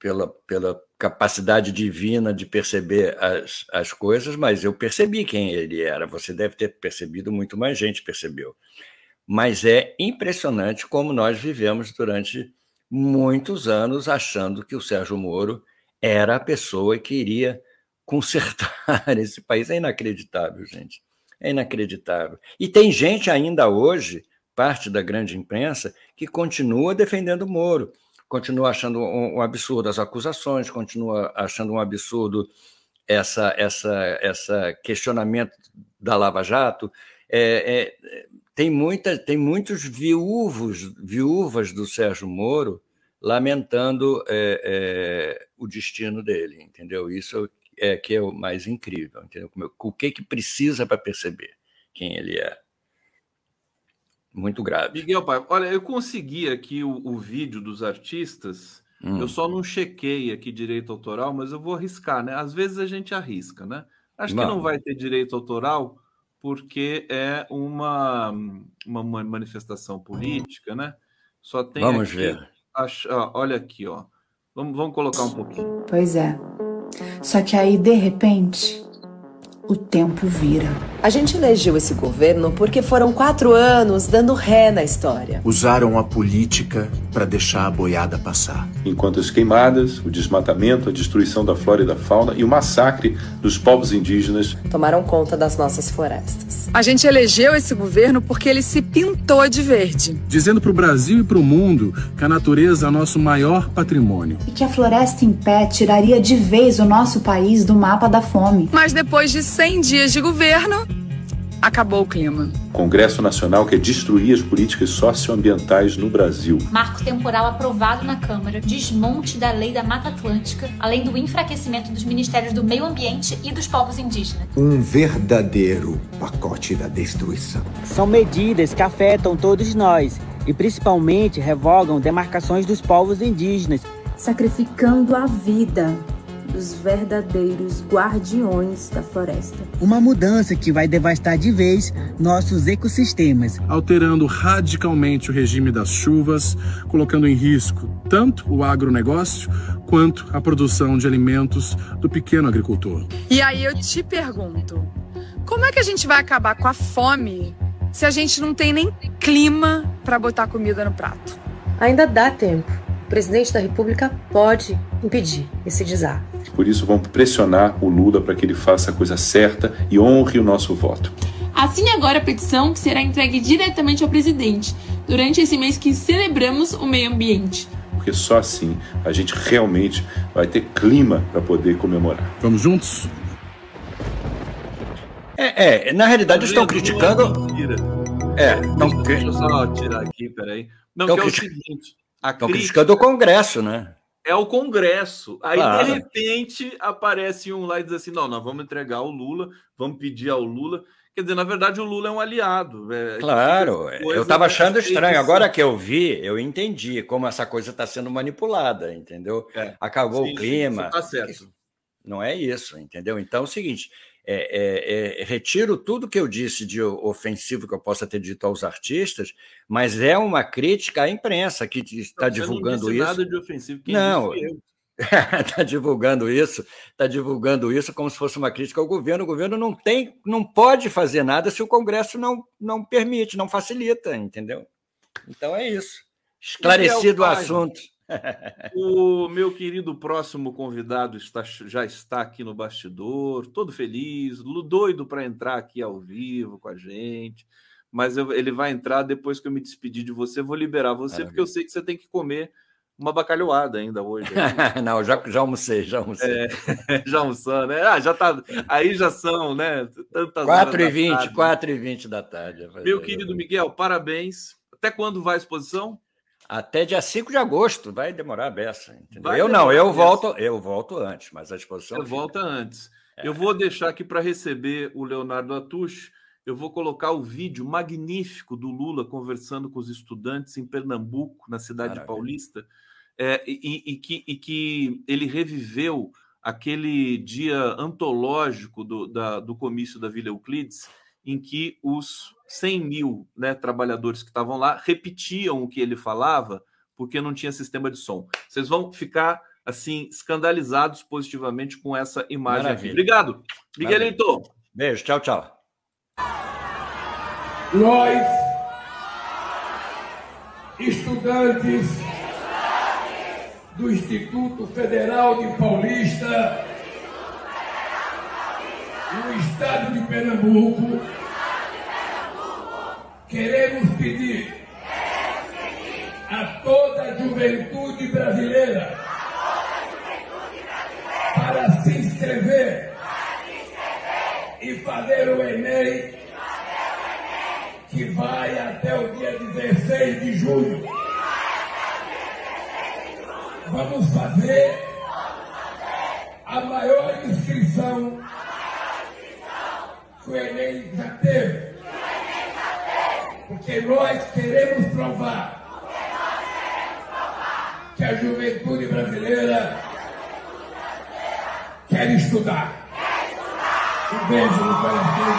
pela, pela capacidade divina de perceber as, as coisas, mas eu percebi quem ele era. Você deve ter percebido, muito mais gente percebeu mas é impressionante como nós vivemos durante muitos anos achando que o Sérgio Moro era a pessoa que iria consertar esse país. É inacreditável, gente. É inacreditável. E tem gente ainda hoje, parte da grande imprensa, que continua defendendo o Moro, continua achando um, absurdo as acusações, continua achando um absurdo essa, essa, essa questionamento da Lava Jato. É, é, tem, muita, tem muitos viúvos, viúvas do Sérgio Moro lamentando é, é, o destino dele, entendeu? Isso é que é o mais incrível, entendeu? O que que precisa para perceber quem ele é? Muito grave. Miguel, pai, olha, eu consegui aqui o, o vídeo dos artistas. Hum. Eu só não chequei aqui direito autoral, mas eu vou arriscar, né? Às vezes a gente arrisca, né? Acho não. que não vai ter direito autoral, porque é uma, uma manifestação política, né? Só tem Vamos aqui, ver. olha aqui, ó. Vamos, vamos colocar um pouquinho. Pois é. Só que aí, de repente, o tempo vira. A gente elegeu esse governo porque foram quatro anos dando ré na história. Usaram a política para deixar a boiada passar. Enquanto as queimadas, o desmatamento, a destruição da flora e da fauna e o massacre dos povos indígenas tomaram conta das nossas florestas. A gente elegeu esse governo porque ele se pintou de verde. Dizendo para o Brasil e para o mundo que a natureza é nosso maior patrimônio. E que a floresta em pé tiraria de vez o nosso país do mapa da fome. Mas depois de 100 dias de governo, acabou o clima. Congresso Nacional quer destruir as políticas socioambientais no Brasil. Marco temporal aprovado na Câmara, desmonte da lei da Mata Atlântica, além do enfraquecimento dos ministérios do Meio Ambiente e dos povos indígenas. Um verdadeiro pacote da destruição. São medidas que afetam todos nós e principalmente revogam demarcações dos povos indígenas, sacrificando a vida os verdadeiros guardiões da floresta. Uma mudança que vai devastar de vez nossos ecossistemas, alterando radicalmente o regime das chuvas, colocando em risco tanto o agronegócio quanto a produção de alimentos do pequeno agricultor. E aí eu te pergunto, como é que a gente vai acabar com a fome se a gente não tem nem clima para botar comida no prato? Ainda dá tempo. O presidente da República pode impedir esse desastre. Por isso, vamos pressionar o Lula para que ele faça a coisa certa e honre o nosso voto. Assine agora a petição que será entregue diretamente ao presidente durante esse mês que celebramos o meio ambiente. Porque só assim a gente realmente vai ter clima para poder comemorar. Vamos juntos? É, é na realidade estão criticando. É, não, deixa eu só tirar aqui, peraí. Não, que é o seguinte. Estão criticando o Congresso, né? É o Congresso. Aí, claro. de repente, aparece um lá e diz assim: não, nós vamos entregar o Lula, vamos pedir ao Lula. Quer dizer, na verdade, o Lula é um aliado. É, claro, eu estava achando estranho. Agora que eu vi, eu entendi como essa coisa está sendo manipulada, entendeu? É. Acabou sim, o clima. Está certo. Não é isso, entendeu? Então é o seguinte: é, é, é, retiro tudo que eu disse de ofensivo que eu possa ter dito aos artistas, mas é uma crítica à imprensa que está divulgando não isso. Nada de ofensivo. Quem não, está divulgando isso, está divulgando isso como se fosse uma crítica ao governo. O governo não tem, não pode fazer nada se o Congresso não, não permite, não facilita, entendeu? Então é isso. Esclarecido o assunto. O meu querido próximo convidado está, já está aqui no bastidor, todo feliz, doido para entrar aqui ao vivo com a gente. Mas eu, ele vai entrar depois que eu me despedir de você. Vou liberar você, Maravilha. porque eu sei que você tem que comer uma bacalhoada ainda hoje. Não, já, já almocei, já almocei. É, já almoçando, né? Ah, já tá. Aí já são, né? Tantas 4 e 20, 4 e 20 da tarde. Meu querido Miguel, parabéns. Até quando vai a exposição? Até dia 5 de agosto, vai demorar a beça. Entendeu? Eu não, eu volto, eu volto antes, mas a exposição. Você volta antes. É. Eu vou deixar aqui para receber o Leonardo Atush. Eu vou colocar o vídeo magnífico do Lula conversando com os estudantes em Pernambuco, na cidade Maravilha. paulista, é, e, e, que, e que ele reviveu aquele dia antológico do, da, do comício da Vila Euclides, em que os 100 mil né, trabalhadores que estavam lá repetiam o que ele falava porque não tinha sistema de som. Vocês vão ficar assim escandalizados positivamente com essa imagem Maravilha. aqui. Obrigado, Miguelito. Beijo, tchau, tchau. Nós, estudantes do Instituto Federal de Paulista, no estado de Pernambuco, queremos pedir a toda a juventude brasileira para se inscrever e fazer o Enem, que vai até o dia 16 de julho. Vamos fazer a maior inscrição que o Enem já teve. Porque nós queremos provar que a juventude brasileira quer estudar. Um beijo no coração.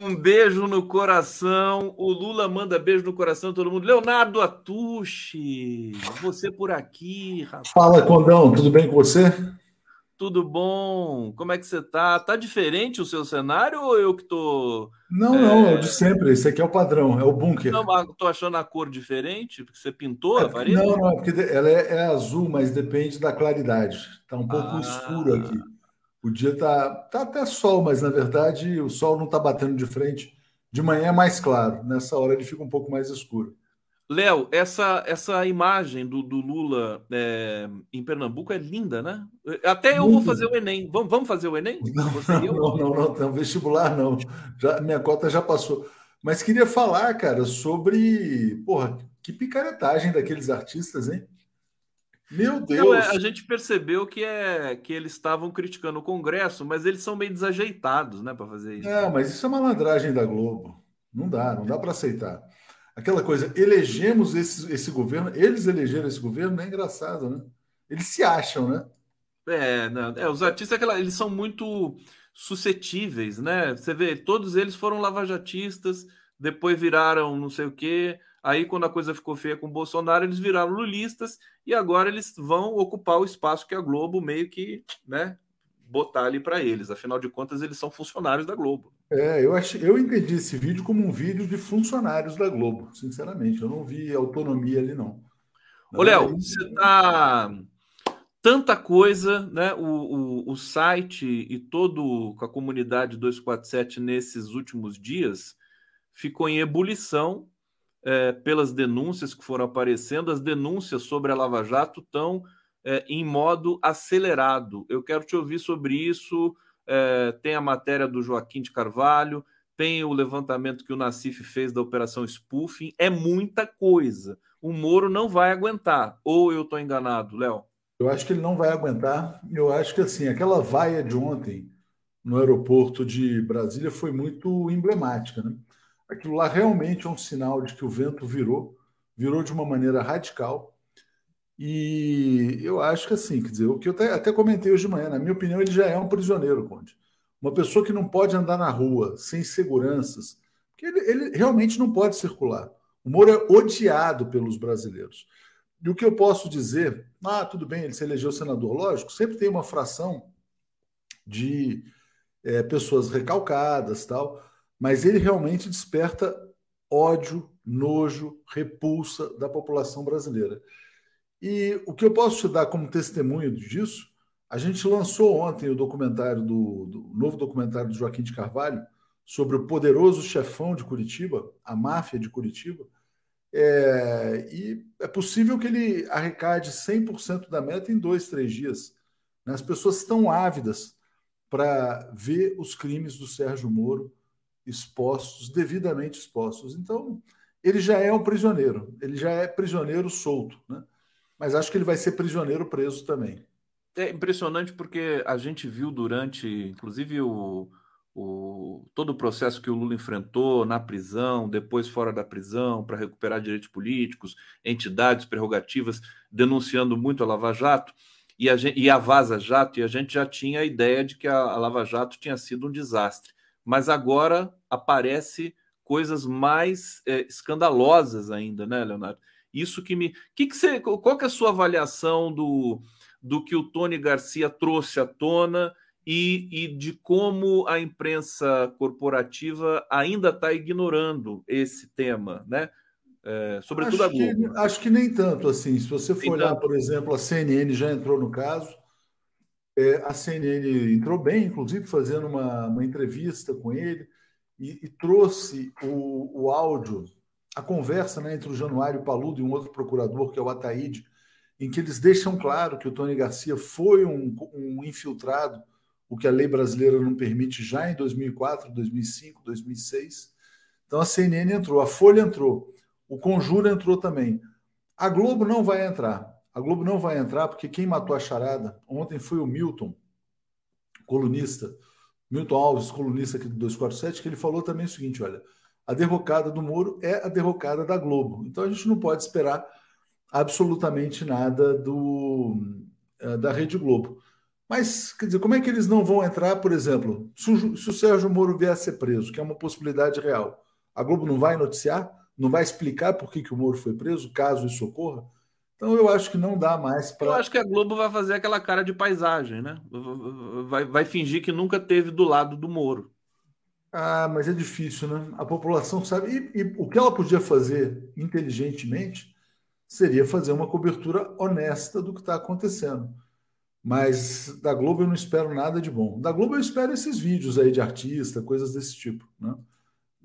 Um beijo no coração. O Lula manda beijo no coração de todo mundo. Leonardo Atushi, você por aqui, rapaz. Fala, Condão, tudo bem com você? Tudo bom? Como é que você tá? Tá diferente o seu cenário ou eu que tô. Não, é... não, é o de sempre. Esse aqui é o padrão, é o bunker. Não, mas tô achando a cor diferente, porque você pintou a parede? Não, não, porque ela é, é, azul, mas depende da claridade. Tá um pouco ah. escuro aqui. O dia tá, tá até sol, mas na verdade o sol não tá batendo de frente. De manhã é mais claro, nessa hora ele fica um pouco mais escuro. Léo, essa, essa imagem do, do Lula é, em Pernambuco é linda, né? Até eu Muito. vou fazer o Enem. Vamos, vamos fazer o Enem? Não, não, não, não, não, vestibular não. Já, minha cota já passou. Mas queria falar, cara, sobre. Porra, que picaretagem daqueles artistas, hein? Meu Deus! Não, é, a gente percebeu que, é, que eles estavam criticando o Congresso, mas eles são meio desajeitados, né, para fazer isso. É, mas isso é malandragem da Globo. Não dá, não dá para aceitar. Aquela coisa, elegemos esse, esse governo, eles elegeram esse governo, é engraçado, né? Eles se acham, né? É, não, é os artistas, aquela, eles são muito suscetíveis, né? Você vê, todos eles foram lavajatistas, depois viraram não sei o quê. Aí, quando a coisa ficou feia com o Bolsonaro, eles viraram lulistas e agora eles vão ocupar o espaço que a Globo meio que, né, botar ali para eles. Afinal de contas, eles são funcionários da Globo. É, eu, acho, eu entendi esse vídeo como um vídeo de funcionários da Globo, sinceramente. Eu não vi autonomia ali, não. Ô, Léo, você tá tanta coisa, né? O, o, o site e todo a comunidade 247 nesses últimos dias ficou em ebulição é, pelas denúncias que foram aparecendo. As denúncias sobre a Lava Jato estão é, em modo acelerado. Eu quero te ouvir sobre isso. É, tem a matéria do Joaquim de Carvalho, tem o levantamento que o Nassif fez da Operação Spoofing. É muita coisa. O Moro não vai aguentar. Ou eu estou enganado, Léo? Eu acho que ele não vai aguentar. Eu acho que assim, aquela vaia de ontem no aeroporto de Brasília foi muito emblemática. Né? Aquilo lá realmente é um sinal de que o vento virou, virou de uma maneira radical. E eu acho que assim, quer dizer, o que eu até, até comentei hoje de manhã, na minha opinião, ele já é um prisioneiro, Conde. Uma pessoa que não pode andar na rua sem seguranças, porque ele, ele realmente não pode circular. O Moro é odiado pelos brasileiros. E o que eu posso dizer, ah, tudo bem, ele se elegeu senador, lógico, sempre tem uma fração de é, pessoas recalcadas, tal, mas ele realmente desperta ódio, nojo, repulsa da população brasileira. E o que eu posso te dar como testemunho disso, a gente lançou ontem o documentário do, do novo documentário do Joaquim de Carvalho sobre o poderoso chefão de Curitiba, a máfia de Curitiba, é, e é possível que ele arrecade 100% da meta em dois, três dias. Né? As pessoas estão ávidas para ver os crimes do Sérgio Moro expostos, devidamente expostos. Então, ele já é um prisioneiro, ele já é prisioneiro solto, né? Mas acho que ele vai ser prisioneiro preso também. É impressionante porque a gente viu durante, inclusive, o, o, todo o processo que o Lula enfrentou na prisão, depois fora da prisão, para recuperar direitos políticos, entidades, prerrogativas, denunciando muito a Lava Jato e a, e a Vaza Jato, e a gente já tinha a ideia de que a, a Lava Jato tinha sido um desastre. Mas agora aparece coisas mais é, escandalosas ainda, né, Leonardo? Isso que me. Que que você, qual que é a sua avaliação do, do que o Tony Garcia trouxe à tona? e, e de como a imprensa corporativa ainda está ignorando esse tema, né? É, sobretudo acho a Globo. Que, acho que nem tanto assim. Se você for olhar, por exemplo, a CNN já entrou no caso. É, a CNN entrou bem, inclusive fazendo uma, uma entrevista com ele e, e trouxe o, o áudio, a conversa né, entre o Januário Paludo e um outro procurador, que é o Ataíde, em que eles deixam claro que o Tony Garcia foi um, um infiltrado o que a lei brasileira não permite já em 2004, 2005, 2006. Então a CNN entrou, a Folha entrou, o Conjuro entrou também. A Globo não vai entrar. A Globo não vai entrar porque quem matou a charada ontem foi o Milton, colunista, Milton Alves, colunista aqui do 247, que ele falou também o seguinte: olha, a derrocada do Moro é a derrocada da Globo. Então a gente não pode esperar absolutamente nada do eh, da Rede Globo. Mas, quer dizer, como é que eles não vão entrar, por exemplo, se o, se o Sérgio Moro vier a ser preso, que é uma possibilidade real, a Globo não vai noticiar? Não vai explicar por que, que o Moro foi preso, caso isso ocorra? Então eu acho que não dá mais para. Eu acho que a Globo vai fazer aquela cara de paisagem, né? Vai, vai fingir que nunca teve do lado do Moro. Ah, mas é difícil, né? A população sabe. E, e, o que ela podia fazer inteligentemente seria fazer uma cobertura honesta do que está acontecendo. Mas da Globo eu não espero nada de bom. Da Globo eu espero esses vídeos aí de artista, coisas desse tipo. Né?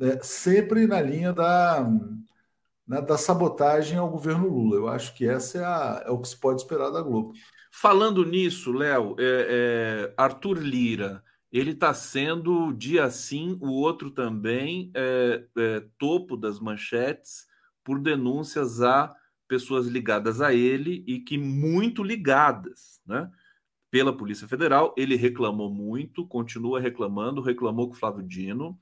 É, sempre na linha da, na, da sabotagem ao governo Lula. Eu acho que essa é, a, é o que se pode esperar da Globo. Falando nisso, Léo, é, é, Arthur Lira, ele está sendo dia sim, o outro também, é, é, topo das manchetes por denúncias a pessoas ligadas a ele e que muito ligadas, né? pela Polícia Federal. Ele reclamou muito, continua reclamando, reclamou com o Flávio Dino.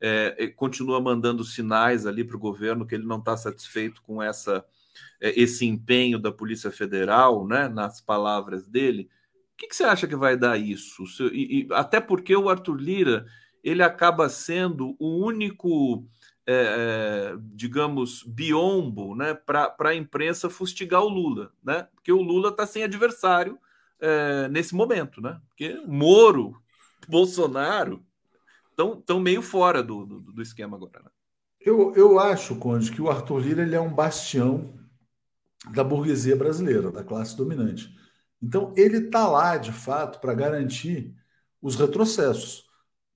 é, continua mandando sinais ali para o governo que ele não está satisfeito com essa, é, esse empenho da Polícia Federal, né, nas palavras dele. O que, que você acha que vai dar isso? E, e, até porque o Arthur Lira ele acaba sendo o único, é digamos, biombo né, para a imprensa fustigar o Lula, né? Porque o Lula está sem adversário é, nesse momento, né? Porque Moro, Bolsonaro estão meio fora do, do, do esquema agora. Né? Eu, eu acho, Conde, que o Arthur Lira ele é um bastião da burguesia brasileira, da classe dominante. Então, ele está lá, de fato, para garantir os retrocessos,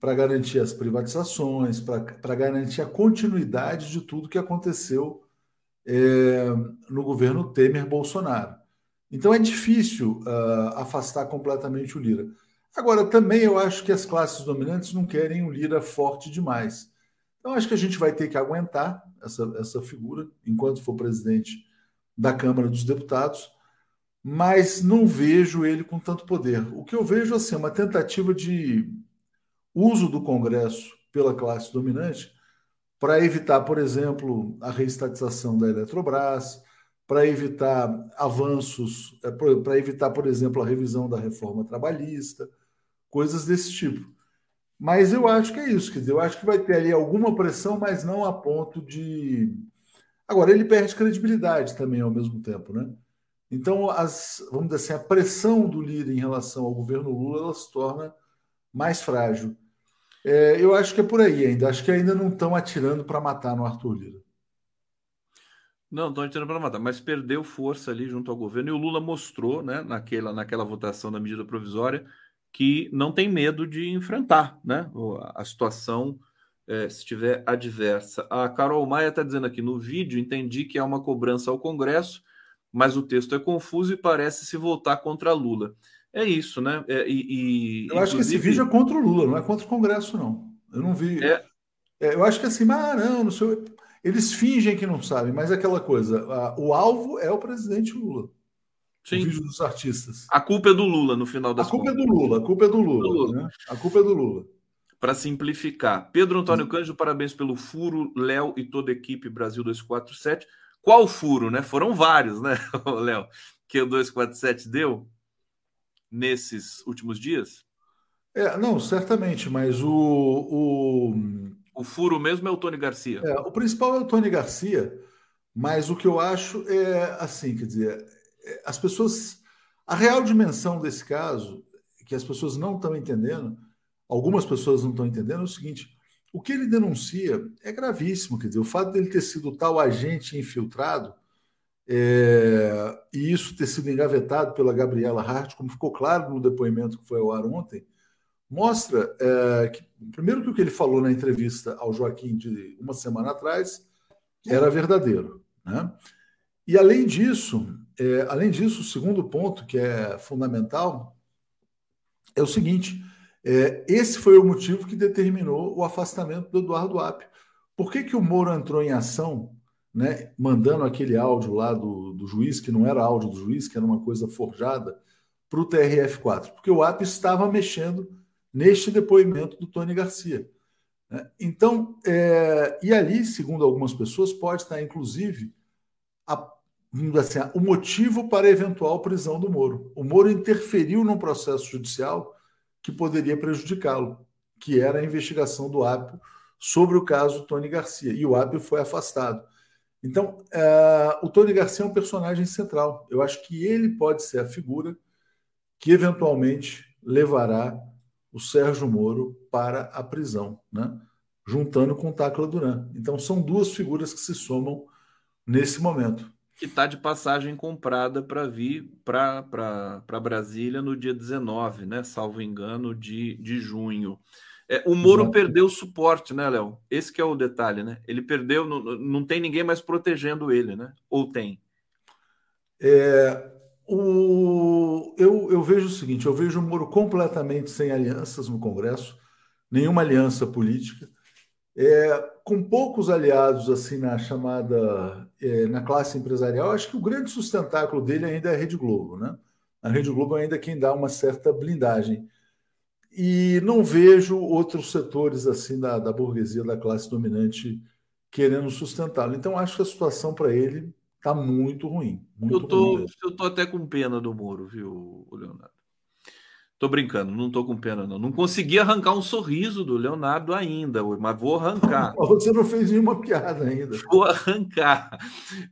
para garantir as privatizações, para garantir a continuidade de tudo que aconteceu é, no governo Temer-Bolsonaro. Então, é difícil uh, afastar completamente o Lira. Agora, também eu acho que as classes dominantes não querem um Lira forte demais. Então, acho que a gente vai ter que aguentar essa, essa figura enquanto for presidente da Câmara dos Deputados, mas não vejo ele com tanto poder. O que eu vejo assim, é uma tentativa de uso do Congresso pela classe dominante para evitar, por exemplo, a reestatização da Eletrobras, para evitar avanços, é, para evitar, por exemplo, a revisão da reforma trabalhista, coisas desse tipo. Mas eu acho que é isso, quer dizer, eu acho que vai ter ali alguma pressão, mas não a ponto de. Agora, ele perde credibilidade também ao mesmo tempo, né? Então, as, vamos dizer assim, a pressão do líder em relação ao governo Lula ela se torna mais frágil. É, eu acho que é por aí ainda. Acho que ainda não estão atirando para matar no Arthur Lira. Não, estão atirando para matar, mas perdeu força ali junto ao governo. E o Lula mostrou, né, naquela, naquela votação da medida provisória, que não tem medo de enfrentar né, a situação é, se estiver adversa. A Carol Maia está dizendo aqui no vídeo: entendi que há uma cobrança ao Congresso, mas o texto é confuso e parece se voltar contra Lula. É isso, né? É, e, e, eu acho que esse vídeo é contra o Lula, não é contra o Congresso, não. Eu não vi. É... É, eu acho que assim, ah, não, não sei. Eles fingem que não sabem, mas é aquela coisa: a, o alvo é o presidente Lula. Sim. O vídeo dos artistas. A culpa é do Lula, no final das A culpa contas. é do Lula, a culpa é do Lula. Do Lula. Né? A culpa é do Lula. Para simplificar, Pedro Antônio Sim. Cândido, parabéns pelo furo, Léo e toda a equipe Brasil 247. Qual furo, né? Foram vários, né, Léo, que o 247 deu nesses últimos dias? É, não, certamente, mas o, o. O furo mesmo é o Tony Garcia. É, o principal é o Tony Garcia, mas o que eu acho é assim, quer dizer, é, as pessoas. A real dimensão desse caso, que as pessoas não estão entendendo, algumas pessoas não estão entendendo, é o seguinte: o que ele denuncia é gravíssimo, quer dizer, o fato dele ter sido tal agente infiltrado é, e isso ter sido engavetado pela Gabriela Hart, como ficou claro no depoimento que foi ao ar ontem, mostra é, que, primeiro, que o que ele falou na entrevista ao Joaquim de uma semana atrás era verdadeiro. Né? E, além disso, é, além disso, o segundo ponto que é fundamental é o seguinte: é, esse foi o motivo que determinou o afastamento do Eduardo Apio. Por que, que o Moro entrou em ação né, mandando aquele áudio lá do, do juiz, que não era áudio do juiz, que era uma coisa forjada, para o TRF4, porque o AP estava mexendo neste depoimento do Tony Garcia. Né? Então, é, e ali, segundo algumas pessoas, pode estar, inclusive, a, assim, o motivo para a eventual prisão do Moro. O Moro interferiu num processo judicial que poderia prejudicá-lo, que era a investigação do AP sobre o caso Tony Garcia, e o AP foi afastado. Então, uh, o Tony Garcia é um personagem central. Eu acho que ele pode ser a figura que eventualmente levará o Sérgio Moro para a prisão, né? juntando com o Tacla Duran. Então, são duas figuras que se somam nesse momento. Que está de passagem comprada para vir para Brasília no dia 19, né? salvo engano, de, de junho. É, o Moro Exato. perdeu o suporte, né, Léo? Esse que é o detalhe, né? Ele perdeu, não, não tem ninguém mais protegendo ele, né? Ou tem? É, o, eu, eu vejo o seguinte: eu vejo o Moro completamente sem alianças no Congresso, nenhuma aliança política, é, com poucos aliados assim na chamada é, na classe empresarial. Acho que o grande sustentáculo dele ainda é a Rede Globo, né? A Rede Globo ainda é quem dá uma certa blindagem. e não vejo outros setores assim da, da burguesia, da classe dominante, querendo sustentá-lo. Então, acho que a situação para ele está muito ruim. Muito eu, tô, ruim eu tô até com pena do Moro, viu, Leonardo? Tô brincando, não tô com pena, não. Não consegui arrancar um sorriso do Leonardo ainda, mas vou arrancar. Você não fez nenhuma piada ainda. Vou arrancar.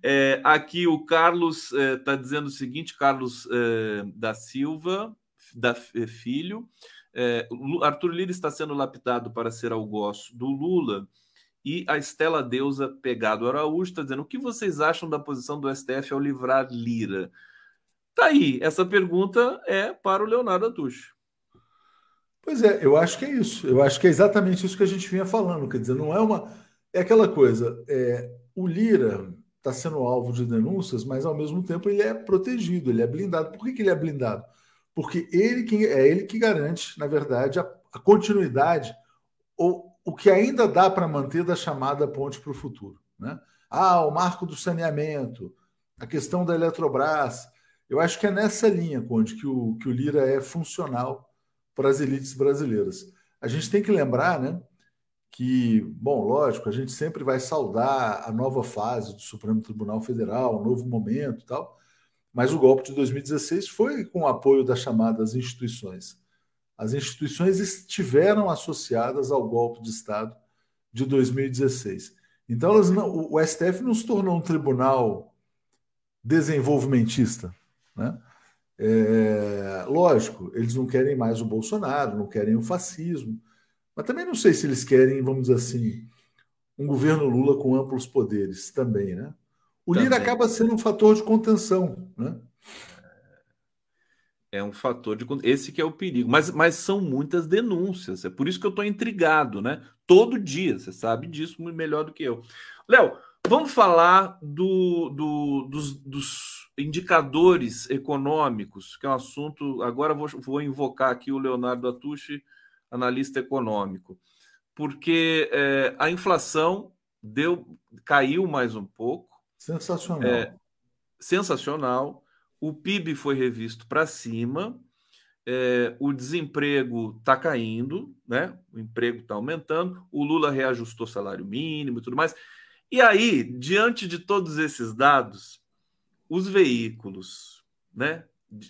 É, aqui o Carlos está é, dizendo o seguinte: Carlos é, da Silva, da é, Filho. É, Arthur Lira está sendo lapidado para ser algoz do Lula. E a Estela Deusa Pegado Araújo está dizendo: o que vocês acham da posição do STF ao livrar Lira? Tá aí, essa pergunta é para o Leonardo Atucho. Pois é, eu acho que é isso. Eu acho que é exatamente isso que a gente vinha falando. Quer dizer, não é uma. É aquela coisa. É, o Lira está sendo alvo de denúncias, mas ao mesmo tempo ele é protegido, ele é blindado. Por que, que ele é blindado? porque ele que, é ele que garante, na verdade, a, a continuidade ou o que ainda dá para manter da chamada ponte para o futuro. Né? Ah, o marco do saneamento, a questão da Eletrobras. Eu acho que é nessa linha, Conde, que o, que o Lira é funcional para as elites brasileiras. A gente tem que lembrar né, que, bom, lógico, a gente sempre vai saudar a nova fase do Supremo Tribunal Federal, o novo momento e tal, mas o golpe de 2016 foi com o apoio das chamadas instituições. As instituições estiveram associadas ao golpe de Estado de 2016. Então, não, o STF não se tornou um tribunal desenvolvimentista. Né? É, lógico, eles não querem mais o Bolsonaro, não querem o fascismo, mas também não sei se eles querem, vamos dizer assim, um governo Lula com amplos poderes também, né? O Também. Lira acaba sendo um fator de contenção, né? É um fator de esse que é o perigo, mas, mas são muitas denúncias. É por isso que eu estou intrigado, né? Todo dia, você sabe disso melhor do que eu. Léo, vamos falar do, do, dos, dos, indicadores econômicos, que é um assunto. Agora vou, vou invocar aqui o Leonardo Atucci, analista econômico, porque é, a inflação deu caiu mais um pouco Sensacional. É, sensacional. O PIB foi revisto para cima. É, o desemprego está caindo, né? O emprego está aumentando. O Lula reajustou salário mínimo e tudo mais. E aí, diante de todos esses dados, os veículos, né,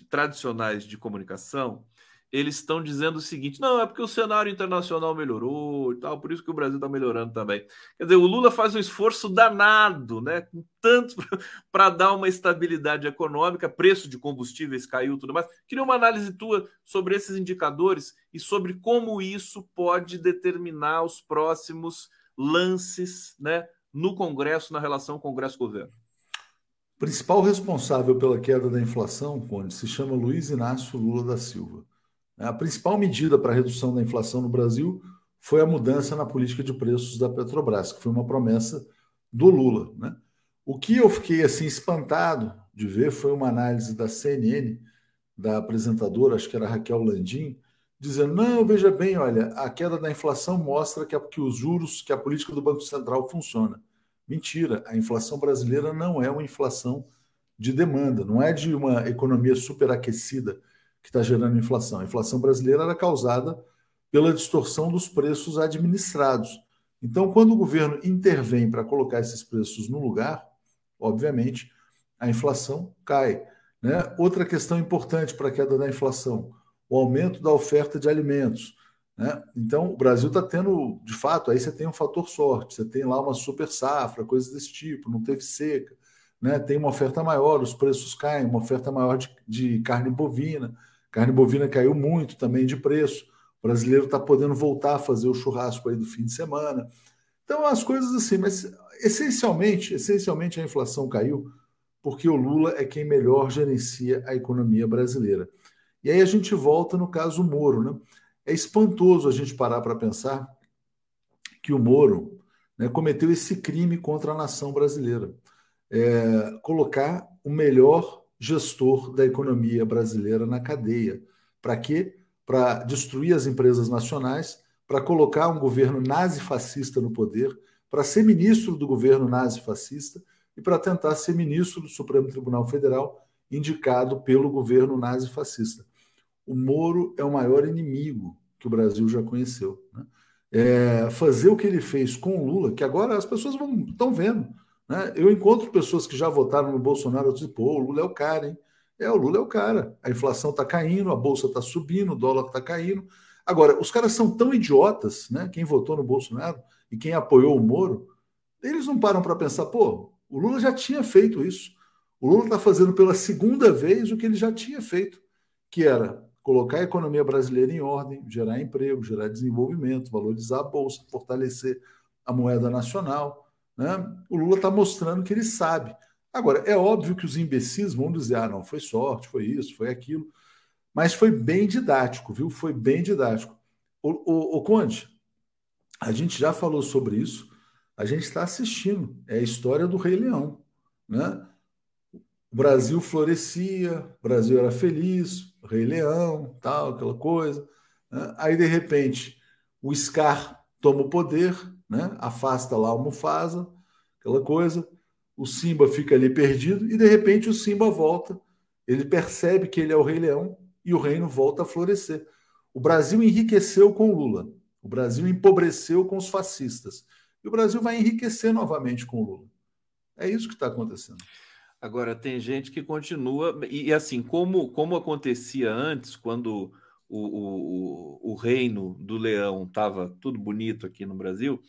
tradicionais de comunicação eles estão dizendo o seguinte: não, é porque o cenário internacional melhorou e tal, por isso que o Brasil está melhorando também. Quer dizer, o Lula faz um esforço danado, né? Com tanto para dar uma estabilidade econômica, preço de combustíveis caiu tudo mais. Queria uma análise tua sobre esses indicadores e sobre como isso pode determinar os próximos lances né, no Congresso, na relação Congresso-governo. O principal responsável pela queda da inflação, Conde, se chama Luiz Inácio Lula da Silva. A principal medida para a redução da inflação no Brasil foi a mudança na política de preços da Petrobras, que foi uma promessa do Lula. Né? O que eu fiquei assim espantado de ver foi uma análise da CNN, da apresentadora, acho que era Raquel Landim, dizendo: não, veja bem, olha, a queda da inflação mostra que, a, que os juros, que a política do Banco Central funciona. Mentira, a inflação brasileira não é uma inflação de demanda, não é de uma economia superaquecida que está gerando inflação. A inflação brasileira era causada pela distorção dos preços administrados. Então, quando o governo intervém para colocar esses preços no lugar, obviamente, a inflação cai. Né? Outra questão importante para a queda da inflação: o aumento da oferta de alimentos. Né? Então, o Brasil está tendo, de fato, aí você tem um fator sorte, você tem lá uma super safra, coisas desse tipo, não teve seca, né? tem uma oferta maior, os preços caem, uma oferta maior de, de carne bovina. Carne bovina caiu muito também de preço. O brasileiro está podendo voltar a fazer o churrasco aí do fim de semana. Então, as coisas assim, mas essencialmente, essencialmente a inflação caiu porque o Lula é quem melhor gerencia a economia brasileira. E aí a gente volta no caso Moro, né? É espantoso a gente parar para pensar que o Moro né, cometeu esse crime contra a nação brasileira. É, colocar o melhor gestor da economia brasileira na cadeia. Para quê? Para destruir as empresas nacionais, para colocar um governo nazi-fascista no poder, para ser ministro do governo nazi-fascista e para tentar ser ministro do Supremo Tribunal Federal, indicado pelo governo nazi-fascista. O Moro é o maior inimigo que o Brasil já conheceu. Né? É, fazer o que ele fez com o Lula, que agora as pessoas estão vendo. Né? Eu encontro pessoas que já votaram no Bolsonaro, eu digo, pô, o Lula é o cara, hein? É, o Lula é o cara. A inflação está caindo, a bolsa está subindo, o dólar está caindo. Agora, os caras são tão idiotas, né? Quem votou no Bolsonaro e quem apoiou o Moro, eles não param para pensar, pô, o Lula já tinha feito isso. O Lula está fazendo pela segunda vez o que ele já tinha feito, que era colocar a economia brasileira em ordem, gerar emprego, gerar desenvolvimento, valorizar a bolsa, fortalecer a moeda nacional. Né? O Lula está mostrando que ele sabe. Agora, é óbvio que os imbecis vão dizer: ah, não, foi sorte, foi isso, foi aquilo. Mas foi bem didático, viu? Foi bem didático. O, o, o Conde, a gente já falou sobre isso, a gente está assistindo. É a história do Rei Leão. Né? O Brasil florescia, o Brasil era feliz, Rei Leão, tal, aquela coisa. Né? Aí, de repente, o Scar toma o poder, né? afasta lá o Mufasa, aquela coisa. O Simba fica ali perdido e, de repente, o Simba volta. Ele percebe que ele é o Rei Leão e o reino volta a florescer. O Brasil enriqueceu com Lula. O Brasil empobreceu com os fascistas. E o Brasil vai enriquecer novamente com Lula. É isso que está acontecendo. Agora, tem gente que continua. E, assim, como, como acontecia antes, quando o, o, o reino do leão estava tudo bonito aqui no Brasil,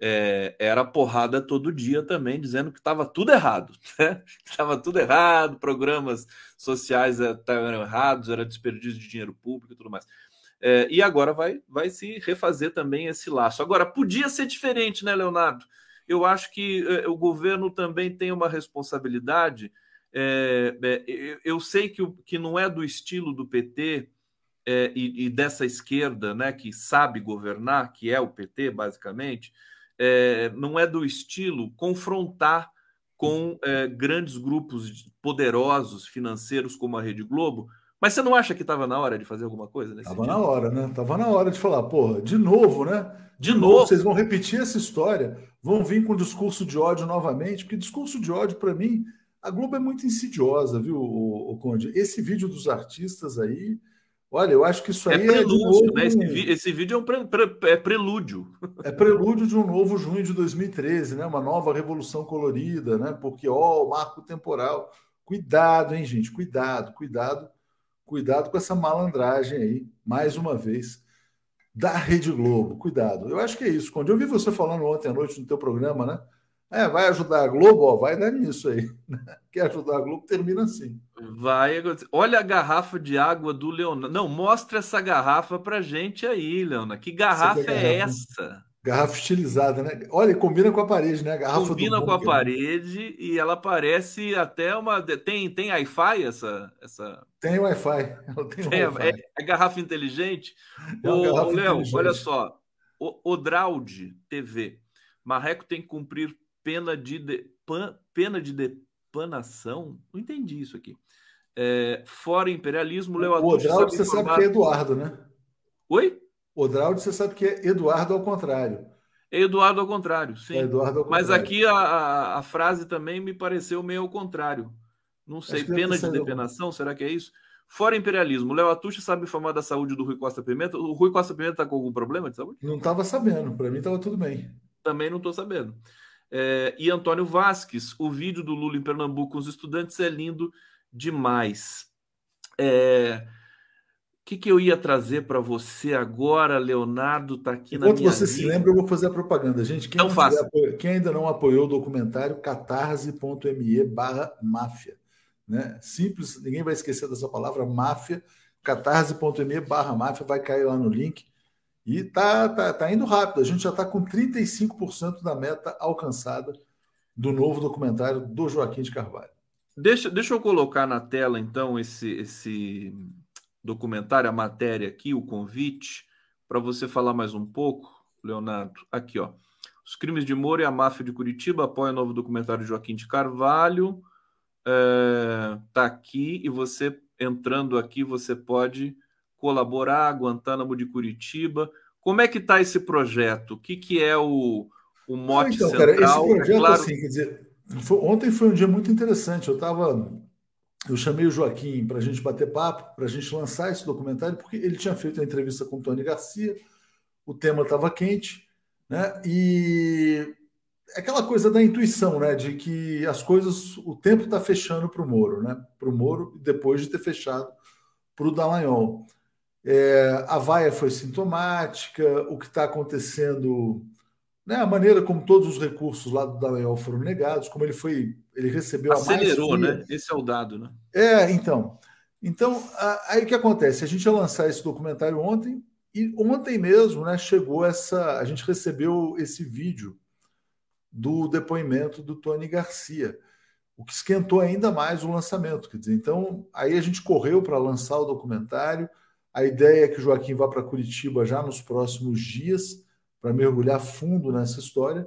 é, era porrada todo dia também, dizendo que estava tudo errado. Né? Estava tudo errado, programas sociais estavam errados, era desperdício de dinheiro público e tudo mais. É, e agora vai, vai se refazer também esse laço. Agora, podia ser diferente, né, Leonardo? Eu acho que eh, o governo também tem uma responsabilidade. É, é, eu sei que, que não é do estilo do PT é, e, e, dessa esquerda, né, que sabe governar, que é o PT, basicamente, não é do estilo confrontar com grandes grupos poderosos financeiros como a Rede Globo. Mas você não acha que estava na hora de fazer alguma coisa nesse Estava na hora, né? Estava na hora de falar, porra, de novo, né? De, de novo, novo, vocês vão repetir essa história vão vir com discurso de ódio novamente, porque discurso de ódio, para mim, a Globo é muito insidiosa, viu, o, Conde? Esse vídeo dos artistas aí, olha, eu acho que isso é aí é. Prelúdio, é novo, né? esse, esse, vídeo é um pre, pre, é prelúdio. É prelúdio de um novo junho de 2013, né? Uma nova revolução colorida, né? Porque, ó, o marco temporal. Cuidado, hein, gente? Cuidado, cuidado, cuidado com essa malandragem aí, mais uma vez da Rede Globo. Cuidado. Eu acho que é isso. Quando eu vi você falando ontem à noite no teu programa, né? É, vai ajudar a Globo, ó, vai dar nisso aí. Quer ajudar a Globo, termina assim. Vai. Olha a garrafa de água do Leonardo. Não, mostra essa garrafa pra gente aí, Leona. Que garrafa, garrafa é essa? Garrafa estilizada, né? Olha, combina com a parede, né? A garrafa combina com a parede e ela parece até uma. Tem, tem Wi-Fi essa, essa. Tem Wi-Fi. Tem, tem wi é, é, garrafa inteligente. É Ô, Léo, olha só. O Odraud TV. Marreco tem que cumprir pena de, de pan, pena de depanação. Não entendi isso aqui. É, fora imperialismo, Léo O Odraud, você sabe que é Eduardo, né? Oi? Odraud, você sabe que é Eduardo ao contrário. É Eduardo ao contrário, sim. É Eduardo ao contrário. Mas aqui a, a, a, frase também me pareceu meio ao contrário. Não sei, pena de depenação, será que é isso? Fora imperialismo, Léo Atucha sabe informar da saúde do Rui Costa Pimenta? O Rui Costa Pimenta está com algum problema de saúde? Não estava sabendo, para mim estava tudo bem. Também não estou sabendo. É, e Antônio Vasques, o vídeo do Lula em Pernambuco com os estudantes é lindo demais. É, que, que eu ia trazer para você agora, Leonardo? Está aqui Enquanto na minha você se lembra, eu vou fazer a propaganda. Gente, quem, tiver, quem ainda não apoiou o documentário, catarse.me barra máfia. Né? Simples, ninguém vai esquecer dessa palavra, máfia. catarse.me barra máfia, vai cair lá no link. E tá, tá, tá indo rápido. A gente já está com 35% da meta alcançada do novo documentário do Joaquim de Carvalho. Deixa, deixa eu colocar na tela, então, esse, esse documentário, a matéria aqui, o convite, para você falar mais um pouco, Leonardo. Aqui, ó. Os crimes de Moro e a máfia de Curitiba apoia o novo documentário de Joaquim de Carvalho. É, tá aqui e você entrando aqui, você pode colaborar. Guantánamo de Curitiba. Como é que está esse projeto? O que, que é o, o mote então, central? Cara, esse projeto, é claro... assim, quer dizer, foi, ontem foi um dia muito interessante. Eu estava eu chamei o Joaquim para a gente bater papo, para a gente lançar esse documentário, porque ele tinha feito a entrevista com o Tony Garcia, o tema estava quente, né? E é aquela coisa da intuição, né? De que as coisas, o tempo está fechando para o Moro, né? Para o Moro, depois de ter fechado para o Dallagnol. É, a vaia foi sintomática, o que está acontecendo, né? A maneira como todos os recursos lá do Dallagnol foram negados, como ele foi, ele recebeu Acelerou, a mais né? Esse é o dado, né? É, então. Então, aí o que acontece? A gente ia lançar esse documentário ontem, e ontem mesmo, né, chegou essa. A gente recebeu esse vídeo do depoimento do Tony Garcia, o que esquentou ainda mais o lançamento. Quer dizer, então, aí a gente correu para lançar o documentário. A ideia é que o Joaquim vá para Curitiba já nos próximos dias para mergulhar fundo nessa história,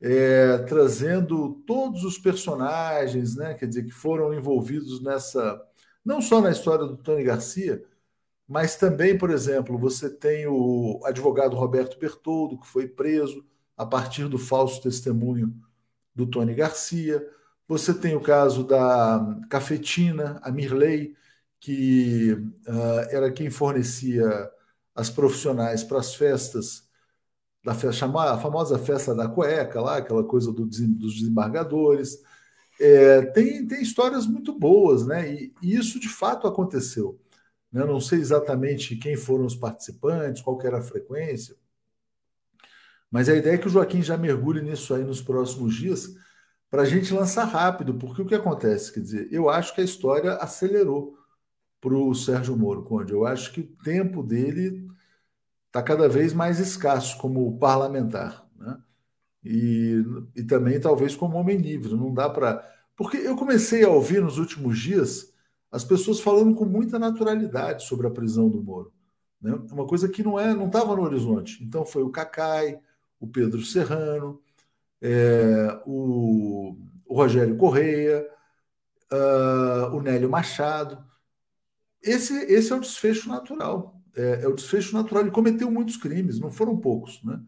é, trazendo todos os personagens, né, quer dizer, que foram envolvidos nessa, não só na história do Tony Garcia, mas também, por exemplo, você tem o advogado Roberto Bertoldo, que foi preso a partir do falso testemunho do Tony Garcia. Você tem o caso da cafetina, a Mirley, que uh, era quem fornecia as profissionais para as festas, da chamada, a famosa festa da cueca, lá, aquela coisa do, dos desembargadores. É, tem, tem histórias muito boas, né? E, e isso de fato aconteceu. Né? Não sei exatamente quem foram os participantes, qual era a frequência, mas a ideia é que o Joaquim já mergulhe nisso aí nos próximos dias para a gente lançar rápido, porque o que acontece? Quer dizer, eu acho que a história acelerou para o Sérgio Moro, Conde. Eu acho que o tempo dele está cada vez mais escasso como parlamentar, né? E, e também talvez como homem livre. Não dá para. Porque eu comecei a ouvir nos últimos dias as pessoas falando com muita naturalidade sobre a prisão do Moro. Né? Uma coisa que não é, não estava no horizonte. Então foi o Cacai, o Pedro Serrano, é, o, o, Rogério Correia, uh, o Nélio Machado. Esse, esse é o desfecho natural. É, é, o desfecho natural. Ele cometeu muitos crimes, não foram poucos. Né?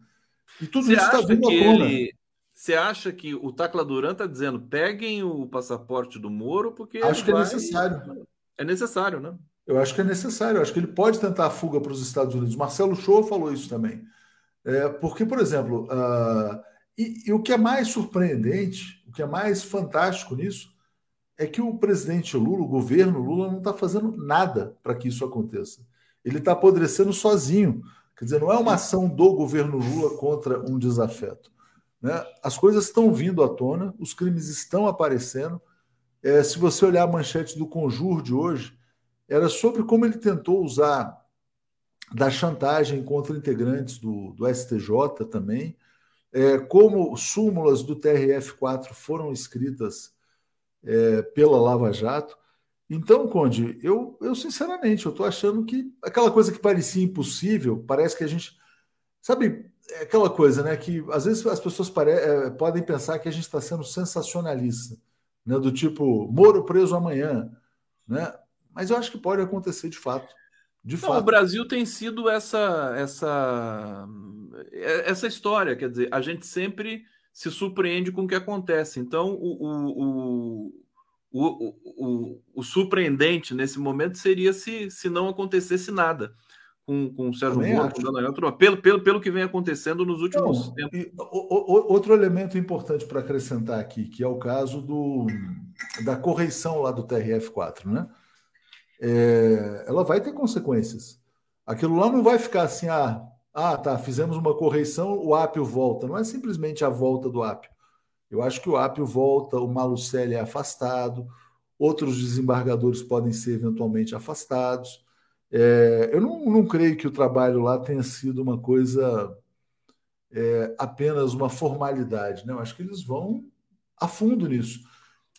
E tudo Você isso está vindo à tona. Ele você acha que o Tacla Duran está dizendo peguem o passaporte do Moro porque acho que é vai... é necessário. É necessário, né? Eu acho que é necessário. Eu acho que ele pode tentar a fuga para os Estados Unidos. Marcelo Show falou isso também. É, porque, por exemplo, uh, e, e, o que é mais surpreendente, o que é mais fantástico nisso, é que o presidente Lula, o governo Lula, não está fazendo nada para que isso aconteça. Ele está apodrecendo sozinho. Quer dizer, não é uma ação do governo Lula contra um desafeto. Né? As coisas estão vindo à tona, os crimes estão aparecendo. É, se você olhar a manchete do Conjur de hoje, era sobre como ele tentou usar da chantagem contra integrantes do, do STJ também, é, como súmulas do TRF4 foram escritas é, pela Lava Jato. Então, Conde, eu, eu sinceramente, eu estou achando que aquela coisa que parecia impossível, parece que a gente. Sabe, é aquela coisa, né? Que às vezes as pessoas pare... É, podem pensar que a gente está sendo sensacionalista, né? Do tipo, Moro preso amanhã, né? Mas eu acho que pode acontecer de fato. De Não, fato. O Brasil tem sido essa, essa, essa história, quer dizer, a gente sempre se surpreende com o que acontece. Então, o, o, o, o, o, o surpreendente nesse momento seria se, se não acontecesse nada com, com o Sérgio Moro, com o Daniel, pelo, pelo, pelo que vem acontecendo nos últimos tempos. E, o, outro elemento importante para acrescentar aqui, que é o caso do, da correição lá do TRF4, né? É, ela vai ter consequências. Aquilo lá não vai ficar assim, ah, ah, tá, fizemos uma correição, o ápio volta. Não é simplesmente a volta do ápio. Eu acho que o ápio volta, o Malucelli é afastado, outros desembargadores podem ser eventualmente afastados. É, eu não, não, creio que o trabalho lá tenha sido uma coisa é, apenas uma formalidade, né? Eu acho que eles vão a fundo nisso.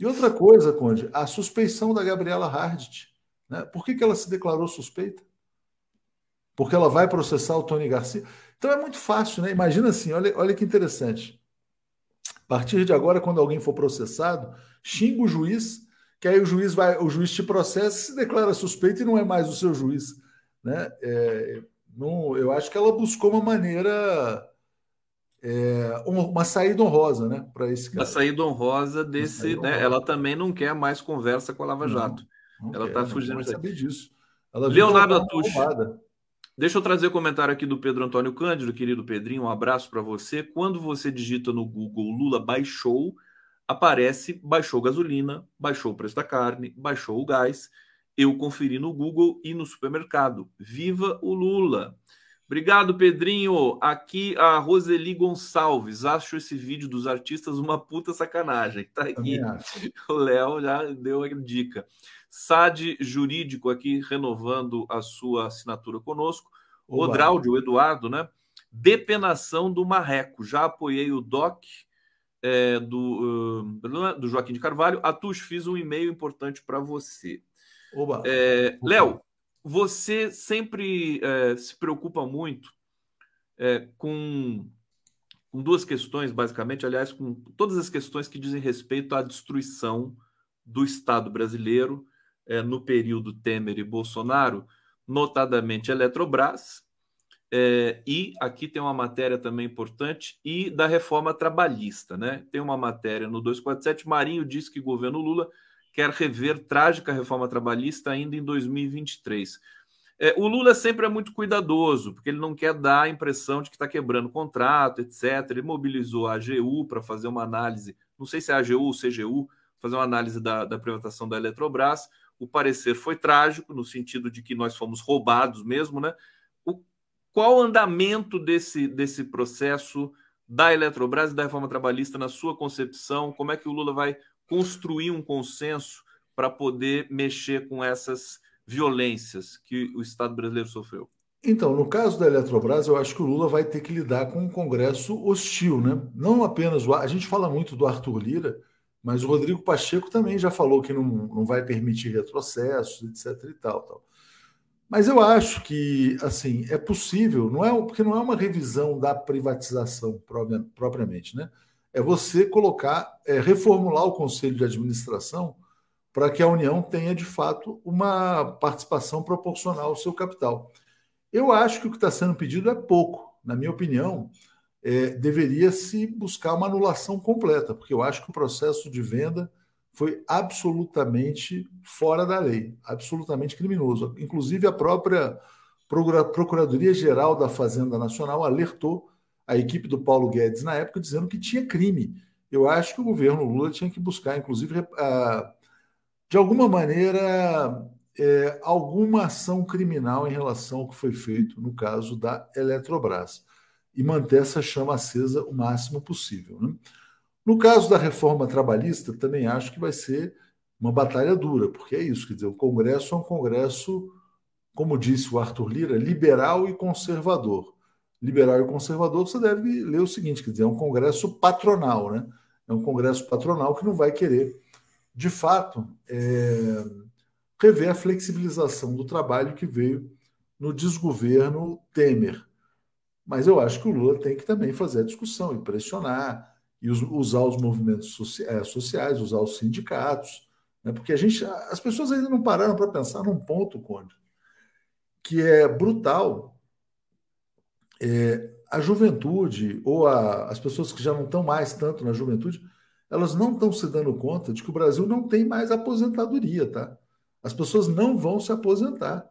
E outra coisa, Conde, a suspeição da Gabriela Hardt. Né? Por que, que ela se declarou suspeita? Porque ela vai processar o Tony Garcia. Então é muito fácil, né? Imagina assim, olha, olha que interessante. A partir de agora, quando alguém for processado, xinga o juiz que aí o juiz vai, o juiz te processa, se declara suspeito e não é mais o seu juiz, né? É, não, eu acho que ela buscou uma maneira é, uma saída honrosa, né, para esse cara. A saída honrosa desse, saída né, honrosa. ela também não quer mais conversa com a Lava Jato. Não, não ela está fugindo. Não saber disso. Ela Leonardo Atush. Deixa eu trazer o comentário aqui do Pedro Antônio Cândido, querido Pedrinho, um abraço para você. Quando você digita no Google Lula baixou, aparece baixou gasolina, baixou o preço da carne, baixou o gás. Eu conferi no Google e no supermercado. Viva o Lula! Obrigado, Pedrinho. Aqui a Roseli Gonçalves. Acho esse vídeo dos artistas uma puta sacanagem. Tá aqui. O Léo já deu a dica. SAD Jurídico aqui renovando a sua assinatura conosco. O Odraudio, o Eduardo, né? Depenação do Marreco. Já apoiei o DOC é, do, uh, do Joaquim de Carvalho. Atus, fiz um e-mail importante para você. É, Léo, você sempre é, se preocupa muito é, com, com, duas questões, basicamente, aliás, com todas as questões que dizem respeito à destruição do Estado brasileiro é, no período Temer e Bolsonaro, notadamente Eletrobras, é, e aqui tem uma matéria também importante, e da reforma trabalhista. Né? Tem uma matéria no 247, Marinho diz que o governo Lula quer rever trágica reforma trabalhista ainda em 2023. É, o Lula sempre é muito cuidadoso, porque ele não quer dar a impressão de que está quebrando contrato, etc. Ele mobilizou a AGU para fazer uma análise, não sei se é a AGU ou CGU, fazer uma análise da, da privatização da Eletrobras. O parecer foi trágico, no sentido de que nós fomos roubados mesmo, né? O, qual o andamento desse, desse processo da Eletrobras e da reforma trabalhista na sua concepção? Como é que o Lula vai construir um consenso para poder mexer com essas violências que o Estado brasileiro sofreu? Então, no caso da Eletrobras, eu acho que o Lula vai ter que lidar com um Congresso hostil, né? Não apenas o. A gente fala muito do Arthur Lira, mas o Rodrigo Pacheco também já falou que não, não vai permitir retrocessos, etc. e tal, tal. Mas eu acho que, assim, é possível, não é porque não é uma revisão da privatização propriamente, né? é você colocar, é, reformular o conselho de administração para que a União tenha, de fato, uma participação proporcional ao seu capital. Eu acho que o que está sendo pedido é pouco. Na minha opinião, é, deveria se buscar uma anulação completa, porque eu acho que o processo de venda foi absolutamente fora da lei, absolutamente criminoso. Inclusive, a própria Procuradoria-Geral da Fazenda Nacional alertou a equipe do Paulo Guedes na época dizendo que tinha crime. Eu acho que o governo Lula tinha que buscar, inclusive, de alguma maneira, é, alguma ação criminal em relação ao que foi feito no caso da Eletrobras e manter essa chama acesa o máximo possível. Né? No caso da reforma trabalhista, também acho que vai ser uma batalha dura, porque é isso, quer dizer, o Congresso é um Congresso, como disse o Arthur Lira, liberal e conservador liberal e conservador, você deve ler o seguinte: quer dizer, é um congresso patronal, né? É um congresso patronal que não vai querer, de fato, é, rever a flexibilização do trabalho que veio no desgoverno Temer. Mas eu acho que o Lula tem que também fazer a discussão e pressionar e usar os movimentos é, sociais, usar os sindicatos, né? porque a gente, as pessoas ainda não pararam para pensar num ponto, Conde, que é brutal é, a juventude ou a, as pessoas que já não estão mais tanto na juventude, elas não estão se dando conta de que o Brasil não tem mais aposentadoria, tá? As pessoas não vão se aposentar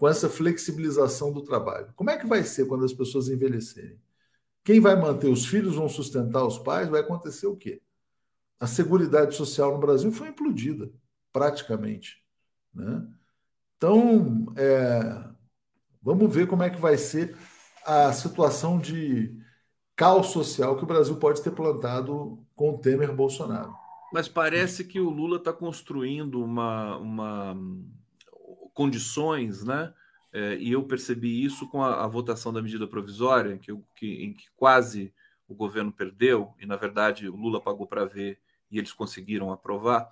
com essa flexibilização do trabalho. Como é que vai ser quando as pessoas envelhecerem? Quem vai manter os filhos vão sustentar os pais? Vai acontecer o quê? A seguridade social no Brasil foi implodida, praticamente. Né? Então, é, vamos ver como é que vai ser a situação de caos social que o Brasil pode ter plantado com o Temer Bolsonaro. Mas parece que o Lula está construindo uma, uma condições, né? É, e eu percebi isso com a, a votação da medida provisória, que, que, em que quase o governo perdeu, e na verdade o Lula pagou para ver e eles conseguiram aprovar,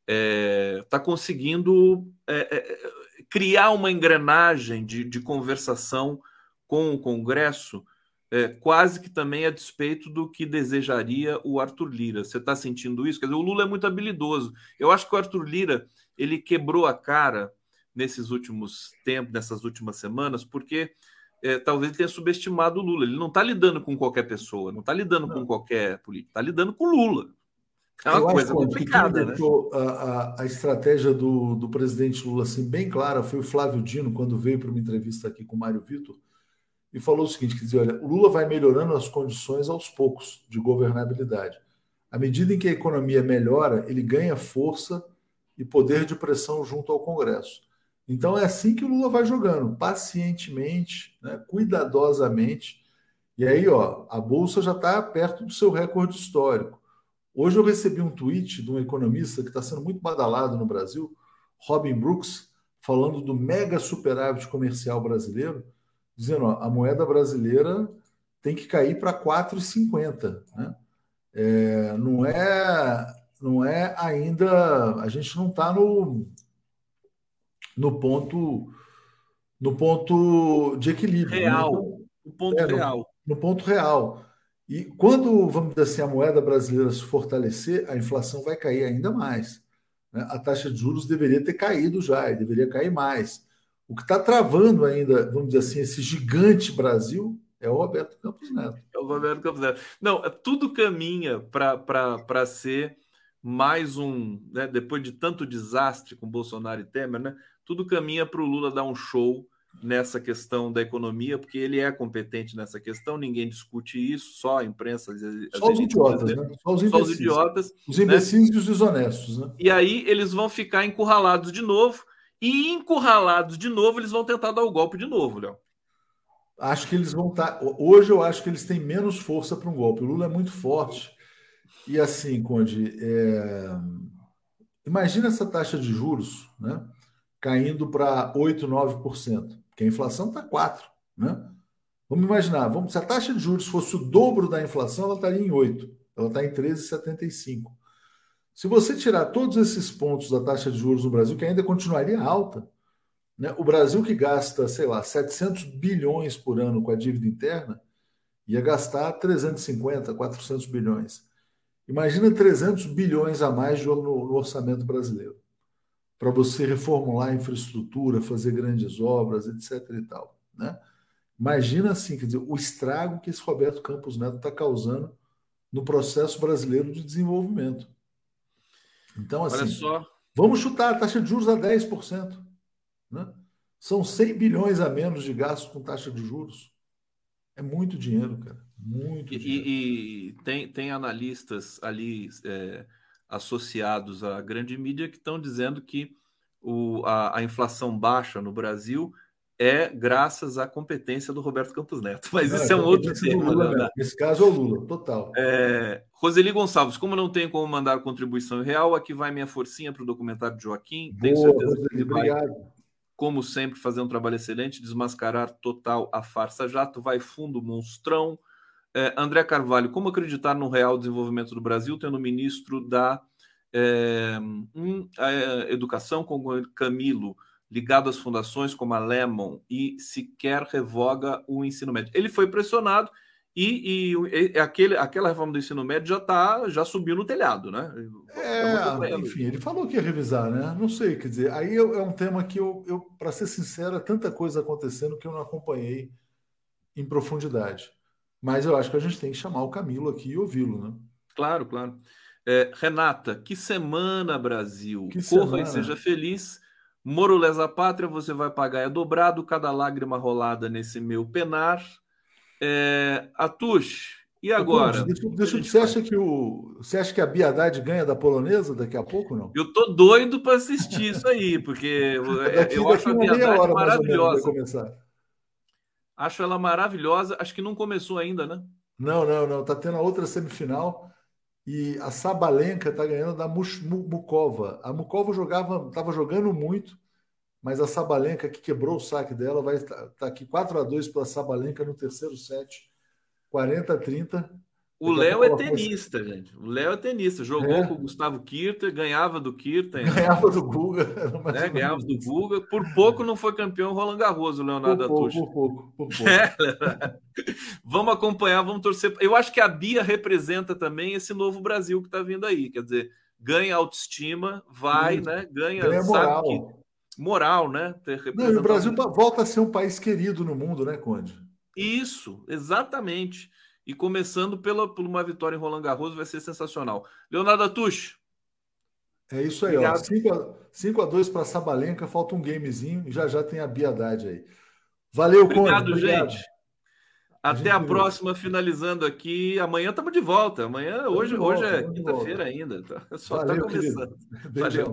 está é, tá conseguindo é, é, criar uma engrenagem de, de conversação com o Congresso, é, quase que também a despeito do que desejaria o Arthur Lira. Você está sentindo isso? Quer dizer, o Lula é muito habilidoso. Eu acho que o Arthur Lira ele quebrou a cara nesses últimos tempos, nessas últimas semanas, porque é, talvez tenha subestimado o Lula. Ele não está lidando com qualquer pessoa, não está lidando não. com qualquer político, está lidando com o Lula. É uma Eu coisa complicada, né? A, a, a, estratégia do, do presidente Lula assim, bem clara foi o Flávio Dino, quando veio para uma entrevista aqui com o Mário Vitor, e falou o seguinte: quer dizer, olha, o Lula vai melhorando as condições aos poucos de governabilidade. À medida em que a economia melhora, ele ganha força e poder de pressão junto ao Congresso. Então é assim que o Lula vai jogando, pacientemente, né, cuidadosamente. E aí, ó, a bolsa já está perto do seu recorde histórico. Hoje eu recebi um tweet de um economista que está sendo muito badalado no Brasil, Robin Brooks, falando do mega superávit comercial brasileiro, dizendo ó, a moeda brasileira tem que cair para 4,50. Né? É, não é não é ainda a gente não está no no ponto no ponto de equilíbrio né? real né? no ponto é, real no, no, ponto real e quando vamos dizer assim a moeda brasileira se fortalecer a inflação vai cair ainda mais né? a taxa de juros deveria ter caído já e deveria cair mais o que está travando ainda vamos dizer assim esse gigante Brasil é o Roberto Campos Neto. É o Roberto Campos Neto. Não, é, tudo caminha para ser mais um, né, depois de tanto desastre com Bolsonaro e Temer, né, tudo caminha para o Lula dar um show nessa questão da economia, porque ele é competente nessa questão, ninguém discute isso, só a imprensa. Só os idiotas, né? Só os, só os idiotas. Os imbecis né? e os desonestos. Né? E aí eles vão ficar encurralados de novo, e encurralados de novo, eles vão tentar dar o golpe de novo, Léo. Acho que eles vão estar. Tá, hoje eu acho que eles têm menos força para um golpe. O Lula é muito forte. E assim, Conde, é... imagina essa taxa de juros né, caindo para 8%, 9%, porque a inflação está 4%. Né? Vamos imaginar, vamos, se a taxa de juros fosse o dobro da inflação, ela estaria em 8%, ela está em 13,75%. Se você tirar todos esses pontos da taxa de juros no Brasil, que ainda continuaria alta, né? O Brasil, que gasta, sei lá, 700 bilhões por ano com a dívida interna, ia gastar 350, 400 bilhões. Imagina 300 bilhões a mais no, no orçamento brasileiro para você reformular a infraestrutura, fazer grandes obras, etc. e tal. Né? Imagina assim, quer dizer, o estrago que esse Roberto Campos Neto está causando no processo brasileiro de desenvolvimento. Então, assim, vamos chutar a taxa de juros a 10%. Né? São 100 bilhões a menos de gasto com taxa de juros. É muito dinheiro, cara. Muito e, dinheiro. E, tem, tem analistas ali é, associados à grande mídia que estão dizendo que o, a, a, inflação baixa no Brasil é graças à competência do Roberto Campos Neto. Mas não, isso é um outro tema. Lula, né? Nesse caso é o Lula, total. É, Roseli Gonçalves, como não tem como mandar contribuição real, aqui vai minha forcinha para o documentário de Joaquim. Boa, Tenho certeza Roseli, que vai obrigado como sempre, fazer um trabalho excelente, desmascarar total a farsa jato, vai fundo, monstrão. É, André Carvalho, como acreditar no real desenvolvimento do Brasil, tendo ministro da é, um, Educação com Camilo, ligado às fundações como a Lemon, e sequer revoga o ensino médio. Ele foi pressionado e, e, e, aquele, aquela reforma do ensino médio já tá, já subiu no telhado, né? É, enfim, ele falou que ia revisar, né? Não sei, quer dizer, aí é um tema que eu, eu para ser sincero, é tanta coisa acontecendo que eu não acompanhei em profundidade. Mas eu acho que a gente tem que chamar o Camilo aqui e ouvi-lo, né? Claro, claro. É, Renata, que semana, Brasil. Que Corra semana. e seja feliz. Moro lesa pátria, você vai pagar é dobrado, cada lágrima rolada nesse meu penar. É, Atush, e agora? Deixa, deixa, você, acha que o, você acha que a Biadade ganha da polonesa daqui a pouco não? Eu tô doido para assistir isso aí, porque daqui, eu acho a Biadade maravilhosa. Acho ela maravilhosa. Acho que não começou ainda, né? Não, não, não. Tá tendo a outra semifinal e a Sabalenka tá ganhando da Mukova. A Mukova jogava, tava jogando muito mas a Sabalenka, que quebrou o saque dela, vai estar tá aqui 4 a 2 para a Sabalenka no terceiro set, 40 a 30. O Léo é tenista, gente. O Léo é tenista. Jogou é. com o Gustavo Kirter, ganhava do Kirter. Ganhava do Guga. Né? Ganhava do Guga. Por pouco não foi campeão Roland Garros, o Leonardo pouco, por pouco, por pouco. É. vamos acompanhar, vamos torcer. Eu acho que a Bia representa também esse novo Brasil que está vindo aí. Quer dizer, ganha autoestima, vai, né? Ganha, ganha moral. que moral, né? Não, e o Brasil volta a ser um país querido no mundo, né, Conde? Isso, exatamente. E começando pela, por uma vitória em Roland Garros vai ser sensacional. Leonardo Atush. É isso aí, Obrigado. ó. 5 a 2 para Sabalenka, falta um gamezinho e já já tem a Biadade aí. Valeu, Obrigado, Conde. Obrigado, gente. Até a, a próxima, finalizando aqui. Amanhã estamos de volta. Amanhã, hoje, hoje é quinta-feira ainda. Tá? Só está começando. Valeu.